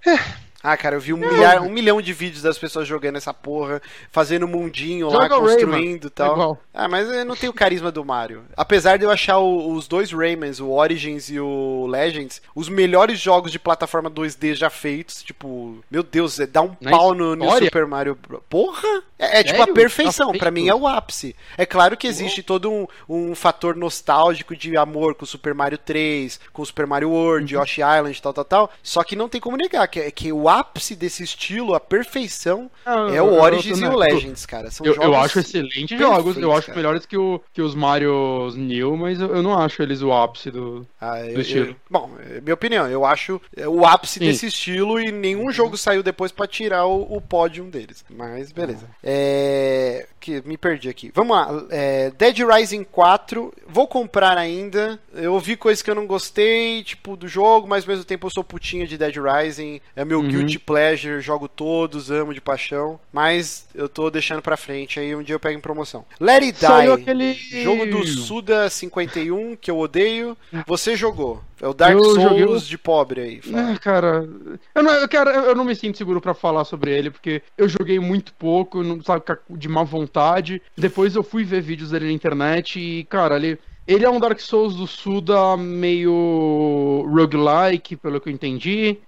É. Ah, cara, eu vi um, milhar, um milhão de vídeos das pessoas jogando essa porra, fazendo mundinho lá, construindo e tal. É ah, mas eu não tenho o carisma do Mario. Apesar de eu achar o, os dois Raymans, o Origins e o Legends, os melhores jogos de plataforma 2D já feitos. Tipo, meu Deus, é dar um Na pau no, no, Super Mario. Porra! É, é tipo a perfeição, tá para mim é o ápice. É claro que existe todo um, um fator nostálgico de amor com o Super Mario 3, com o Super Mario World, uhum. Yoshi Island, tal, tal, tal. Só que não tem como negar que, que o ápice desse estilo, a perfeição, ah, é o Origins e o Legends, cara. São eu, jogos eu acho excelentes jogos, eu acho cara. melhores que, o, que os Mario New, mas eu, eu, não acho eles o ápice do, ah, do eu, estilo. bom, é minha opinião, eu acho o ápice Sim. desse estilo e nenhum jogo saiu depois para tirar o, o pódio deles. Mas beleza. Ah. É, que me perdi aqui. Vamos lá. É, Dead Rising 4, vou comprar ainda. Eu ouvi coisas que eu não gostei, tipo, do jogo, mas ao mesmo tempo eu sou putinha de Dead Rising. É meu uhum. Guilty pleasure, jogo todos, amo de paixão. Mas eu tô deixando pra frente, aí um dia eu pego em promoção. Let It Die, aquele... jogo do Suda 51, que eu odeio. Você jogou. É o Dark eu Souls joguei... de pobre aí. É, cara, eu não, eu, eu não me sinto seguro para falar sobre ele, porque eu joguei muito pouco, não sabe, de má vontade. Depois eu fui ver vídeos dele na internet e, cara, ele Ele é um Dark Souls do Suda meio roguelike, pelo que eu entendi.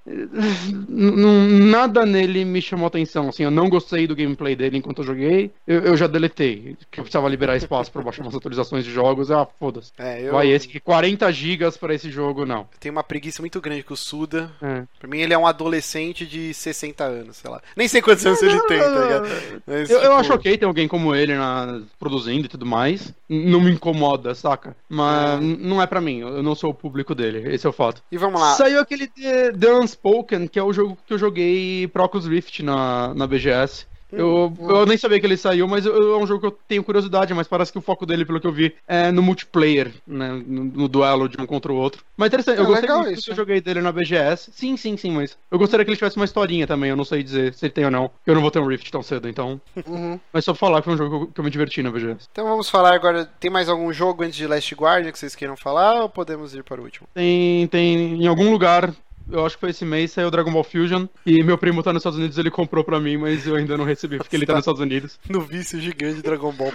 Nada nele me chamou atenção. Assim, eu não gostei do gameplay dele enquanto eu joguei. Eu, eu já deletei. Que eu precisava liberar espaço pra baixar umas atualizações de jogos. Ah, foda-se. É, eu Vai esse que 40 gigas pra esse jogo, não. tenho uma preguiça muito grande com o Suda. É. Pra mim, ele é um adolescente de 60 anos, sei lá. Nem sei quantos anos ele tem, tá ligado? Mas, Eu, eu tipo, acho ok ter alguém como ele na, produzindo e tudo mais. Não me incomoda, saca? Mas n- não é pra mim, eu não sou o público dele, esse é o fato. E vamos lá. Saiu aquele The, The Unspoken, que é o jogo que eu joguei pro Oculus Rift na, na BGS. Eu, eu nem sabia que ele saiu, mas eu- é um jogo que eu tenho curiosidade, mas parece que o foco dele, pelo que eu vi, é no multiplayer, né? No, no duelo de um contra o outro. Mas interessante, eu É gostei legal muito isso, que eu joguei dele na BGS. Sim, sim, sim, mas eu gostaria que ele tivesse uma historinha também, eu não sei dizer se ele tem ou não. Eu não vou ter um Rift tão cedo, então. Uhum. Mas só pra falar que foi um jogo que eu, que eu me diverti na BGS. Então vamos falar agora. Tem mais algum jogo antes de Last Guardian que vocês queiram falar ou podemos ir para o último? Tem, tem em algum lugar, eu acho que foi esse mês, saiu Dragon Ball Fusion. E meu primo tá nos Estados Unidos, ele comprou pra mim, mas eu ainda não recebi, porque ele tá nos Estados Unidos. No vício gigante de Dragon Ball.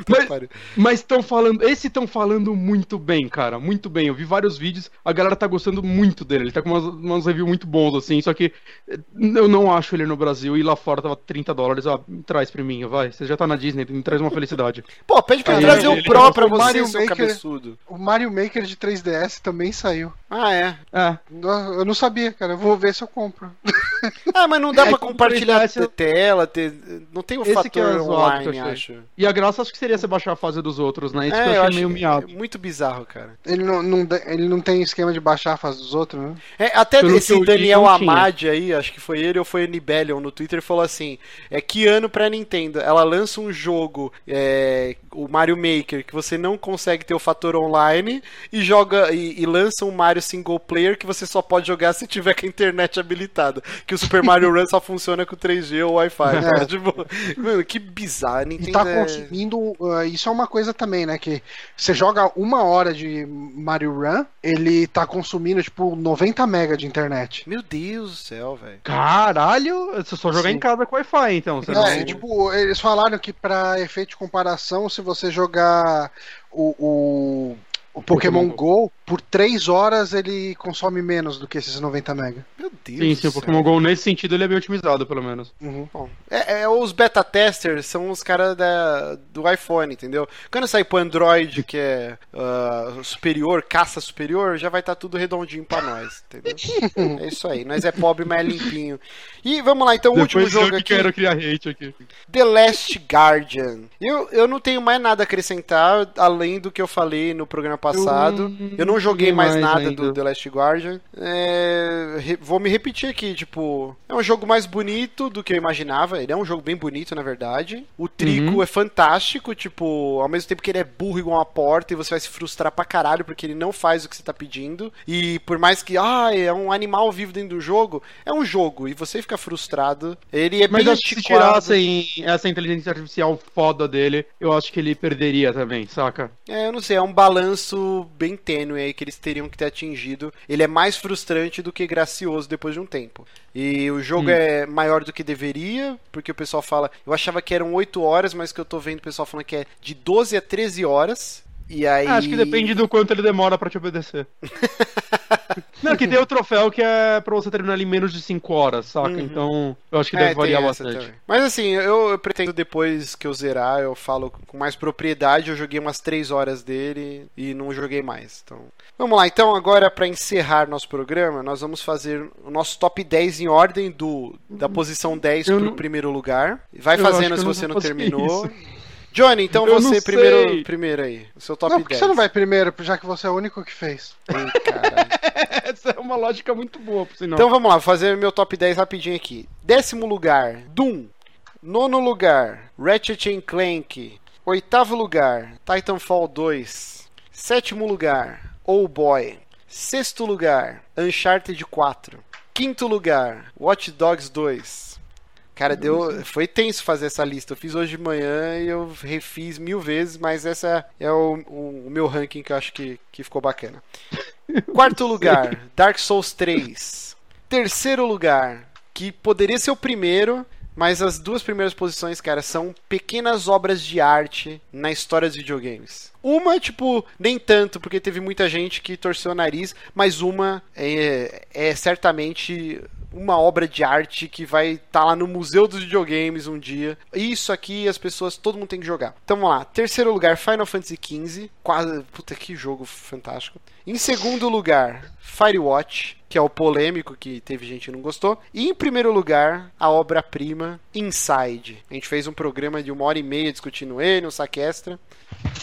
Mas- estão falando, esse estão falando muito bem, cara, muito bem. Eu vi vários vídeos, a galera tá gostando muito dele. Ele tá com umas, umas reviews muito bons, assim, só que eh, eu não acho ele no Brasil e lá fora tava 30 dólares. Ah, traz pra mim, vai. Você já tá na Disney, me traz uma felicidade. Pô, pede pra Aí, trazer o Pro pra o você, Mario seu Maker- cabeçudo. O Mario Maker de 3DS também saiu. Ah, é. É, Eu não sabia, cara. Eu vou ver se eu compro. Ah, mas não dá É, pra compartilhar 3DS, eu- tela, ter... não tem o Esse que é fator que eu online, acho. e a graça acho que seria você baixar a fase dos outros, né? Isso que É, eu eu achei acho meio miado. é muito bizarro, cara. Ele não, não, ele não tem esquema de baixar a fase dos outros, né? É, até Pelo que esse Daniel não tinha. Amad aí, acho que foi ele ou foi o Nibelion no Twitter, falou assim: é que ano pra Nintendo? Ela lança um jogo, é, o Mario Maker, que você não consegue ter o fator online, e joga e, e lança um Mario single player que você só pode jogar se tiver com a internet habilitada. Que o Super Mario Run só funciona com 3G ou Wi-Fi. cara. Tipo, mano, que bizarro. A E Nintendo tá é- consumindo. uh, isso é uma coisa também, né? Que você joga uma hora de Mario Run, ele tá consumindo, tipo, 90 mega de internet. Meu Deus do céu, velho. Caralho, você só jogar Sim. em casa com Wi-Fi, então. Você É, não... tipo, eles falaram que pra efeito de comparação, se você jogar o, o, o Pokémon Pokémon Go, por 3 horas ele consome menos do que esses 90 mega. Meu Deus Sim, sim, o. Pokémon GO nesse sentido ele é bem otimizado, pelo menos. Uhum. Bom, é, é, os beta testers são os caras da- do iPhone, entendeu? Quando sair pro Android, que é ah, superior, caça superior, já vai estar tudo redondinho pra nós, entendeu? É isso aí, nós é pobre, mas é limpinho. E vamos lá, então, o último Depois eu jogo que aqui, quero criar hate aqui. The Last Guardian. Eu, eu não tenho mais nada a acrescentar, além do que eu falei no programa passado. Eu Eu, não joguei joguei mais, mais nada ainda. do The Last Guardian. É, re- vou me repetir aqui, tipo, é um jogo mais bonito do que eu imaginava. Ele é um jogo bem bonito, na verdade. O Trico Uhum. é fantástico, tipo, ao mesmo tempo que ele é burro igual uma porta e você vai se frustrar pra caralho porque ele não faz o que você tá pedindo. E por mais que, ah, é um animal vivo dentro do jogo, é um jogo e você fica frustrado. Ele é Mas bem acho que se tirassem essa inteligência artificial foda dele, eu acho que ele perderia também, saca? É, eu não sei, é um balanço bem tênue aí que eles teriam que ter atingido. Ele é mais frustrante do que gracioso depois de um tempo. E o jogo Hum. é maior do que deveria, porque o pessoal fala. Eu achava que eram 8 horas, mas que eu tô vendo o pessoal falando que é de 12 a 13 horas. E aí. Acho que depende do quanto ele demora pra te obedecer. Não, que tem o troféu que é pra você terminar em menos de 5 horas, saca? Uhum. Então, eu acho que É, deve tem variar bastante. também. Mas assim, eu, eu pretendo depois que eu zerar, eu falo com mais propriedade. Eu joguei umas 3 horas dele e não joguei mais. Então, vamos lá. Então, agora para encerrar nosso programa, nós vamos fazer o nosso top 10 em ordem do da posição 10 Eu pro não- primeiro lugar. Vai Eu fazendo se não você não fazer terminou. isso. Johnny, então Eu você primeiro, sei. primeiro aí. O seu top não, porque 10. você não vai primeiro, já que você é o único que fez. Ih, caralho. Essa é uma lógica muito boa, por sinal. Então vamos lá, vou fazer meu top 10 rapidinho aqui. Décimo lugar, Doom. Nono lugar, Ratchet and Clank. Oitavo lugar, Titanfall 2. Sétimo lugar, Oh Boy. Sexto lugar, Uncharted 4. Quinto lugar, Watch Dogs 2. Cara, deu, foi tenso fazer essa lista. Eu fiz hoje de manhã e eu refiz mil vezes, mas essa é o, o- o meu ranking que eu acho que, que ficou bacana. Quarto lugar, Dark Souls 3. Terceiro lugar, que poderia ser o primeiro, Mas as duas primeiras posições, cara, são pequenas obras de arte na história dos videogames. Uma, tipo, nem tanto, porque teve muita gente que torceu o nariz, mas uma é, é certamente uma obra de arte que vai estar tá lá no Museu dos Videogames um dia. Isso aqui as pessoas, todo mundo tem que jogar. Então vamos lá. Terceiro lugar, Final Fantasy XV. Quase. Puta que jogo fantástico. Em segundo lugar, Firewatch, que é o polêmico que teve gente que não gostou. E em primeiro lugar, a obra-prima Inside. A gente fez um programa de uma hora e meia discutindo ele, um saque extra.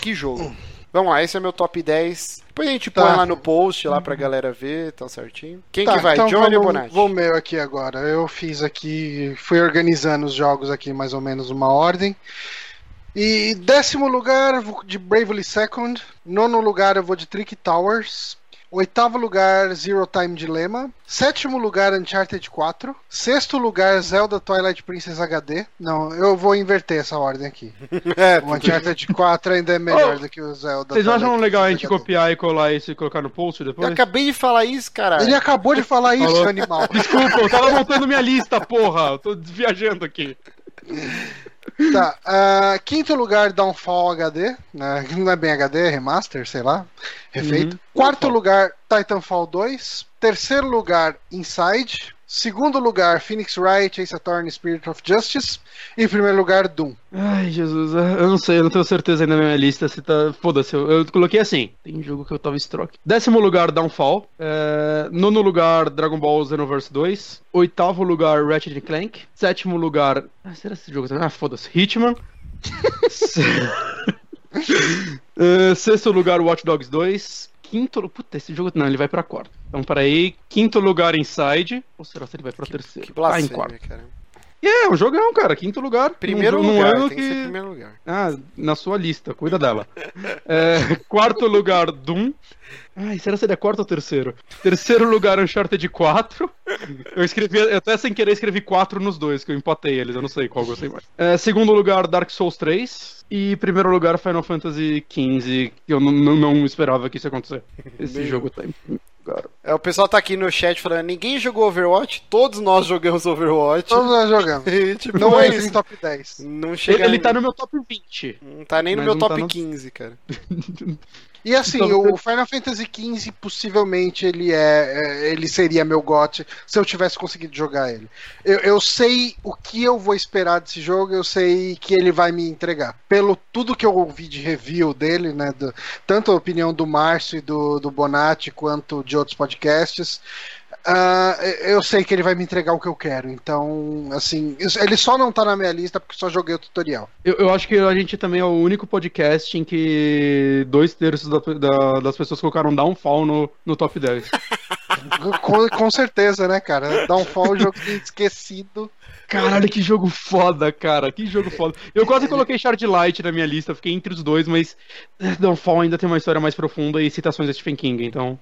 Que jogo. Vamos lá, esse é meu top 10. Depois a gente tá. põe lá no post lá pra galera ver, tão certinho. Quem tá, que vai, então Johnny ou Bonatti? Vou meu aqui agora. Eu fiz aqui, fui organizando os jogos aqui mais ou menos uma ordem. E décimo lugar de Bravely Second. Nono lugar eu vou de Trick Towers. Oitavo lugar, Zero Time Dilemma. Sétimo lugar, Uncharted 4. Sexto lugar, Zelda Twilight Princess HD. Não, eu vou inverter essa ordem aqui. É, O Uncharted 4 ainda é melhor do que o Zelda. Vocês não acham Twilight legal a gente HD. copiar e colar isso e colocar no post Eu depois? acabei de falar isso, caralho. Ele acabou de falar isso, Falou. animal. Desculpa, eu tava montando minha lista, porra. Eu tô viajando aqui. Tá, ah, quinto lugar, Downfall HD. né? Não é bem HD, é remaster, sei lá. Refeito. Uhum. Quarto lugar, Titanfall 2. Terceiro lugar, Inside. Segundo lugar, Phoenix Wright, Ace Attorney, Spirit of Justice. E em primeiro lugar, Doom. Ai, Jesus, eu não sei, eu não tenho certeza ainda na minha lista se tá. Foda-se, eu, eu coloquei assim. Tem jogo que eu tava stroke. Décimo lugar, Downfall. É... Nono lugar, Dragon Ball Xenoverse 2. Oitavo lugar, Ratchet Clank. Sétimo lugar. Ah, será esse jogo também? Ah, foda-se. Hitman. É, Sexto lugar, Watch Dogs 2. Quinto. Puta, esse jogo. Não, ele vai pra quarto. Então, peraí. Quinto lugar, Inside. Ou será que ele vai pra terceiro? Que ah, em quarto. blasfêmia, cara. É, um jogão, cara. Quinto lugar. Primeiro num lugar, ano que... ser primeiro lugar. Ah, na sua lista, cuida dela. É, quarto lugar, Doom. Ai, será que ele é quarto ou terceiro? Terceiro lugar, Uncharted 4. Eu escrevi, eu até sem querer escrevi 4 nos dois, que eu empatei eles, eu não sei qual eu gostei mais. É, segundo lugar, Dark Souls 3. E primeiro lugar, Final Fantasy XV, que eu não, não, não esperava que isso ia acontecer. Esse Meu. jogo tá lugar. É, o pessoal tá aqui no chat falando: ninguém jogou Overwatch, todos nós jogamos Overwatch. Todos nós jogamos. E, tipo, Não não é entra em isso. top 10. Não Ele, chega. ele tá no meu top 20. Não tá nem no meu top tá no- 15, cara. E assim, Então, o Final Fantasy XV possivelmente ele é, é, ele seria meu GOT se eu tivesse conseguido jogar ele. Eu, eu sei o que eu vou esperar desse jogo, eu sei que ele vai me entregar. Pelo tudo que eu ouvi de review dele, né, do- tanto a opinião do Márcio e do, do Bonatti quanto de outros podcasts, ah, eu sei que ele vai me entregar o que eu quero. Então, assim, ele só não tá na minha lista porque só joguei o tutorial. Eu, eu acho que a gente também é o único podcast em que dois terços da- da- das pessoas colocaram Downfall no, no top 10. Com, com certeza, né, cara? Downfall, um jogo esquecido. Caralho, que jogo foda, cara. Que jogo foda. Eu quase coloquei Shard Light na minha lista, fiquei entre os dois, mas eh, Downfall ainda tem uma história mais profunda e citações de Stephen King, então.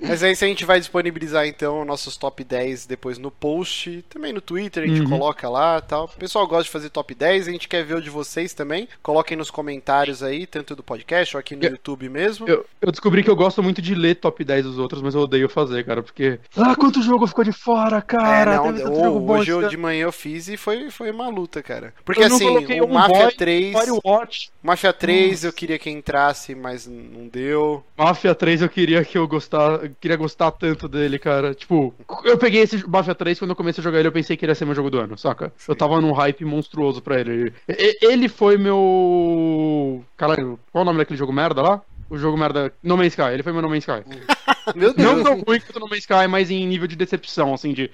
Mas aí se a gente vai disponibilizar então nossos top 10 depois no post, também no Twitter a gente Uhum. coloca lá e tal. O pessoal gosta de fazer top 10, a gente quer ver o de vocês também. Coloquem nos comentários aí, tanto do podcast ou aqui no Eu- YouTube mesmo. Eu, eu descobri que eu gosto muito de ler top 10 dos outros, mas eu odeio fazer, cara, porque. Ah, quanto jogo ficou de fora, cara! é, não, bom hoje eu, esse de manhã eu fiz e foi, foi uma luta, cara. Porque Eu assim, o Mafia boy, 3. Firewatch. Mafia 3 eu queria que entrasse, mas não deu. Mafia 3 eu queria que eu gostar, queria gostar tanto dele, cara. Tipo, eu peguei esse Mafia 3 quando eu comecei a jogar ele, eu pensei que ele ia ser meu jogo do ano, saca? Eu tava num hype monstruoso pra ele. Ele foi meu. Caralho, qual o nome daquele jogo merda lá? O jogo merda. No Man's Sky, ele foi meu No Man's Sky. Meu Deus. Não tão ruim quanto No Man's Sky, mas em nível de decepção, assim, de.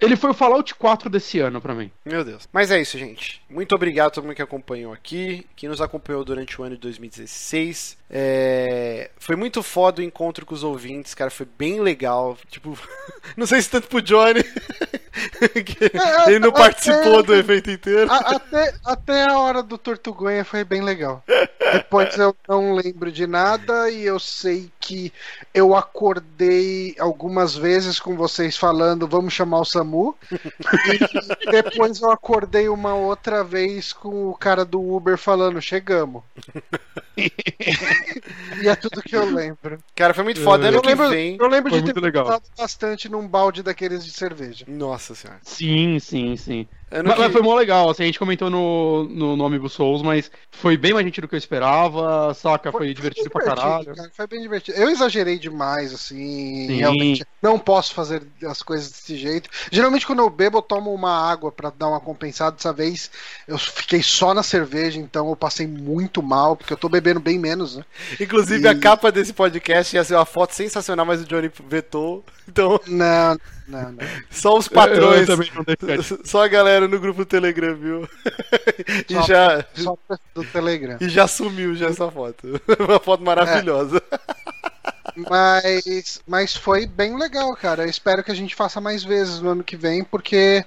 Ele foi o Fallout 4 desse ano pra mim. Meu Deus. Mas é isso, gente. Muito obrigado a todo mundo que acompanhou aqui, que nos acompanhou durante o ano de 2016. É, Foi muito foda o encontro com os ouvintes, cara. Foi bem legal. Tipo, não sei se tanto pro Johnny. que É, Ele não até- participou do evento inteiro. Até, até a hora do Tortuguinha foi bem legal. Depois eu não lembro de nada e eu sei que eu acordei algumas vezes com vocês falando vamos chamar o Samu. E depois eu acordei uma outra vez com o cara do Uber falando chegamos. e é tudo que eu lembro. Cara, foi muito foda. Eu que lembro, vem. eu lembro Foi de ter legal. bastante num balde daqueles de cerveja. Nossa senhora. Sim, sim, sim. Mas, que- mas foi mó legal, assim, a gente comentou no, no, no Amiibo Souls, mas foi bem mais gente do que eu esperava, saca? Foi, divertido pra bem caralho. cara, Foi bem divertido. Eu exagerei demais, assim. Sim. Realmente não posso fazer as coisas desse jeito. Geralmente, quando eu bebo, eu tomo uma água pra dar uma compensada. Dessa vez, eu fiquei só na cerveja, então eu passei muito mal, porque eu tô bebendo bem menos, né? Inclusive, E- a capa desse podcast ia ser uma foto sensacional, mas o Johnny vetou. Então, Não, não, não. só os Eu, patrões. eu certo. Só a galera no grupo Telegram, viu? e, Só- já, Só do Telegram. e já sumiu já essa foto. Uma foto maravilhosa. Mas, mas foi bem legal, cara. Eu espero que a gente faça mais vezes no ano que vem, porque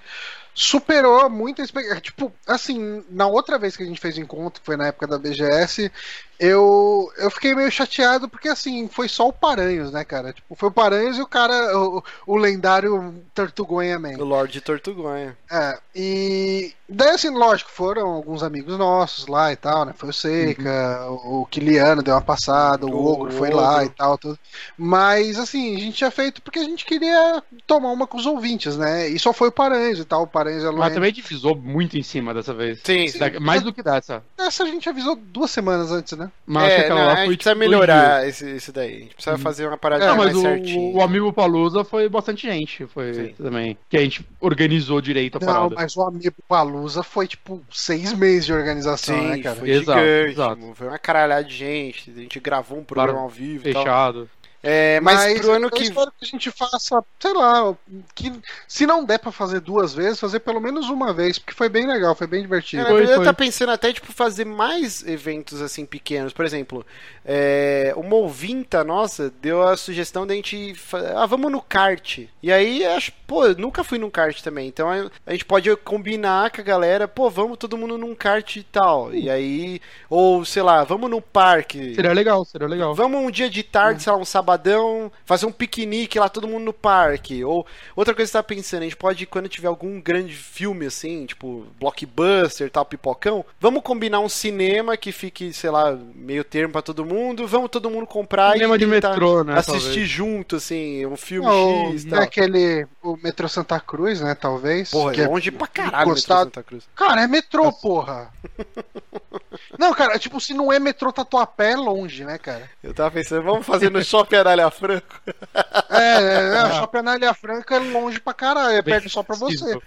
superou muita expectativa. Tipo, assim, na outra vez que a gente fez o encontro, que foi na época da BGS, eu, eu fiquei meio chateado, porque assim, foi só o Paranhos, né, cara? Tipo, foi o Paranhos e o cara, o, o lendário Tortugonha Man. O Lorde Tortugonha. É, e daí assim, lógico, foram alguns amigos nossos lá e tal, né? Foi o Seika, o, o Kiliano deu uma passada, o, O Ogro foi lá e tal, tudo. Mas assim, a gente tinha feito porque a gente queria tomar uma com os ouvintes, né? E só foi o Paranhos e tal, o Paranhos é Mas também divisou muito em cima dessa vez. Sim, sim. Mais do que dessa. Essa a gente avisou duas semanas antes, né? Mas acho que É, aquela não, lá a foi gente precisa tipo, melhorar esse, esse daí. A gente precisa Uhum. fazer uma parada É, mais mas o, certinha. o Amiibo Palusa foi bastante gente, foi Sim. também. Que a gente organizou direito a Não, parada. mas o Amigo Palusa foi tipo seis meses de organização, Sim, né, cara? foi Exato, gigante. exato. Foi uma caralhada de gente. A gente gravou um programa Claro, ao vivo e tal. Fechado. É, mas, pro ano eu que espero que a gente faça, sei lá, que se não der pra fazer duas vezes, fazer pelo menos uma vez, porque foi bem legal, foi bem É, divertido. na Foi, verdade, eu foi. tava pensando até, tipo, fazer mais eventos, assim, pequenos. Por exemplo, é, uma ouvinta nossa deu a sugestão da gente... fa- Ah, vamos no kart. E aí, acho, pô, eu nunca fui num kart também. Então, a a gente pode combinar com a galera, pô, vamos todo mundo num kart e tal. E aí, ou, sei lá, vamos no parque. Seria legal, seria legal. Vamos um dia de tarde, sei lá, um sabadão, fazer um piquenique lá, todo mundo no parque. Ou outra coisa que eu tava pensando, a gente pode, quando tiver algum grande filme assim, tipo blockbuster tal, pipocão, vamos combinar um cinema que fique, sei lá, meio termo pra todo mundo, vamos todo mundo comprar Cinema e de metrô, né, assistir talvez. junto, assim, um filme Ou X e é tal. aquele o metrô Santa Cruz, né? Talvez. Porra, que é longe pra caralho o metrô. Santa Cruz. Cara, é metrô, porra. Não, cara, tipo, se não é metrô Tatuapé, é longe, né, cara? Eu tava pensando, vamos fazer no Shopping Aralha Franco. É, é, é Shopping Anália Franca é longe pra caralho, é perto só pra você.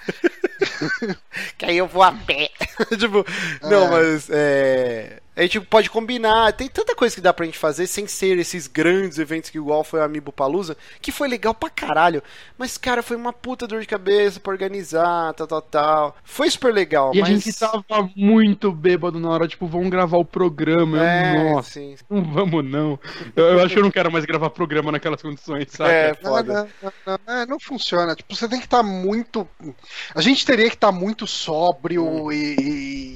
que aí eu vou a pé. tipo, não, É. mas é. A gente pode combinar, tem tanta coisa que dá pra gente fazer sem ser esses grandes eventos que igual foi o Amiibo Palusa, que foi legal pra caralho. Mas, cara, foi uma puta dor de cabeça pra organizar, tal, tal, tal. Foi super legal, E mas. a gente tava muito bêbado na hora, tipo, vamos gravar o programa. É, Nossa, sim. não vamos não. Eu, eu acho que eu não quero mais gravar programa naquelas condições, sabe? É, Não, foda. não, não, não, é, não funciona. Tipo, você tem que estar muito. A gente teria que estar muito sóbrio e,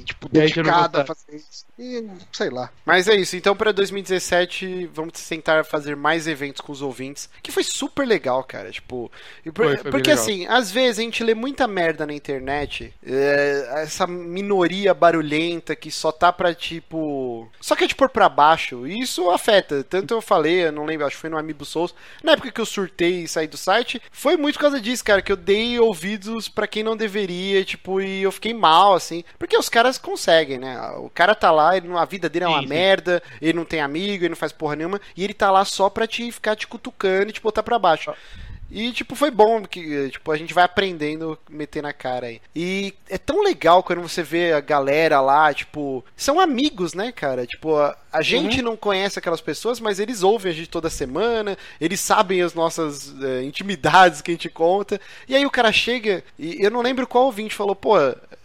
e, tipo, E não dedicado a fazer isso. E sei lá. Mas é isso, então pra 2017 vamos tentar fazer mais eventos com os ouvintes, que foi super legal, cara, tipo, por- Foi, foi porque assim, às vezes a gente lê muita merda na internet, é, essa minoria barulhenta que só tá pra, tipo, só quer te pôr pra baixo, e isso afeta, tanto eu falei, eu não lembro, acho que foi no Amiibo Souls, na época que eu surtei e saí do site, foi muito por causa disso, cara, que eu dei ouvidos pra quem não deveria, tipo, e eu fiquei mal, assim, porque os caras conseguem, né, o cara tá lá, ele, a vida dele é uma Sim, sim. merda, ele não tem amigo, ele não faz porra nenhuma, e ele tá lá só pra te ficar te cutucando e te botar pra baixo. E, tipo, foi bom que, tipo, a gente vai aprendendo meter na cara aí. E é tão legal quando você vê a galera lá, tipo, são amigos, né, cara? Tipo, a, a gente não conhece aquelas pessoas, mas eles ouvem a gente toda semana, eles sabem as nossas eh, intimidades que a gente conta. E aí o cara chega, e eu não lembro qual ouvinte falou, pô,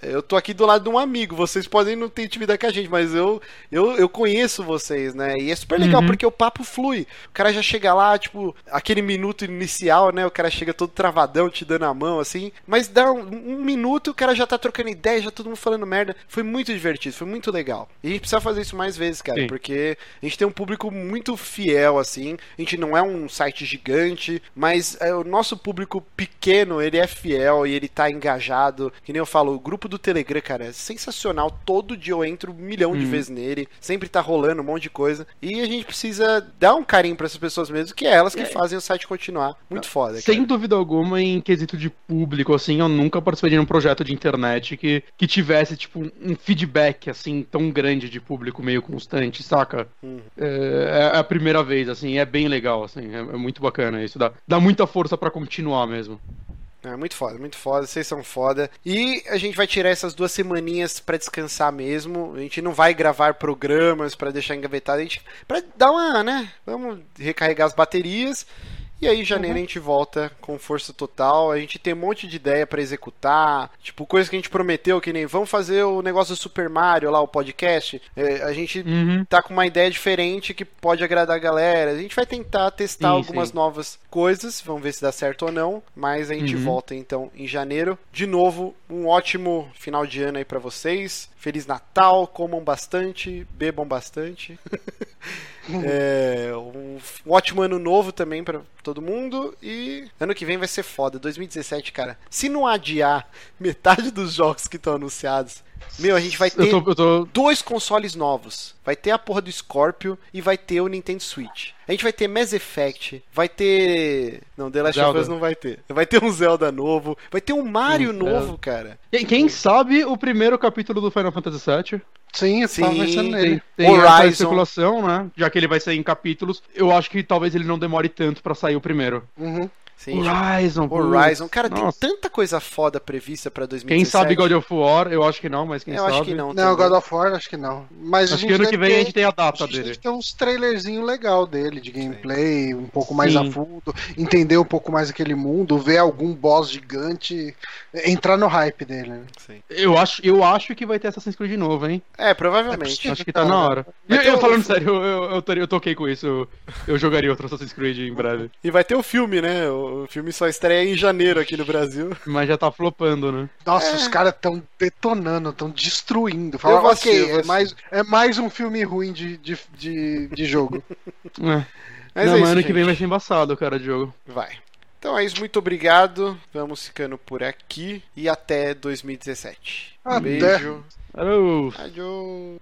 eu tô aqui do lado de um amigo, vocês podem não ter intimidade com a gente, mas eu, eu, eu conheço vocês, né? E é super legal, Uhum. porque o papo flui. O cara já chega lá, tipo, aquele minuto inicial, né? O cara chega todo travadão, te dando a mão, assim. Mas dá um, um minuto, o cara já tá trocando ideia, já todo mundo falando merda. Foi muito divertido, foi muito legal. E a gente precisa fazer isso mais vezes, cara, Sim. Porque a gente tem um público muito fiel, assim. A gente não é um site gigante, mas é, o nosso público pequeno, ele é fiel e ele tá engajado. Que nem eu falo, o grupo do Telegram, cara, é sensacional. Todo dia eu entro um milhão de Hum. vezes nele. Sempre tá rolando um monte de coisa. E a gente precisa dar um carinho pra essas pessoas mesmo, que é elas que fazem o site continuar. Muito foda, Sem cara. dúvida alguma, em quesito de público, assim, eu nunca participei de um projeto de internet que, que tivesse, tipo, um feedback, assim, tão grande de público meio constante, saca? Uhum. É, é a primeira vez, assim, é bem legal, assim, é, é muito bacana isso, dá, dá muita força pra continuar mesmo. É muito foda, muito foda, vocês são foda. E a gente vai tirar essas duas semaninhas pra descansar mesmo. A gente não vai gravar programas pra deixar engavetado, a gente para dar uma, né? Vamos recarregar as baterias. E aí, em janeiro, a gente volta com força total. A gente tem um monte de ideia pra executar. Tipo, coisa que a gente prometeu, que nem vamos fazer o negócio do Super Mario lá, o podcast. É, a gente Uhum. tá com uma ideia diferente que pode agradar a galera. A gente vai tentar testar Sim, algumas sim. novas coisas, vamos ver se dá certo ou não. Mas a gente Uhum. volta então em janeiro. De novo, um ótimo final de ano aí pra vocês. Feliz Natal, comam bastante, bebam bastante. É, um, um ótimo ano novo também pra todo mundo. E ano que vem vai ser foda. 2017, cara. Se não adiar metade dos jogos que estão anunciados, meu, a gente vai ter Eu tô, eu tô, dois consoles novos. Vai ter a porra do Scorpio e vai ter o Nintendo Switch. A gente vai ter Mass Effect, vai ter. Não, The Last of. Us não vai ter. Vai ter um Zelda novo, vai ter um Mario Hum, novo, cara. Quem, quem sabe o primeiro capítulo do Final Fantasy VII? Sim, eu tava Sim, pensando Tem, nele. tem essa Horizon. especulação, né? Já que ele vai sair em capítulos, eu acho que talvez ele não demore tanto pra sair o primeiro. Uhum. Sim, Horizon, Horizon. Cara, tem nossa. tanta coisa foda prevista pra 2017. Quem sabe God of War, eu acho que não, mas quem Eu sabe. acho que não. Não, também. God of War, acho que não. Mas a Acho que ano que vem ter- a gente tem a A data gente dele. ter uns trailerzinho legal dele, de gameplay, um pouco mais Sim. a fundo, entender um pouco mais aquele mundo, ver algum boss gigante, entrar no hype dele. né? Sim. Eu acho, eu acho que vai ter Assassin's Creed novo, hein? É, provavelmente. possível. Acho que tá na hora. Eu, o- falando sério, eu, eu, eu, toquei- eu com isso. Eu, eu jogaria outro Assassin's Creed em breve. E vai ter o filme, né? O o filme só estreia em janeiro aqui no Brasil. Mas já tá flopando, né? Nossa, É. os caras tão detonando, tão destruindo. Eu Fala, vou ok, assistir, eu vou é mais, é mais um filme ruim de, de, de, de jogo. É. Mas não, é mas isso, ano que vem gente. vai ser embaçado, cara, de jogo. Vai. Então é isso, muito obrigado. Vamos ficando por aqui e até 2017. Um Até. beijo. Alô! Adiós.